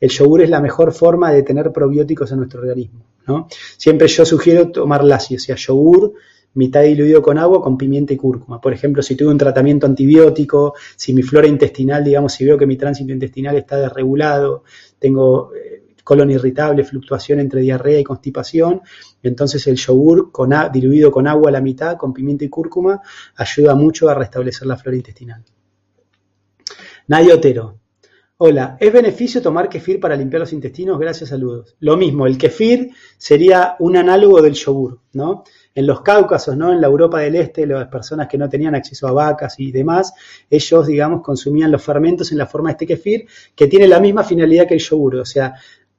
el yogur es la mejor forma de tener probióticos en nuestro organismo. ¿no? Siempre yo sugiero tomar lassi, o sea, yogur mitad diluido con agua con pimienta y cúrcuma. Por ejemplo, si tuve un tratamiento antibiótico, si mi flora intestinal, digamos, si veo que mi tránsito intestinal está desregulado, tengo eh, colon irritable, fluctuación entre diarrea y constipación, entonces el yogur con diluido con agua a la mitad, con pimienta y cúrcuma, ayuda mucho a restablecer la flora intestinal. Nadia Otero, Hola, ¿es beneficio tomar kefir para limpiar los intestinos? Gracias, saludos. Lo mismo, el kefir sería un análogo del yogur, ¿no? En los Cáucasos, ¿no? En la Europa del Este, las personas que no tenían acceso a vacas y demás, ellos, digamos, consumían los fermentos en la forma de este kefir, que tiene la misma finalidad que el yogur, o sea,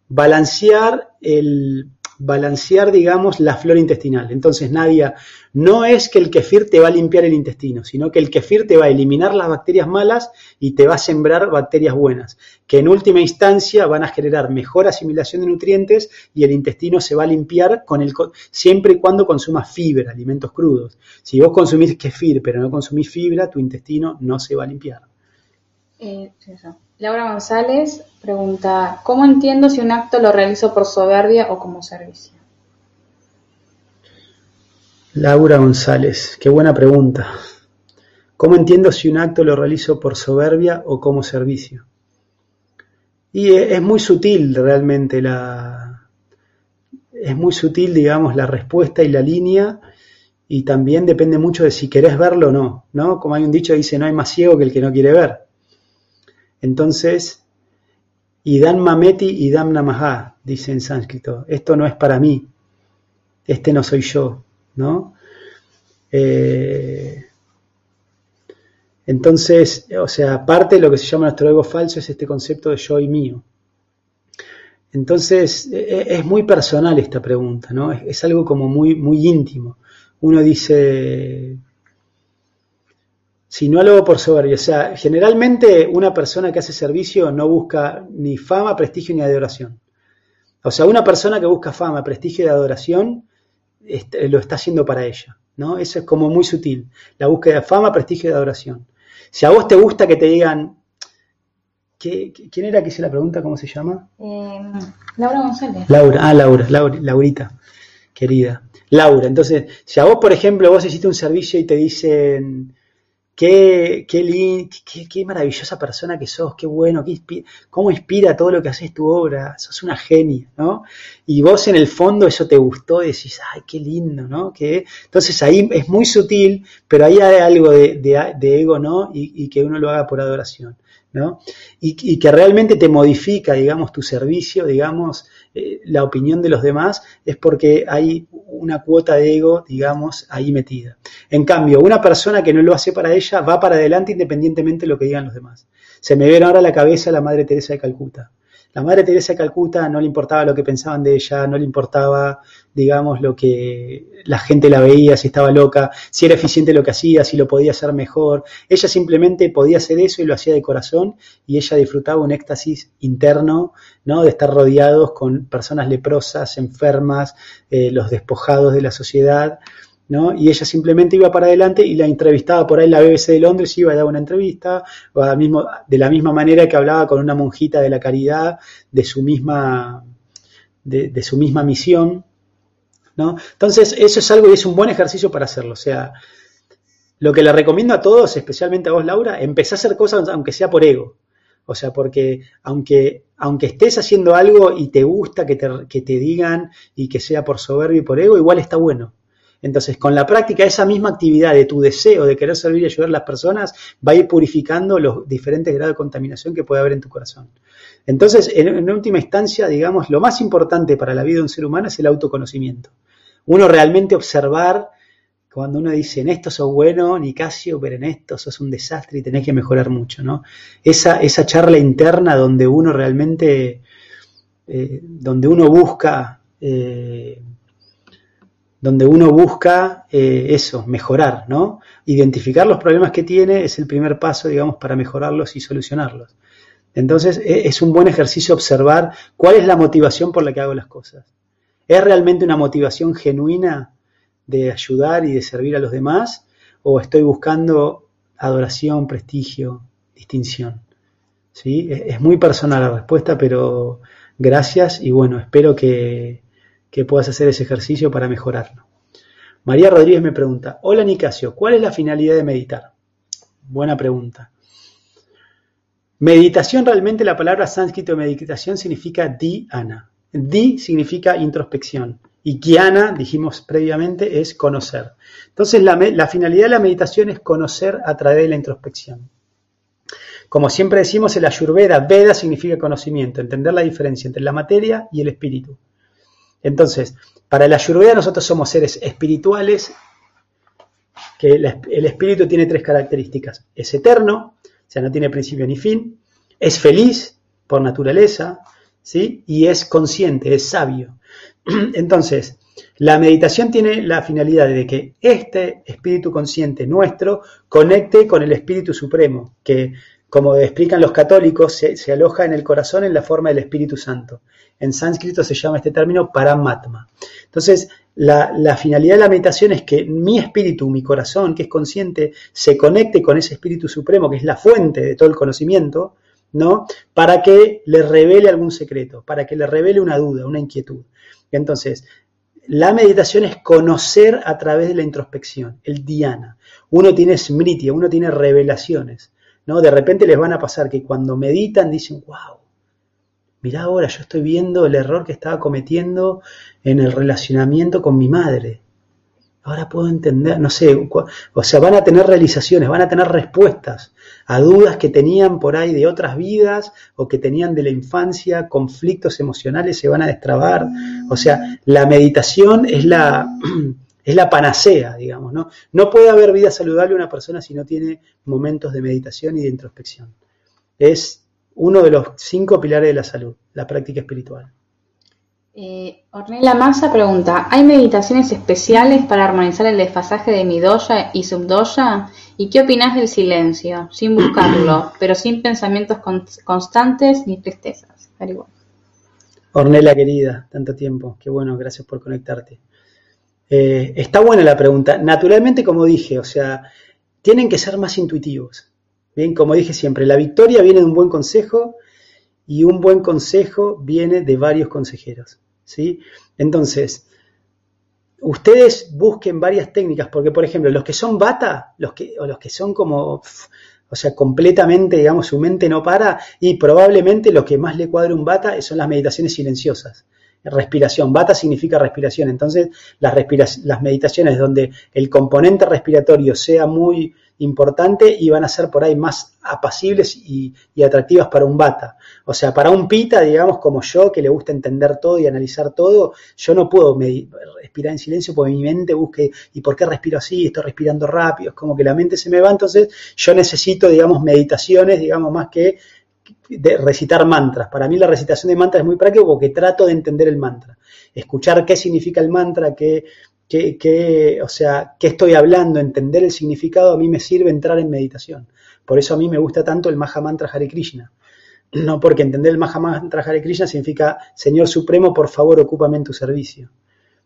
balancear el, balancear, digamos, la flora intestinal. Entonces, Nadia, no es que el kefir te va a limpiar el intestino, sino que el kefir te va a eliminar las bacterias malas y te va a sembrar bacterias buenas, que en última instancia van a generar mejor asimilación de nutrientes y el intestino se va a limpiar con el, siempre y cuando consumas fibra, alimentos crudos. Si vos consumís kefir pero no consumís fibra, tu intestino no se va a limpiar. Eh, Laura González pregunta, ¿cómo entiendo si un acto lo realizo por soberbia o como servicio? Laura González, qué buena pregunta. ¿Cómo entiendo si un acto lo realizo por soberbia o como servicio? Y es muy sutil realmente la... Es muy sutil, digamos, la respuesta y la línea y también depende mucho de si querés verlo o no, ¿no? Como hay un dicho que dice, no hay más ciego que el que no quiere ver. Entonces, Idam Mameti Idam Namaha, dice en sánscrito, esto no es para mí, este no soy yo, ¿no? Eh, entonces, o sea, parte de lo que se llama nuestro ego falso es este concepto de yo y mío. Entonces, e, e, es muy personal esta pregunta, ¿no? Es, es algo como muy, muy íntimo. Uno dice, sino algo por soberbia. O sea, generalmente una persona que hace servicio no busca ni fama, prestigio ni adoración. O sea, una persona que busca fama, prestigio y adoración este, lo está haciendo para ella. ¿no? Eso es como muy sutil. La búsqueda de fama, prestigio y adoración. Si a vos te gusta que te digan. ¿Quién era que hice la pregunta? ¿Cómo se llama? Eh, Laura González. Laura, ah, Laura, Laura, Laurita, querida. Laura, entonces, si a vos, por ejemplo, vos hiciste un servicio y te dicen, Qué, qué, qué, maravillosa persona que sos, qué bueno, qué cómo inspira todo lo que haces tu obra, sos una genia, ¿no? Y vos en el fondo eso te gustó y decís, ay, qué lindo, ¿no? Que, entonces ahí es muy sutil, pero ahí hay algo de, ego, ¿no? Y, que uno lo haga por adoración, ¿no? Y, y que realmente te modifica, digamos, tu servicio, digamos, eh, la opinión de los demás, es porque hay una cuota de ego, digamos, ahí metida. En cambio, una persona que no lo hace para ella va para adelante independientemente de lo que digan los demás. Se me viene ahora a la cabeza la Madre Teresa de Calcuta. La Madre Teresa de Calcuta no le importaba lo que pensaban de ella, no le importaba, digamos, lo que la gente la veía, si estaba loca, si era eficiente lo que hacía, si lo podía hacer mejor. Ella simplemente podía hacer eso y lo hacía de corazón y ella disfrutaba un éxtasis interno, ¿no? De estar rodeados con personas leprosas, enfermas, eh, los despojados de la sociedad. ¿No? Y ella simplemente iba para adelante y la entrevistaba por ahí la BBC de Londres, iba a dar una entrevista, o mismo, de la misma manera que hablaba con una monjita de la caridad de su misma, de, su misma misión, ¿no? Entonces, eso es algo y es un buen ejercicio para hacerlo. O sea, lo que le recomiendo a todos, especialmente a vos, Laura, empezá a hacer cosas aunque sea por ego. O sea, porque aunque, aunque estés haciendo algo y te gusta que te, que te digan y que sea por soberbio y por ego, igual está bueno. Entonces, con la práctica, esa misma actividad de tu deseo de querer servir y ayudar a las personas va a ir purificando los diferentes grados de contaminación que puede haber en tu corazón. Entonces, en, última instancia, digamos, lo más importante para la vida de un ser humano es el autoconocimiento. Uno realmente observar cuando uno dice, en esto sos bueno, Nicasio, pero en esto sos un desastre y tenés que mejorar mucho, ¿no? Esa, esa charla interna donde uno realmente, eh, donde uno busca eh, donde uno busca eh, eso, mejorar, ¿no? Identificar los problemas que tiene es el primer paso, digamos, para mejorarlos y solucionarlos. Entonces, e, es un buen ejercicio observar cuál es la motivación por la que hago las cosas. ¿Es realmente una motivación genuina de ayudar y de servir a los demás? ¿O estoy buscando adoración, prestigio, distinción? ¿Sí? E, es muy personal la respuesta, pero gracias y bueno, espero que, que puedas hacer ese ejercicio para mejorarlo. María Rodríguez me pregunta, hola Nicasio, ¿cuál es la finalidad de meditar? Buena pregunta. Meditación, realmente la palabra sánscrito de meditación significa dhyana. Di significa introspección y kiana, dijimos previamente, es conocer. Entonces la, la finalidad de la meditación es conocer a través de la introspección. como siempre decimos, el Ayurveda, Veda significa conocimiento, entender la diferencia entre la materia y el espíritu. Entonces, para el Ayurveda nosotros somos seres espirituales, que el espíritu tiene tres características. Es eterno, o sea, no tiene principio ni fin, es feliz por naturaleza, ¿sí? Y es consciente, es sabio. Entonces, la meditación tiene la finalidad de que este espíritu consciente nuestro conecte con el espíritu supremo, que como explican los católicos, se, aloja en el corazón en la forma del Espíritu Santo. En sánscrito se llama este término paramatma. Entonces, la, la, finalidad de la meditación es que mi espíritu, mi corazón, que es consciente, se conecte con ese espíritu supremo, que es la fuente de todo el conocimiento, ¿no? Para que le revele algún secreto, para que le revele una duda, una inquietud. Entonces, la meditación es conocer a través de la introspección, el dhyana. Uno tiene smriti, uno tiene revelaciones. ¿no? De repente les van a pasar que cuando meditan dicen, wow, mirá ahora, yo estoy viendo el error que estaba cometiendo en el relacionamiento con mi madre. Ahora puedo entender, no sé, o sea, van a tener realizaciones, van a tener respuestas a dudas que tenían por ahí de otras vidas o que tenían de la infancia, conflictos emocionales se van a destrabar. O sea, la meditación es la, es la panacea, digamos, ¿no? No puede haber vida saludable una persona si no tiene momentos de meditación y de introspección. Es uno de los cinco pilares de la salud, la práctica espiritual. Eh, Ornella Massa pregunta, ¿hay meditaciones especiales para armonizar el desfasaje de mi doya y subdoya? ¿Y qué opinas del silencio, sin buscarlo, pero sin pensamientos constantes ni tristezas? Ornella querida, tanto tiempo, qué bueno, gracias por conectarte. Eh, está buena la pregunta. Naturalmente, como dije, o sea, tienen que ser más intuitivos. Bien, como dije siempre, la victoria viene de un buen consejo y un buen consejo viene de varios consejeros. ¿sí? Entonces, ustedes busquen varias técnicas, porque por ejemplo, los que son bata, los que, o los que son como, o sea, completamente, digamos, su mente no para, y probablemente lo que más le cuadra un bata son las meditaciones silenciosas. Respiración, bata significa respiración, entonces las, las meditaciones donde el componente respiratorio sea muy importante y van a ser por ahí más apacibles y, atractivas para un bata. O sea, para un pita, digamos, como yo, que le gusta entender todo y analizar todo, yo no puedo respirar en silencio porque mi mente busque, ¿y por qué respiro así? Estoy respirando rápido, es como que la mente se me va, entonces yo necesito, digamos, meditaciones, digamos, más que de recitar mantras. Para mí la recitación de mantras es muy práctico porque trato de entender el mantra. Escuchar qué significa el mantra, qué, qué, o sea, qué estoy hablando, entender el significado, a mí me sirve entrar en meditación. Por eso a mí me gusta tanto el Maha Mantra Hare Krishna. No porque entender el Maha Mantra Hare Krishna significa, Señor Supremo, por favor, ocúpame en tu servicio.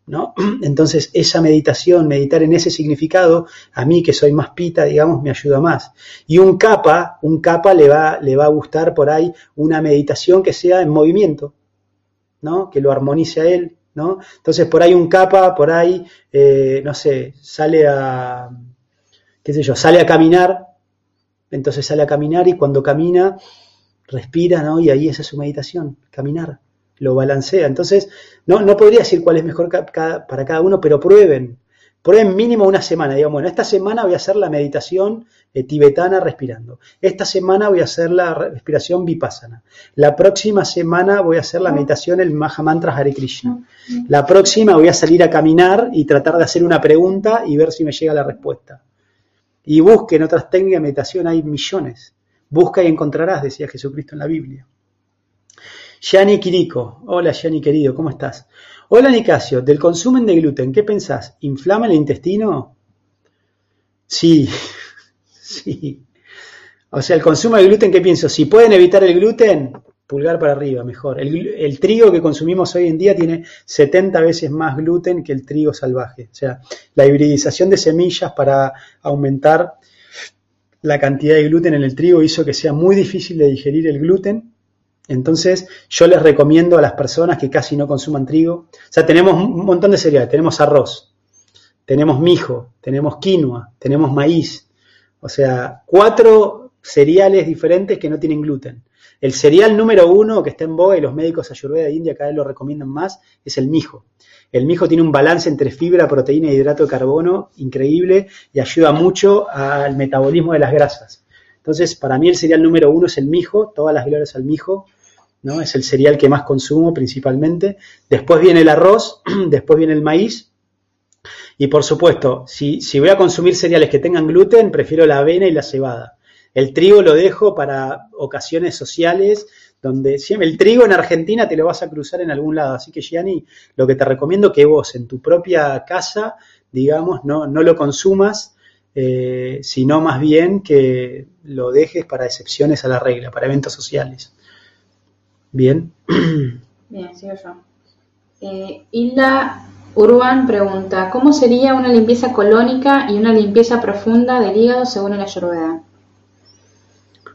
¿No? Entonces, esa meditación, meditar en ese significado, a mí que soy más pita, digamos, me ayuda más. Y un capa, un capa le va, le va a gustar por ahí una meditación que sea en movimiento, ¿no? Que lo armonice a él, ¿no? Entonces por ahí un capa, por ahí, eh, no sé, sale a, qué sé yo, sale a caminar, entonces sale a caminar y cuando camina, respira, ¿no? Y ahí esa es su meditación, caminar, lo balancea. Entonces, no, no podría decir cuál es mejor para cada uno, pero prueben, prueben mínimo una semana, digamos, bueno, esta semana voy a hacer la meditación tibetana respirando. Esta semana voy a hacer la respiración vipassana. La próxima semana voy a hacer la meditación el Maha Mantra Hare Krishna. La próxima voy a salir a caminar y tratar de hacer una pregunta y ver si me llega la respuesta. Y busquen otras técnicas de meditación, hay millones. Busca y encontrarás, decía Jesucristo en la Biblia. Yani Kiriko, hola Yani querido, ¿cómo estás? Hola Nicasio, del consumen de gluten, ¿qué pensás? ¿Inflama el intestino? Sí, sí. O sea, el consumo de gluten, ¿qué pienso? Si pueden evitar el gluten, pulgar para arriba, mejor. El, trigo que consumimos hoy en día tiene 70 veces más gluten que el trigo salvaje. O sea, la hibridización de semillas para aumentar la cantidad de gluten en el trigo hizo que sea muy difícil de digerir el gluten entonces, yo les recomiendo a las personas que casi no consuman trigo. O sea, tenemos un montón de cereales. Tenemos arroz, tenemos mijo, tenemos quinoa, tenemos maíz. O sea, cuatro cereales diferentes que no tienen gluten. El cereal número uno que está en boga y los médicos ayurveda de India cada vez lo recomiendan más es el mijo. El mijo tiene un balance entre fibra, proteína y hidrato de carbono increíble y ayuda mucho al metabolismo de las grasas. Entonces, para mí el cereal número uno es el mijo, todas las glorias al mijo, ¿no? Es el cereal que más consumo principalmente. Después viene el arroz, después viene el maíz. Y por supuesto, si, si voy a consumir cereales que tengan gluten, prefiero la avena y la cebada. El trigo lo dejo para ocasiones sociales, donde siempre el trigo en Argentina te lo vas a cruzar en algún lado. Así que, Gianni, lo que te recomiendo que vos en tu propia casa, digamos, no, no lo consumas, eh, sino más bien que lo dejes para excepciones a la regla, para eventos sociales. Bien. Bien, sigo yo. Eh, Hilda Urban pregunta, ¿cómo sería una limpieza colónica y una limpieza profunda del hígado según el Ayurveda?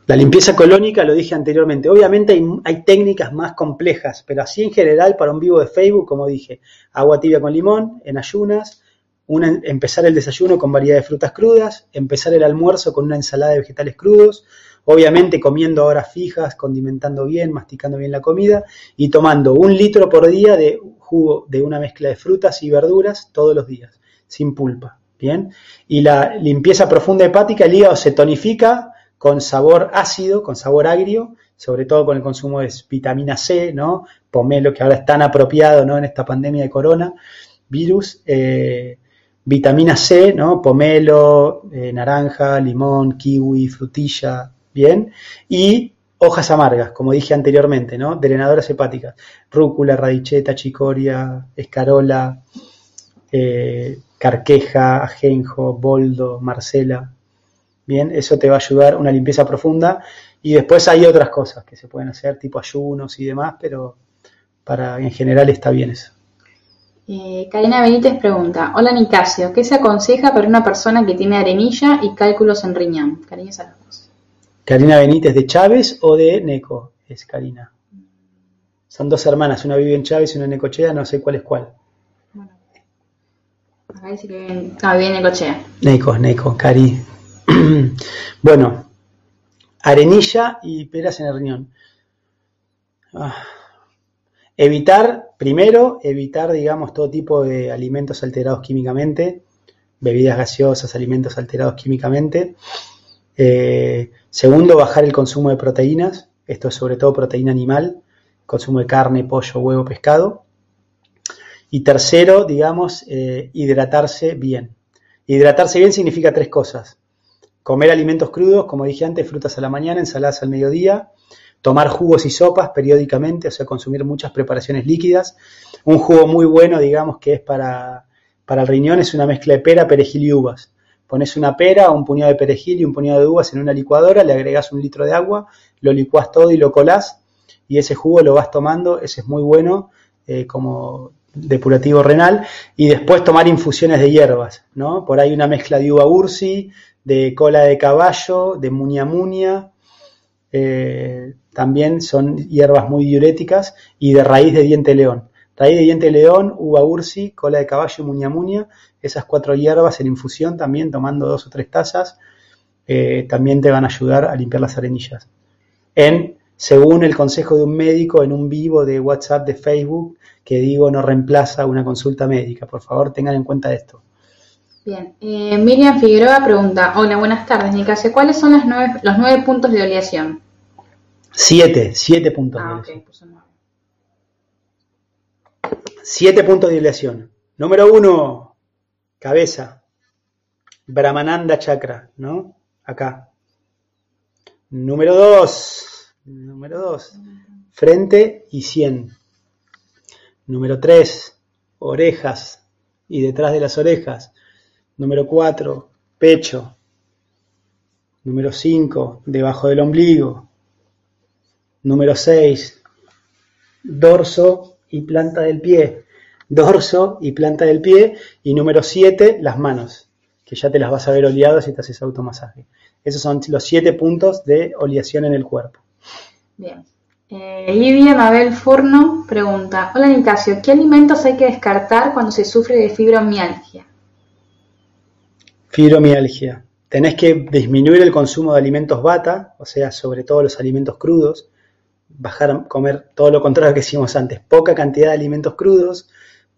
La limpieza colónica, lo dije anteriormente, obviamente hay, técnicas más complejas, pero así en general para un vivo de Facebook, como dije, agua tibia con limón, en ayunas, una, empezar el desayuno con variedad de frutas crudas, empezar el almuerzo con una ensalada de vegetales crudos, obviamente comiendo horas fijas, condimentando bien, masticando bien la comida y tomando un litro por día de jugo de una mezcla de frutas y verduras todos los días, sin pulpa. Bien, y la limpieza profunda hepática, el hígado se tonifica con sabor ácido, con sabor agrio, sobre todo con el consumo de vitamina C, ¿no? Pomelo, que ahora es tan apropiado, ¿no? En esta pandemia de corona, virus, eh, vitamina C, ¿no? Pomelo, eh, naranja, limón, kiwi, frutilla, ¿bien? Y hojas amargas, como dije anteriormente, ¿no? Drenadoras hepáticas, rúcula, radicheta, chicoria, escarola, eh, carqueja, ajenjo, boldo, marcela, Bien, eso te va a ayudar una limpieza profunda. Y después hay otras cosas que se pueden hacer, tipo ayunos y demás, pero para en general está bien eso. Eh, Karina Benítez pregunta, hola Nicasio, ¿qué se aconseja para una persona que tiene arenilla y cálculos en riñón? Cariños a los Karina Benítez de Chávez o de Neco, es Karina. Son dos hermanas, una vive en Chávez y una en Necochea, no sé cuál es cuál. Bueno, acá dice que ah, vive en Necochea. Neco, Neco, Cari. bueno, arenilla y peras en el riñón. Ah. Evitar, primero, evitar, digamos, todo tipo de alimentos alterados químicamente, bebidas gaseosas, alimentos alterados químicamente. Eh, segundo, bajar el consumo de proteínas, esto es sobre todo proteína animal, consumo de carne, pollo, huevo, pescado. Y tercero, digamos, eh, hidratarse bien. Hidratarse bien significa tres cosas. Comer alimentos crudos, como dije antes, frutas a la mañana, ensaladas al mediodía. Tomar jugos y sopas periódicamente, o sea, consumir muchas preparaciones líquidas. Un jugo muy bueno, digamos, que es para, para el riñón, es una mezcla de pera, perejil y uvas. Pones una pera, un puñado de perejil y un puñado de uvas en una licuadora, le agregas un litro de agua, lo licuás todo y lo colás, y ese jugo lo vas tomando, ese es muy bueno eh, como depurativo renal, y después tomar infusiones de hierbas, ¿no? Por ahí una mezcla de uva ursi, de cola de caballo, de muña muña, eh, también son hierbas muy diuréticas, y de raíz de diente león. Raíz de diente león, uva ursi, cola de caballo y muña muña, esas cuatro hierbas en infusión también, tomando dos o tres tazas, eh, también te van a ayudar a limpiar las arenillas. En, según el consejo de un médico en un vivo de WhatsApp de Facebook, que digo no reemplaza una consulta médica. Por favor, tengan en cuenta esto. Bien, eh, Miriam Figueroa pregunta, hola, buenas tardes, Nicasio, ¿cuáles son las nueve, los nueve puntos de oleación? Siete, siete puntos ah, de oleación. Siete puntos de oleación. Número uno, cabeza. Brahmananda chakra, ¿no? Acá. Número dos, número dos, frente y cien. Número tres, orejas y detrás de las orejas Número 4, pecho. Número 5, debajo del ombligo. Número 6, dorso y planta del pie. Dorso y planta del pie. Y número 7, las manos, que ya te las vas a ver oleadas si te haces automasaje. Esos son los 7 puntos de oleación en el cuerpo. Bien. Eh, Lidia Mabel Furno pregunta, hola Nicasio, ¿qué alimentos hay que descartar cuando se sufre de fibromialgia? Fibromialgia. Tenés que disminuir el consumo de alimentos bata, o sea, sobre todo los alimentos crudos, bajar comer todo lo contrario que hicimos antes, poca cantidad de alimentos crudos,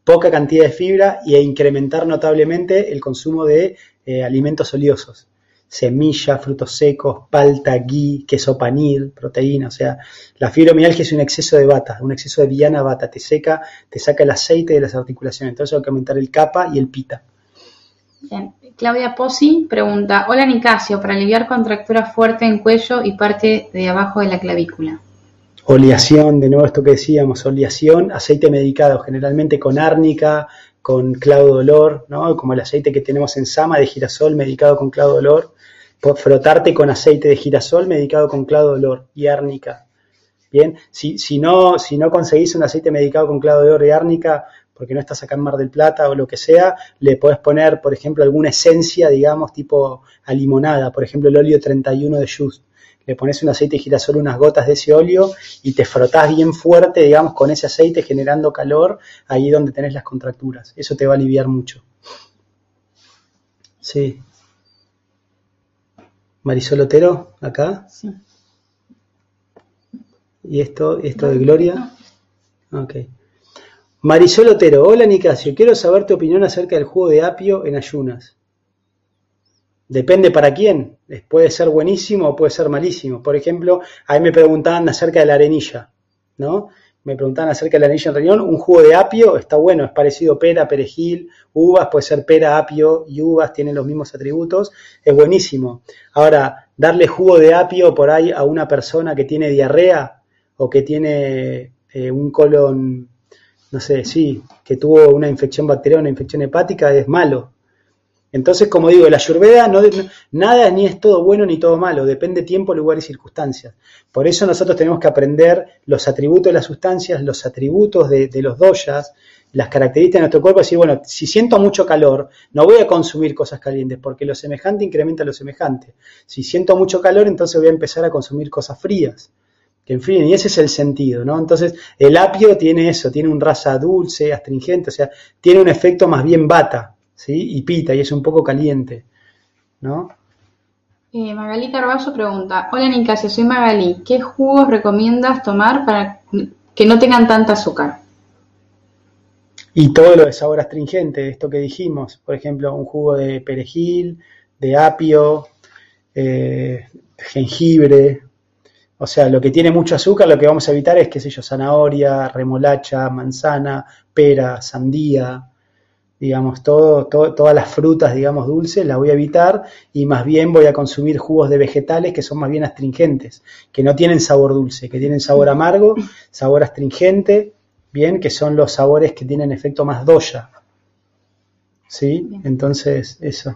poca cantidad de fibra e incrementar notablemente el consumo de eh, alimentos oleosos. semillas, frutos secos, palta, ghee, queso panir, proteína, o sea, la fibromialgia es un exceso de bata, un exceso de viana bata, te seca, te saca el aceite de las articulaciones, entonces hay que aumentar el capa y el pita. Bien. Claudia Pozzi pregunta, hola Nicasio, para aliviar contractura fuerte en cuello y parte de abajo de la clavícula. Oleación, de nuevo esto que decíamos, oleación, aceite medicado, generalmente con árnica, con clavo dolor, ¿no? como el aceite que tenemos en Sama de girasol medicado con clavo dolor, frotarte con aceite de girasol medicado con clavo dolor y árnica. Bien, si, si, no, si no conseguís un aceite medicado con oro y árnica, porque no estás acá en Mar del Plata o lo que sea, le podés poner, por ejemplo, alguna esencia, digamos, tipo a limonada, por ejemplo, el óleo 31 de Just. Le pones un aceite de girasol, unas gotas de ese óleo y te frotás bien fuerte, digamos, con ese aceite generando calor ahí donde tenés las contracturas. Eso te va a aliviar mucho. Sí. Marisol Otero, acá. Sí. ¿Y esto, esto de Gloria? Ok. Marisol Otero, hola Nicasio, quiero saber tu opinión acerca del jugo de apio en ayunas. Depende para quién, puede ser buenísimo o puede ser malísimo. Por ejemplo, a mí me preguntaban acerca de la arenilla, ¿no? Me preguntaban acerca de la arenilla en riñón, un jugo de apio está bueno, es parecido pera, perejil, uvas, puede ser pera, apio y uvas, tienen los mismos atributos, es buenísimo. Ahora, darle jugo de apio por ahí a una persona que tiene diarrea o que tiene eh, un colon no sé, sí, que tuvo una infección bacteriana, una infección hepática, es malo. Entonces, como digo, la ayurveda no, nada ni es todo bueno ni todo malo, depende tiempo, lugar y circunstancias. Por eso nosotros tenemos que aprender los atributos de las sustancias, los atributos de, los doyas, las características de nuestro cuerpo, decir, bueno, si siento mucho calor, no voy a consumir cosas calientes, porque lo semejante incrementa lo semejante. Si siento mucho calor, entonces voy a empezar a consumir cosas frías que enfríen, y ese es el sentido, ¿no? Entonces, el apio tiene eso, tiene un raza dulce, astringente, o sea, tiene un efecto más bien bata, ¿sí? Y pita, y es un poco caliente, ¿no? Eh, Magalí Carballo pregunta, hola Nicasio, soy Magalí, ¿qué jugos recomiendas tomar para que no tengan tanta azúcar? Y todo lo de sabor astringente, esto que dijimos, por ejemplo, un jugo de perejil, de apio, eh, jengibre, o sea, lo que tiene mucho azúcar, lo que vamos a evitar es, qué sé yo, zanahoria, remolacha, manzana, pera, sandía, digamos, todo, todas las frutas, digamos, dulces, las voy a evitar y más bien voy a consumir jugos de vegetales que son más bien astringentes, que no tienen sabor dulce, que tienen sabor amargo, sabor astringente, bien, que son los sabores que tienen efecto más doya. ¿Sí? Entonces, eso.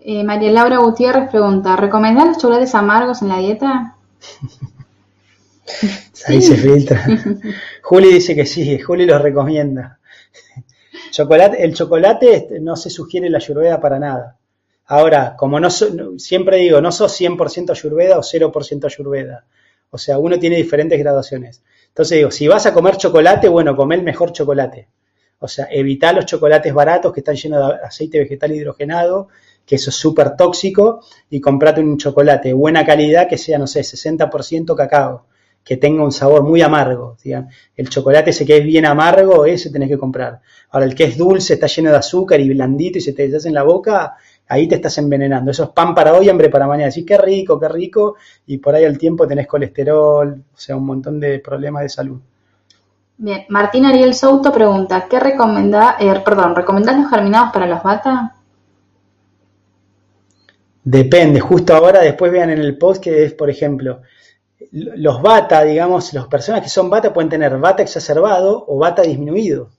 Eh, María Laura Gutiérrez pregunta, ¿recomendás los chocolates amargos en la dieta? Ahí se filtra. Juli dice que sí, Juli los recomienda. Chocolate, el chocolate este, no se sugiere la ayurveda para nada. Ahora, como no siempre digo, no sos 100% ayurveda o 0% ayurveda. O sea, uno tiene diferentes graduaciones. Entonces digo, si vas a comer chocolate, bueno, come el mejor chocolate. O sea, evita los chocolates baratos que están llenos de aceite vegetal hidrogenado que eso es súper tóxico, y comprate un chocolate de buena calidad que sea, no sé, 60% cacao, que tenga un sabor muy amargo. El chocolate ese que es bien amargo, ese tenés que comprar. Ahora, el que es dulce, está lleno de azúcar y blandito y se te deshace en la boca, ahí te estás envenenando. Eso es pan para hoy, hambre para mañana. Decís, qué rico, qué rico, y por ahí al tiempo tenés colesterol, o sea, un montón de problemas de salud. Bien, Martín Ariel Souto pregunta, ¿qué recomendás, eh, perdón, recomendás los germinados para los bata? Depende, justo ahora después vean en el post que es, por ejemplo, los bata, digamos, las personas que son bata pueden tener bata exacerbado o bata disminuido.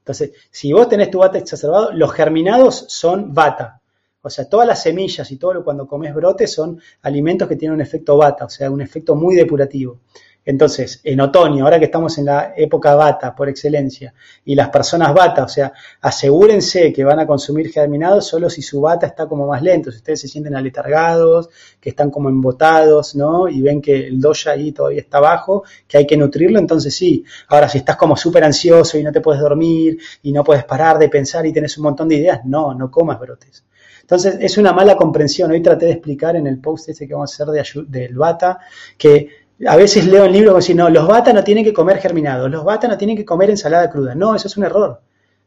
Entonces, si vos tenés tu bata exacerbado, los germinados son bata. O sea, todas las semillas y todo lo cuando comes brotes son alimentos que tienen un efecto bata, o sea, un efecto muy depurativo. Entonces, en otoño, ahora que estamos en la época bata por excelencia, y las personas bata, o sea, asegúrense que van a consumir germinados solo si su bata está como más lento, si ustedes se sienten aletargados, que están como embotados, ¿no? Y ven que el doya ahí todavía está bajo, que hay que nutrirlo, entonces sí. Ahora, si estás como súper ansioso y no te puedes dormir y no puedes parar de pensar y tienes un montón de ideas, no, no comas brotes. Entonces, es una mala comprensión. Hoy traté de explicar en el post ese que vamos a hacer de, del bata, que a veces leo en libros como si no, los bata no tienen que comer germinados, los bata no tienen que comer ensalada cruda. No, eso es un error.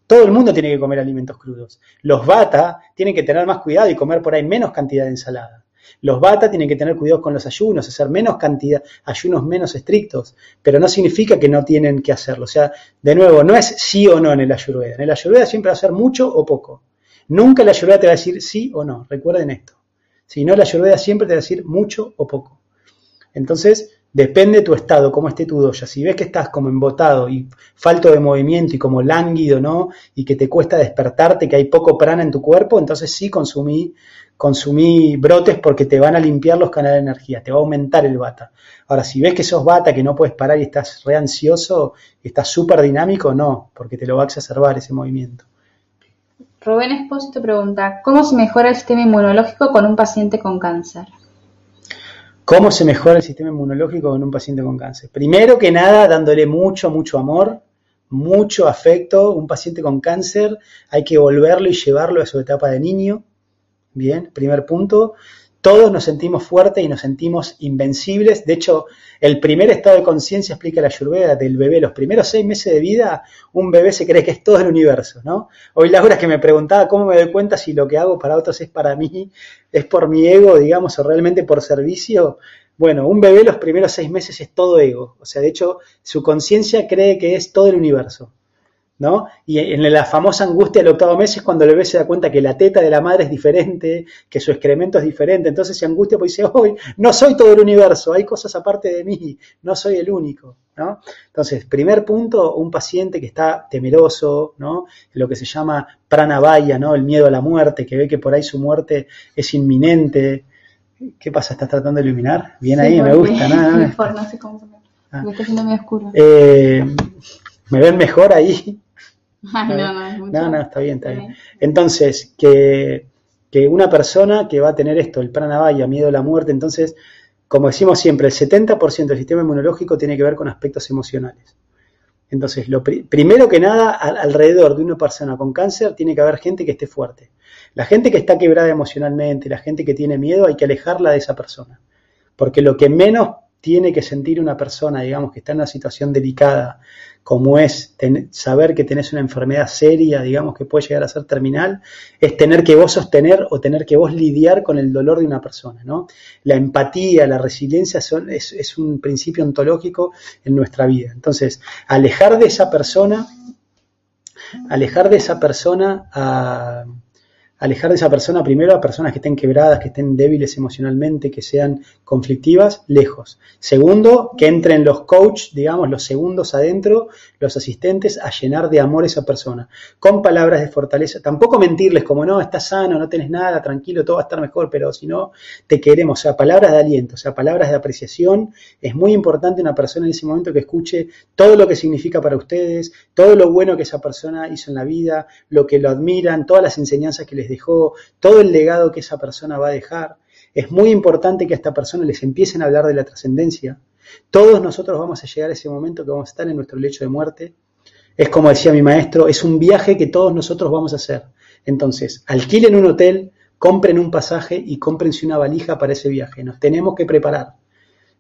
todo el mundo tiene que comer alimentos crudos. Los bata tienen que tener más cuidado y comer por ahí menos cantidad de ensalada. Los bata tienen que tener cuidado con los ayunos, hacer menos cantidad, ayunos menos estrictos, pero no significa que no tienen que hacerlo. O sea, de nuevo, no es sí o no en el ayurveda. En el ayurveda siempre va a ser mucho o poco. Nunca el ayurveda te va a decir sí o no. Recuerden esto. Si no, la ayurveda siempre te va a decir mucho o poco. Entonces, depende de tu estado, cómo esté tu doya. Si ves que estás como embotado y falto de movimiento y como lánguido, ¿no? Y que te cuesta despertarte, que hay poco prana en tu cuerpo, entonces sí consumí consumí brotes porque te van a limpiar los canales de energía, te va a aumentar el bata. Ahora, si ves que sos bata, que no puedes parar y estás re ansioso, estás súper dinámico, no, porque te lo va a exacerbar ese movimiento. Rubén Espósito pregunta, ¿cómo se mejora el sistema inmunológico con un paciente con cáncer? ¿Cómo se mejora el sistema inmunológico con un paciente con cáncer? Primero que nada, dándole mucho, mucho amor, mucho afecto. Un paciente con cáncer hay que volverlo y llevarlo a su etapa de niño Bien, primer punto. Todos nos sentimos fuertes y nos sentimos invencibles. De hecho, el primer estado de conciencia explica la ayurveda del bebé. Los primeros seis meses de vida, un bebé se cree que es todo el universo, ¿no? Hoy Laura que me preguntaba cómo me doy cuenta si lo que hago para otros es para mí, es por mi ego, digamos, o realmente por servicio. Bueno, un bebé los primeros seis meses es todo ego. O sea, de hecho, su conciencia cree que es todo el universo. ¿No? Y en la famosa angustia del octavo mes es cuando el bebé se da cuenta que la teta de la madre es diferente, que su excremento es diferente, entonces se angustia porque dice, hoy no soy todo el universo, hay cosas aparte de mí, no soy el único, ¿no? Entonces, primer punto, un paciente que está temeroso, ¿no? Lo que se llama pranavaya, ¿no? El miedo a la muerte, que ve que por ahí su muerte es inminente. ¿Qué pasa? ¿Estás tratando de iluminar? Bien ahí, me gusta, nada. Mejor, no sé cómo ah. Me está haciendo muy oscuro. Eh, ¿Me ven mejor ahí? no, no, está bien, está bien. Entonces, que, una persona que va a tener esto, el pranavaya, miedo a la muerte, entonces, como decimos siempre, el 70% del sistema inmunológico tiene que ver con aspectos emocionales. Entonces, lo primero que nada, alrededor de una persona con cáncer tiene que haber gente que esté fuerte. La gente que está quebrada emocionalmente, la gente que tiene miedo, hay que alejarla de esa persona. Porque lo que menos tiene que sentir una persona, digamos, que está en una situación delicada, como es saber que tenés una enfermedad seria, digamos, que puede llegar a ser terminal, es tener que vos sostener o tener que vos lidiar con el dolor de una persona, ¿no? La empatía, la resiliencia son, es, es un principio ontológico en nuestra vida. Entonces, alejar de esa persona, alejar de esa persona a alejar de esa persona primero a personas que estén quebradas, que estén débiles emocionalmente, que sean conflictivas, lejos. Segundo, que entren los coach, digamos, los segundos adentro, los asistentes, a llenar de amor a esa persona, con palabras de fortaleza. Tampoco mentirles como, no, estás sano, no tenés nada, tranquilo, todo va a estar mejor, pero si no, te queremos. O sea, palabras de aliento, o sea, palabras de apreciación. Es muy importante una persona en ese momento que escuche todo lo que significa para ustedes, todo lo bueno que esa persona hizo en la vida, lo que lo admiran, todas las enseñanzas que les dejó, todo el legado que esa persona va a dejar. Es muy importante que a esta persona les empiecen a hablar de la trascendencia. Todos nosotros vamos a llegar a ese momento que vamos a estar en nuestro lecho de muerte. Es como decía mi maestro, es un viaje que todos nosotros vamos a hacer. Entonces, alquilen un hotel, compren un pasaje y cómprense una valija para ese viaje. Nos tenemos que preparar.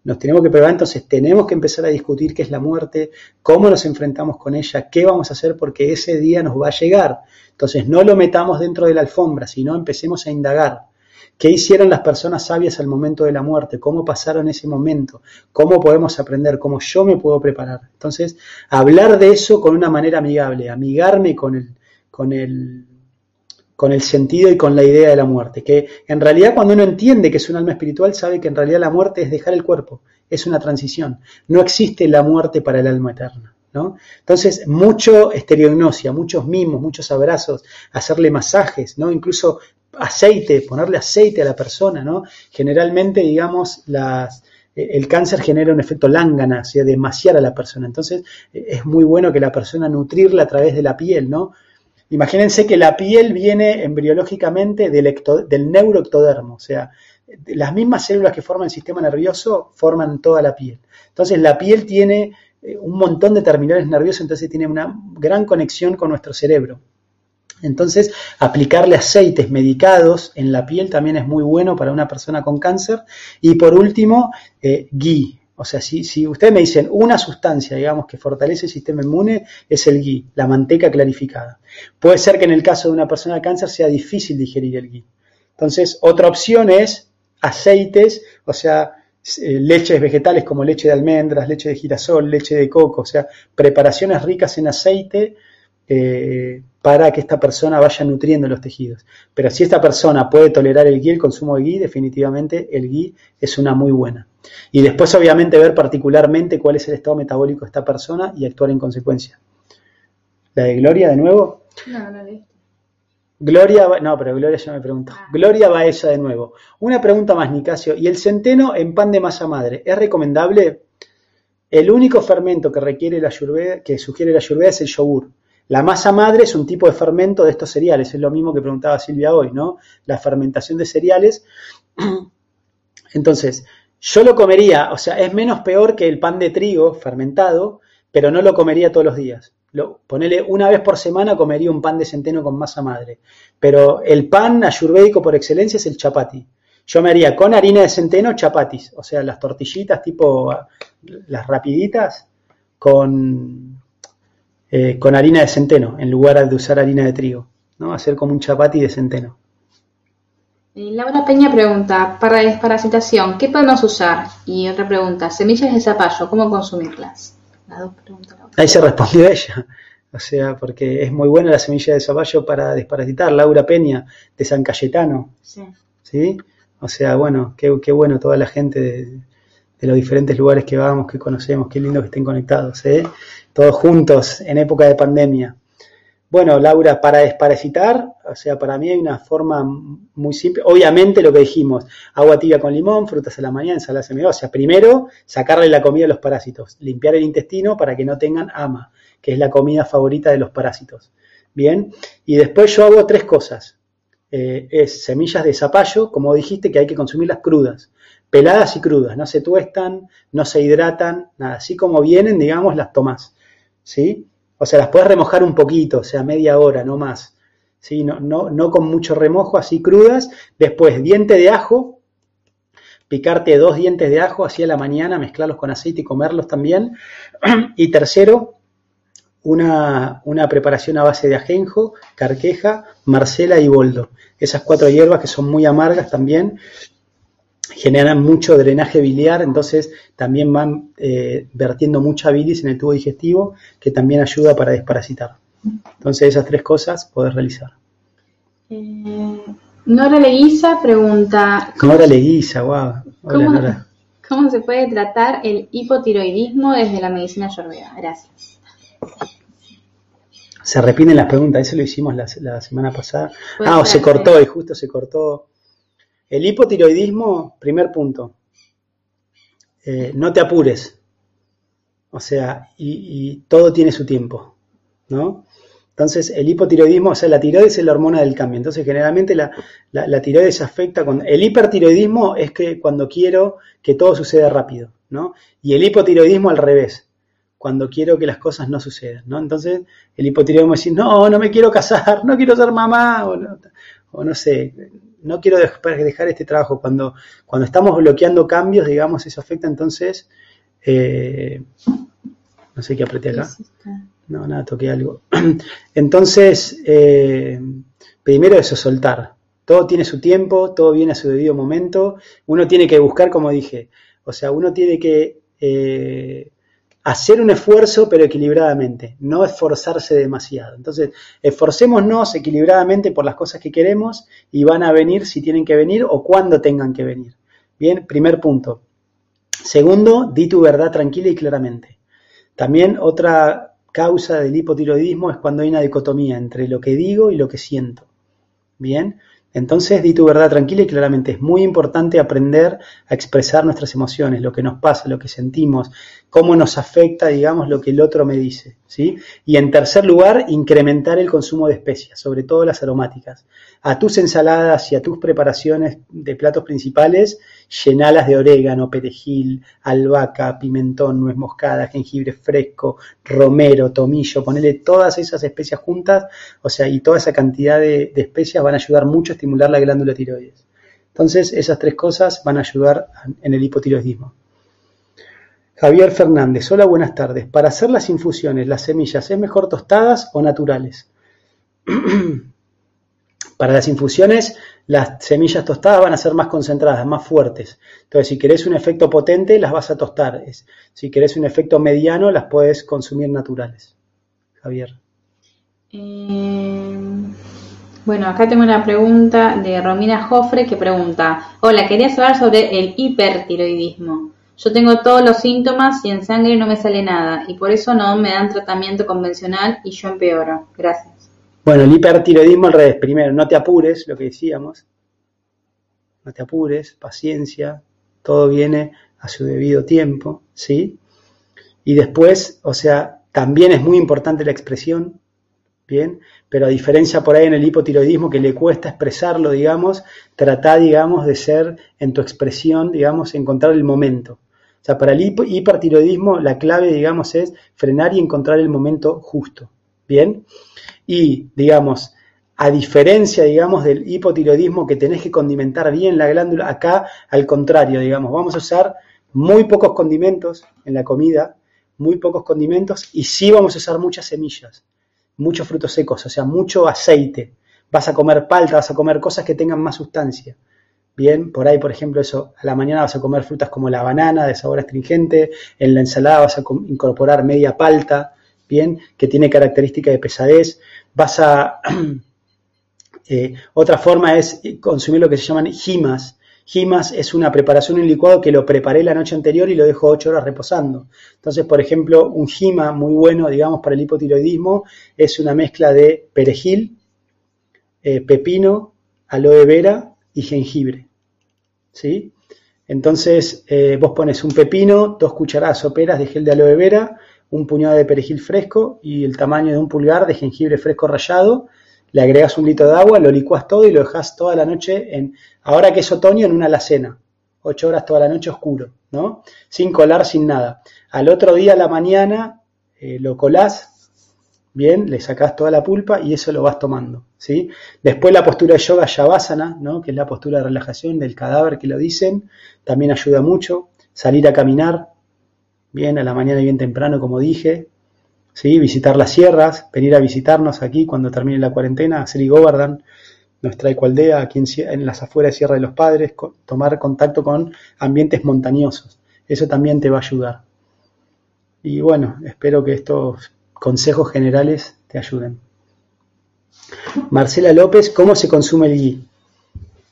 Nos tenemos que preparar, entonces tenemos que empezar a discutir qué es la muerte, cómo nos enfrentamos con ella, qué vamos a hacer porque ese día nos va a llegar. Entonces no lo metamos dentro de la alfombra, sino empecemos a indagar. ¿Qué hicieron las personas sabias al momento de la muerte? ¿Cómo pasaron ese momento? ¿Cómo podemos aprender? ¿Cómo yo me puedo preparar? Entonces, hablar de eso con una manera amigable, amigarme con el, con el, con el sentido y con la idea de la muerte. Que en realidad cuando uno entiende que es un alma espiritual, sabe que en realidad la muerte es dejar el cuerpo, es una transición. No existe la muerte para el alma eterna. Entonces, mucho estereognosia, muchos mimos, muchos abrazos, hacerle masajes, ¿no? Incluso aceite, ponerle aceite a la persona, ¿no? Generalmente, digamos, las, eh, el cáncer genera un efecto lángana, sea, demasiar a la persona. Entonces, eh, es muy bueno que la persona nutrirla a través de la piel, ¿no? Imagínense que la piel viene embriológicamente del, neuroectodermo, o sea, las mismas células que forman el sistema nervioso forman toda la piel. Entonces, la piel tiene eh, un montón de terminales nerviosos, entonces tiene una gran conexión con nuestro cerebro. Entonces, aplicarle aceites medicados en la piel también es muy bueno para una persona con cáncer. Y por último, eh, O sea, si, si ustedes me dicen una sustancia, digamos, que fortalece el sistema inmune, es el ghee, la manteca clarificada. Puede ser que en el caso de una persona de cáncer sea difícil digerir el ghee. Entonces, otra opción es aceites, o sea, eh, leches vegetales como leche de almendras, leche de girasol, leche de coco, o sea, preparaciones ricas en aceite eh, para que esta persona vaya nutriendo los tejidos. Pero si esta persona puede tolerar el ghee, el consumo de ghee, definitivamente el ghee es una muy buena. Y después, obviamente, ver particularmente cuál es el estado metabólico de esta persona y actuar en consecuencia. ¿La de Gloria de nuevo? No, no Gloria, no, pero Gloria ya me preguntó. Ah. Gloria Baeza de nuevo. Una pregunta más, Nicasio. ¿Y el centeno en pan de masa madre es recomendable? El único fermento que requiere la ayurveda, que sugiere la ayurveda es el yogur. La masa madre es un tipo de fermento de estos cereales, es lo mismo que preguntaba Silvia hoy, ¿no? La fermentación de cereales. Entonces, yo lo comería, o sea, es menos peor que el pan de trigo fermentado, pero no lo comería todos los días ponele una vez por semana comería un pan de centeno con masa madre. Pero el pan ayurvédico por excelencia es el chapati. Yo me haría con harina de centeno chapatis, o sea, las tortillitas tipo las rapiditas con, eh, con harina de centeno en lugar de usar harina de trigo. ¿no? Hacer como un chapati de centeno. Laura Peña pregunta, para desparasitación, ¿qué podemos usar? Y otra pregunta, semillas de zapallo, ¿cómo consumirlas? Ahí se respondió ella. O sea, porque es muy buena la semilla de zapallo para desparasitar. Laura Peña, de San Cayetano. Sí. ¿Sí? O sea, bueno, qué, bueno toda la gente de, los diferentes lugares que vamos, que conocemos. Qué lindo que estén conectados. ¿eh? Todos juntos en época de pandemia. Bueno, Laura, para desparasitar, o sea, para mí hay una forma muy simple. Obviamente lo que dijimos, agua tibia con limón, frutas a la mañana, ensalada sea, primero sacarle la comida a los parásitos, limpiar el intestino para que no tengan ama, que es la comida favorita de los parásitos. Bien, y después yo hago tres cosas. Eh, es semillas de zapallo, como dijiste, que hay que consumirlas crudas, peladas y crudas, no se tuestan, no se hidratan, nada, así como vienen, digamos, las tomás. ¿Sí? O sea, las puedes remojar un poquito, o sea, media hora, no más. ¿Sí? No, no, no con mucho remojo, así crudas. Después, diente de ajo, picarte dos dientes de ajo así a la mañana, mezclarlos con aceite y comerlos también. Y tercero, una, una, preparación a base de ajenjo, carqueja, marcela y boldo. Esas cuatro hierbas que son muy amargas también generan mucho drenaje biliar, entonces también van eh, vertiendo mucha bilis en el tubo digestivo, que también ayuda para desparasitar. Entonces esas tres cosas podés realizar. Eh, Nora Leguiza pregunta... Nora Leguiza, wow. Hola, ¿cómo, se puede tratar el hipotiroidismo desde la medicina ayurveda? Gracias. Se repiten las preguntas, eso lo hicimos la, la semana pasada. Ah, o se cortó y justo se cortó el hipotiroidismo, primer punto, eh, no te apures. O sea, y, todo tiene su tiempo, ¿no? Entonces, el hipotiroidismo, o sea, la tiroides es la hormona del cambio. Entonces, generalmente la, la, tiroides afecta con... El hipertiroidismo es que cuando quiero que todo suceda rápido, ¿no? Y el hipotiroidismo al revés, cuando quiero que las cosas no sucedan, ¿no? Entonces, el hipotiroidismo es decir, no, no me quiero casar, no quiero ser mamá, o no, o no sé, no quiero dejar este trabajo. Cuando, cuando estamos bloqueando cambios, digamos, eso afecta entonces, eh, no sé qué apreté acá. No, nada, toqué algo. Entonces, eh, primero eso, soltar. Todo tiene su tiempo, todo viene a su debido momento. Uno tiene que buscar, como dije, o sea, uno tiene que eh, hacer un esfuerzo, pero equilibradamente, no esforzarse demasiado. Entonces, esforcémonos equilibradamente por las cosas que queremos y van a venir si tienen que venir o cuando tengan que venir. Bien, primer punto. Segundo, di tu verdad tranquila y claramente. También otra causa del hipotiroidismo es cuando hay una dicotomía entre lo que digo y lo que siento. Bien, entonces, di tu verdad tranquila y claramente es muy importante aprender a expresar nuestras emociones, lo que nos pasa, lo que sentimos, cómo nos afecta, digamos, lo que el otro me dice, ¿sí? Y en tercer lugar, incrementar el consumo de especias, sobre todo las aromáticas. A tus ensaladas y a tus preparaciones de platos principales, llenalas de orégano, perejil, albahaca, pimentón, nuez moscada, jengibre fresco, romero, tomillo, ponele todas esas especias juntas, o sea, y toda esa cantidad de, de especias van a ayudar mucho a estimular la glándula tiroides. Entonces, esas tres cosas van a ayudar en el hipotiroidismo. Javier Fernández, hola, buenas tardes. Para hacer las infusiones, las semillas, ¿es mejor tostadas o naturales? Para las infusiones, las semillas tostadas van a ser más concentradas, más fuertes. Entonces, si querés un efecto potente, las vas a tostar. Si querés un efecto mediano, las puedes consumir naturales. Javier. Eh, bueno, acá tengo una pregunta de Romina Jofre que pregunta, hola, quería saber sobre el hipertiroidismo. Yo tengo todos los síntomas y en sangre no me sale nada y por eso no me dan tratamiento convencional y yo empeoro. Gracias. Bueno, el hipertiroidismo al revés. Primero, no te apures, lo que decíamos. No te apures, paciencia, todo viene a su debido tiempo, ¿sí? Y después, o sea, también es muy importante la expresión, ¿bien? Pero a diferencia por ahí en el hipotiroidismo que le cuesta expresarlo, digamos, trata, digamos, de ser en tu expresión, digamos, encontrar el momento. O sea, para el hipertiroidismo la clave, digamos, es frenar y encontrar el momento justo. ¿Bien? Y, digamos, a diferencia, digamos, del hipotiroidismo que tenés que condimentar bien la glándula, acá al contrario, digamos, vamos a usar muy pocos condimentos en la comida, muy pocos condimentos, y sí vamos a usar muchas semillas, muchos frutos secos, o sea, mucho aceite. Vas a comer palta, vas a comer cosas que tengan más sustancia. Bien, por ahí, por ejemplo, eso, a la mañana vas a comer frutas como la banana de sabor astringente, en la ensalada vas a incorporar media palta, que tiene característica de pesadez. Vas a, eh, otra forma es consumir lo que se llaman gimas. Gimas es una preparación, un licuado que lo preparé la noche anterior y lo dejo 8 horas reposando. Entonces, por ejemplo, un gima muy bueno, digamos, para el hipotiroidismo es una mezcla de perejil, eh, pepino, aloe vera y jengibre. ¿sí? Entonces eh, vos pones un pepino, dos cucharadas soperas de gel de aloe vera, un puñado de perejil fresco y el tamaño de un pulgar de jengibre fresco rallado. Le agregas un litro de agua, lo licuas todo y lo dejas toda la noche en, ahora que es otoño, en una alacena. Ocho horas toda la noche oscuro, ¿no? Sin colar, sin nada. Al otro día a la mañana eh, lo colás Bien, le sacás toda la pulpa y eso lo vas tomando. ¿sí? Después la postura de yoga Shavasana, ¿no? que es la postura de relajación del cadáver que lo dicen, también ayuda mucho. Salir a caminar, bien, a la mañana y bien temprano, como dije. ¿sí? Visitar las sierras, venir a visitarnos aquí cuando termine la cuarentena, hacer Govardhan, nuestra ecualdea aquí en, las afueras de Sierra de los Padres, tomar contacto con ambientes montañosos. Eso también te va a ayudar. Y bueno, espero que esto consejos generales te ayuden. Marcela López, ¿cómo se consume el ghee?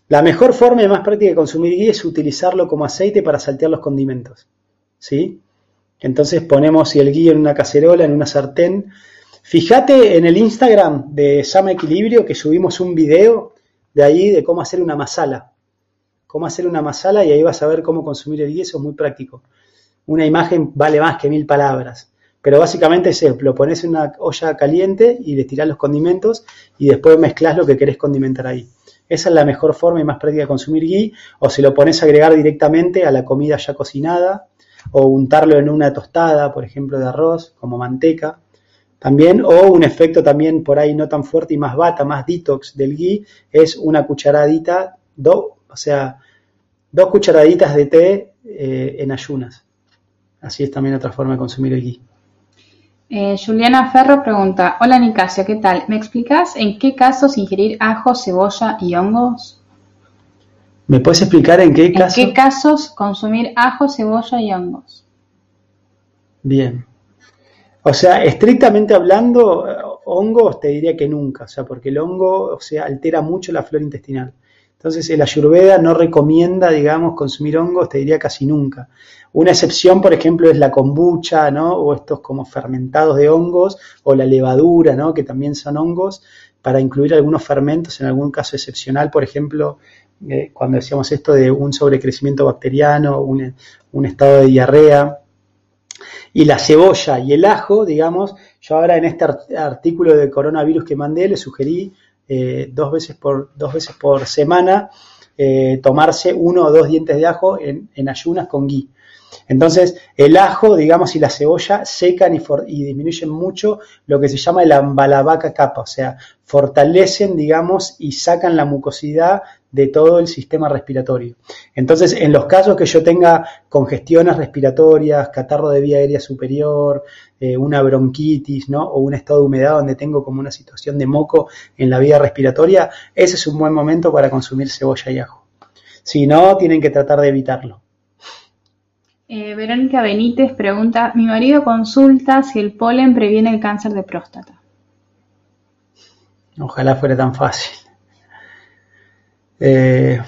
La mejor forma y más práctica de consumir ghee es utilizarlo como aceite para saltear los condimentos. ¿Sí? Entonces ponemos el ghee en una cacerola, en una sartén. Fíjate en el Instagram de Sama Equilibrio que subimos un video de ahí de cómo hacer una masala. Cómo hacer una masala y ahí vas a ver cómo consumir el ghee, eso es muy práctico. Una imagen vale más que mil palabras. Pero básicamente es lo pones en una olla caliente y le tirás los condimentos y después mezclas lo que querés condimentar ahí. Esa es la mejor forma y más práctica de consumir ghee, o si lo pones a agregar directamente a la comida ya cocinada, o untarlo en una tostada, por ejemplo, de arroz, como manteca. También, o un efecto también por ahí no tan fuerte y más bata, más detox del ghee, es una cucharadita, do, o sea, dos cucharaditas de té eh, en ayunas. Así es también otra forma de consumir el ghee. Eh, Juliana Ferro pregunta, hola Nicasio, ¿qué tal? ¿Me explicas en qué casos ingerir ajo, cebolla y hongos? ¿Me puedes explicar en qué casos? ¿En qué casos consumir ajo, cebolla y hongos? Bien. O sea, estrictamente hablando, hongos te diría que nunca, o sea, porque el hongo, o sea, altera mucho la flora intestinal. Entonces, el ayurveda no recomienda, digamos, consumir hongos, te diría casi nunca. Una excepción, por ejemplo, es la kombucha, ¿no? O estos como fermentados de hongos, o la levadura, ¿no? Que también son hongos, para incluir algunos fermentos en algún caso excepcional, por ejemplo, eh, cuando decíamos esto de un sobrecrecimiento bacteriano, un, estado de diarrea. Y la cebolla y el ajo, digamos, yo ahora en este artículo de coronavirus que mandé le sugerí eh, dos, veces por, dos veces por semana eh, tomarse uno o dos dientes de ajo en, ayunas con ghee. Entonces, el ajo, digamos, y la cebolla secan y, disminuyen mucho lo que se llama el ambalavaca capa, o sea, fortalecen, digamos, y sacan la mucosidad de todo el sistema respiratorio. Entonces, en los casos que yo tenga congestiones respiratorias, catarro de vía aérea superior, eh, una bronquitis, ¿no? O un estado de humedad donde tengo como una situación de moco en la vía respiratoria, ese es un buen momento para consumir cebolla y ajo. Si no, tienen que tratar de evitarlo. Eh, Verónica Benítez pregunta, mi marido consulta si el polen previene el cáncer de próstata. Ojalá fuera tan fácil. Eh,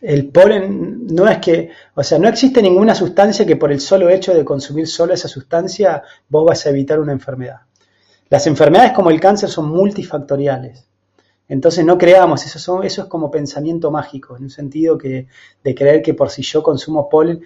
el polen no es que, o sea, no existe ninguna sustancia que por el solo hecho de consumir solo esa sustancia vos vas a evitar una enfermedad. Las enfermedades como el cáncer son multifactoriales. Entonces no creamos, eso, eso es como pensamiento mágico, en un sentido que, de creer que por si yo consumo polen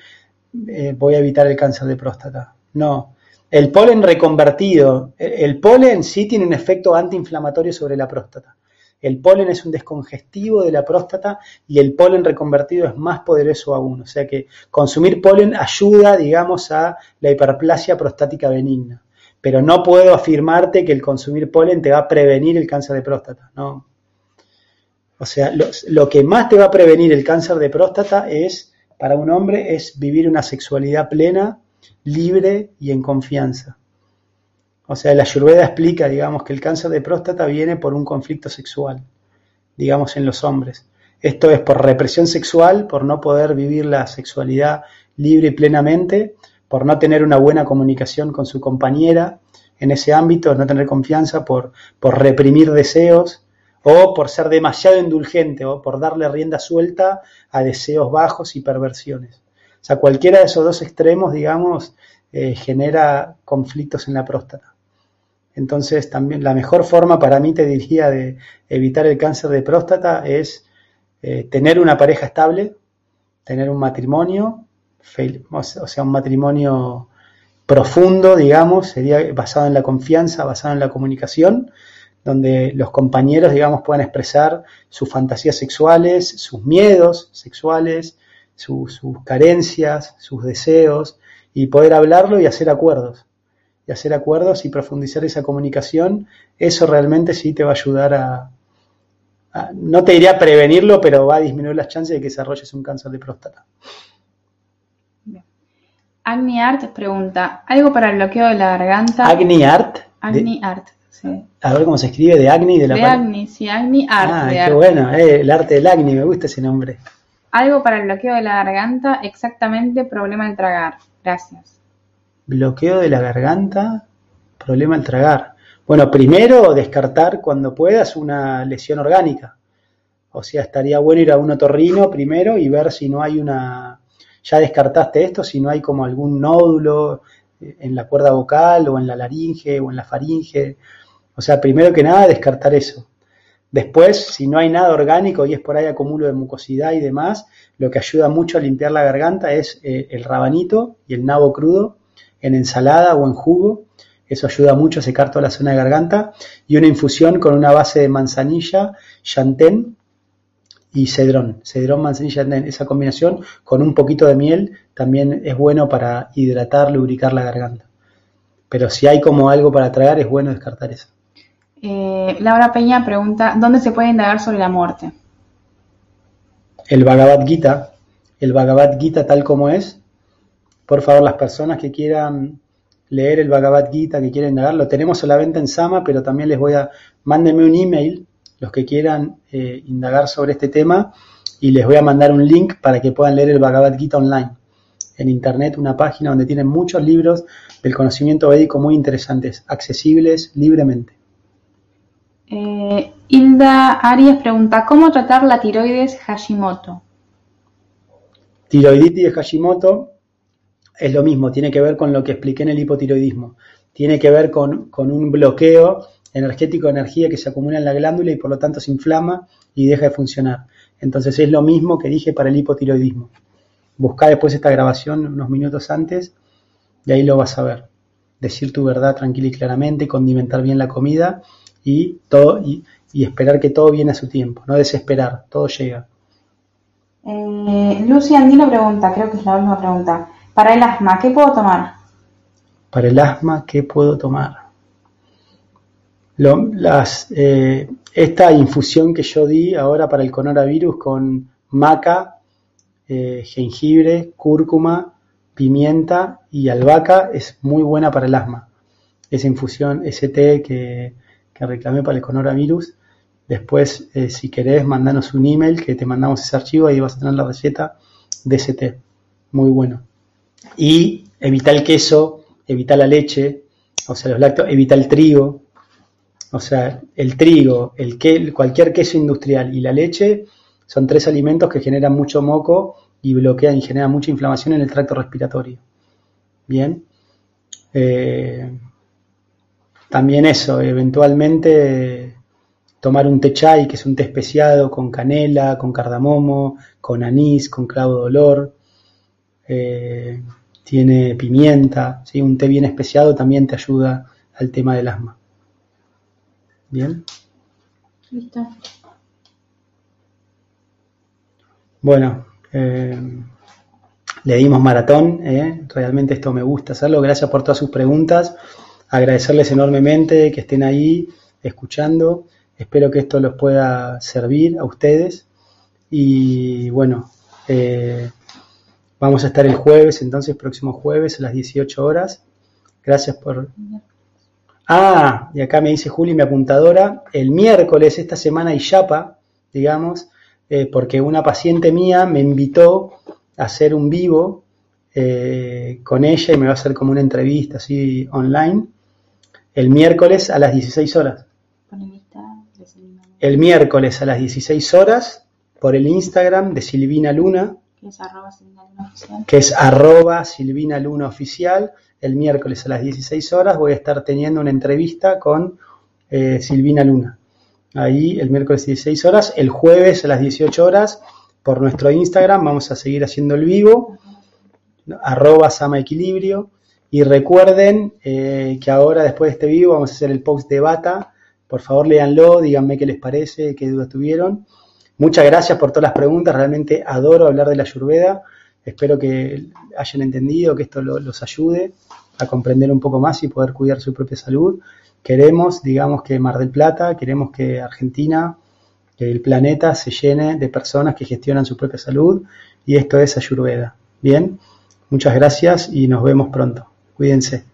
eh, voy a evitar el cáncer de próstata. No, el polen reconvertido, el polen sí tiene un efecto antiinflamatorio sobre la próstata. El polen es un descongestivo de la próstata y el polen reconvertido es más poderoso aún. O sea que consumir polen ayuda, digamos, a la hiperplasia prostática benigna. Pero no puedo afirmarte que el consumir polen te va a prevenir el cáncer de próstata. No. O sea, lo, que más te va a prevenir el cáncer de próstata es, para un hombre, es vivir una sexualidad plena, libre y en confianza. O sea, la Ayurveda explica, digamos, que el cáncer de próstata viene por un conflicto sexual, digamos, en los hombres. Esto es por represión sexual, por no poder vivir la sexualidad libre y plenamente, por no tener una buena comunicación con su compañera en ese ámbito, no tener confianza, por, reprimir deseos o por ser demasiado indulgente o por darle rienda suelta a deseos bajos y perversiones. O sea, cualquiera de esos dos extremos, digamos, eh, genera conflictos en la próstata. Entonces, también la mejor forma para mí, te diría, de evitar el cáncer de próstata es eh, tener una pareja estable, tener un matrimonio, o sea, un matrimonio profundo, digamos, sería basado en la confianza, basado en la comunicación, donde los compañeros, digamos, puedan expresar sus fantasías sexuales, sus miedos sexuales, sus carencias, sus deseos, y poder hablarlo y hacer acuerdos hacer acuerdos y profundizar esa comunicación, eso realmente sí te va a ayudar a, no te diría prevenirlo, pero va a disminuir las chances de que desarrolles un cáncer de próstata. Agni Art pregunta, ¿algo para el bloqueo de la garganta? Agni Art. Agni Art, sí. A ver cómo se escribe, de Agni de la De Agni, sí, Agni Art. Ah, qué bueno, eh, el arte del Agni, me gusta ese nombre. Algo para el bloqueo de la garganta, exactamente problema al tragar. Gracias bloqueo de la garganta, problema al tragar. Bueno, primero descartar cuando puedas una lesión orgánica. O sea, estaría bueno ir a un otorrino primero y ver si no hay una, ya descartaste esto, si no hay como algún nódulo en la cuerda vocal o en la laringe o en la faringe. O sea, primero que nada descartar eso. Después, si no hay nada orgánico y es por ahí acumulo de mucosidad y demás, lo que ayuda mucho a limpiar la garganta es eh, el rabanito y el nabo crudo en ensalada o en jugo. Eso ayuda mucho a secar toda la zona de garganta. Y una infusión con una base de manzanilla, chantén y cedrón. Cedrón, manzanilla, chantén. Esa combinación con un poquito de miel también es bueno para hidratar, lubricar la garganta. Pero si hay como algo para tragar, es bueno descartar eso. Eh, Laura Peña pregunta, ¿dónde se puede indagar sobre la muerte? El Bhagavad Gita, el Bhagavad Gita tal como es, por favor, las personas que quieran leer el Bhagavad Gita, que quieren indagar, lo tenemos a la venta en Sama, pero también les voy a, mándenme un email, los que quieran eh, indagar sobre este tema, y les voy a mandar un link para que puedan leer el Bhagavad Gita online. En internet, una página donde tienen muchos libros del conocimiento védico muy interesantes, accesibles libremente. Eh, Hilda Arias pregunta, ¿cómo tratar la tiroides Hashimoto? Tiroiditis de Hashimoto es lo mismo, tiene que ver con lo que expliqué en el hipotiroidismo. Tiene que ver con, un bloqueo energético de energía que se acumula en la glándula y por lo tanto se inflama y deja de funcionar. Entonces es lo mismo que dije para el hipotiroidismo. Busca después esta grabación unos minutos antes y ahí lo vas a ver. Decir tu verdad tranquila y claramente, condimentar bien la comida y, todo, y, esperar que todo viene a su tiempo, no desesperar, todo llega. Eh, Lucy Andino pregunta, creo que es la última pregunta. Para el asma, ¿qué puedo tomar? Para el asma, ¿qué puedo tomar? eh, esta infusión que yo di ahora para el coronavirus con maca, eh, jengibre, cúrcuma, pimienta y albahaca es muy buena para el asma. Esa infusión, ese té que, que reclamé para el coronavirus. Después, eh, si querés, mandanos un email que te mandamos ese archivo y vas a tener la receta de ese té. Muy bueno. Y evita el queso, evita la leche, o sea, los lácteos, evita el trigo, o sea, el trigo, el que, cualquier queso industrial y la leche son tres alimentos que generan mucho moco y bloquean y generan mucha inflamación en el tracto respiratorio. Bien. Eh, también eso, eventualmente tomar un té chai, que es un té especiado con canela, con cardamomo, con anís, con clavo de olor. Eh, tiene pimienta, ¿sí? un té bien especiado también te ayuda al tema del asma. Bien. Listo. Bueno, eh, le dimos maratón, ¿eh? realmente esto me gusta hacerlo. Gracias por todas sus preguntas. Agradecerles enormemente que estén ahí escuchando. Espero que esto los pueda servir a ustedes. Y bueno, eh, vamos a estar el jueves, entonces, próximo jueves a las 18 horas. Gracias por, Ah, y acá me dice Juli, mi apuntadora, el miércoles esta semana y Yapa, digamos, eh, porque una paciente mía me invitó a hacer un vivo eh, con ella y me va a hacer como una entrevista así online el miércoles a las 16 horas. El miércoles a las 16 horas por el Instagram de Silvina Luna, que es arroba Silvina Luna oficial. El miércoles a las 16 horas voy a estar teniendo una entrevista con eh, Silvina Luna. Ahí el miércoles 16 horas, el jueves a las 18 horas por nuestro Instagram vamos a seguir haciendo el vivo, arroba Sama Equilibrio. Y recuerden eh, que ahora después de este vivo vamos a hacer el post de Bata. Por favor, léanlo, díganme qué les parece, qué dudas tuvieron. Muchas gracias por todas las preguntas, realmente adoro hablar de la Ayurveda. Espero que hayan entendido, que esto los ayude a comprender un poco más y poder cuidar su propia salud. Queremos, digamos, que Mar del Plata, queremos que Argentina, que el planeta se llene de personas que gestionan su propia salud y esto es Ayurveda. Bien, muchas gracias y nos vemos pronto. Cuídense.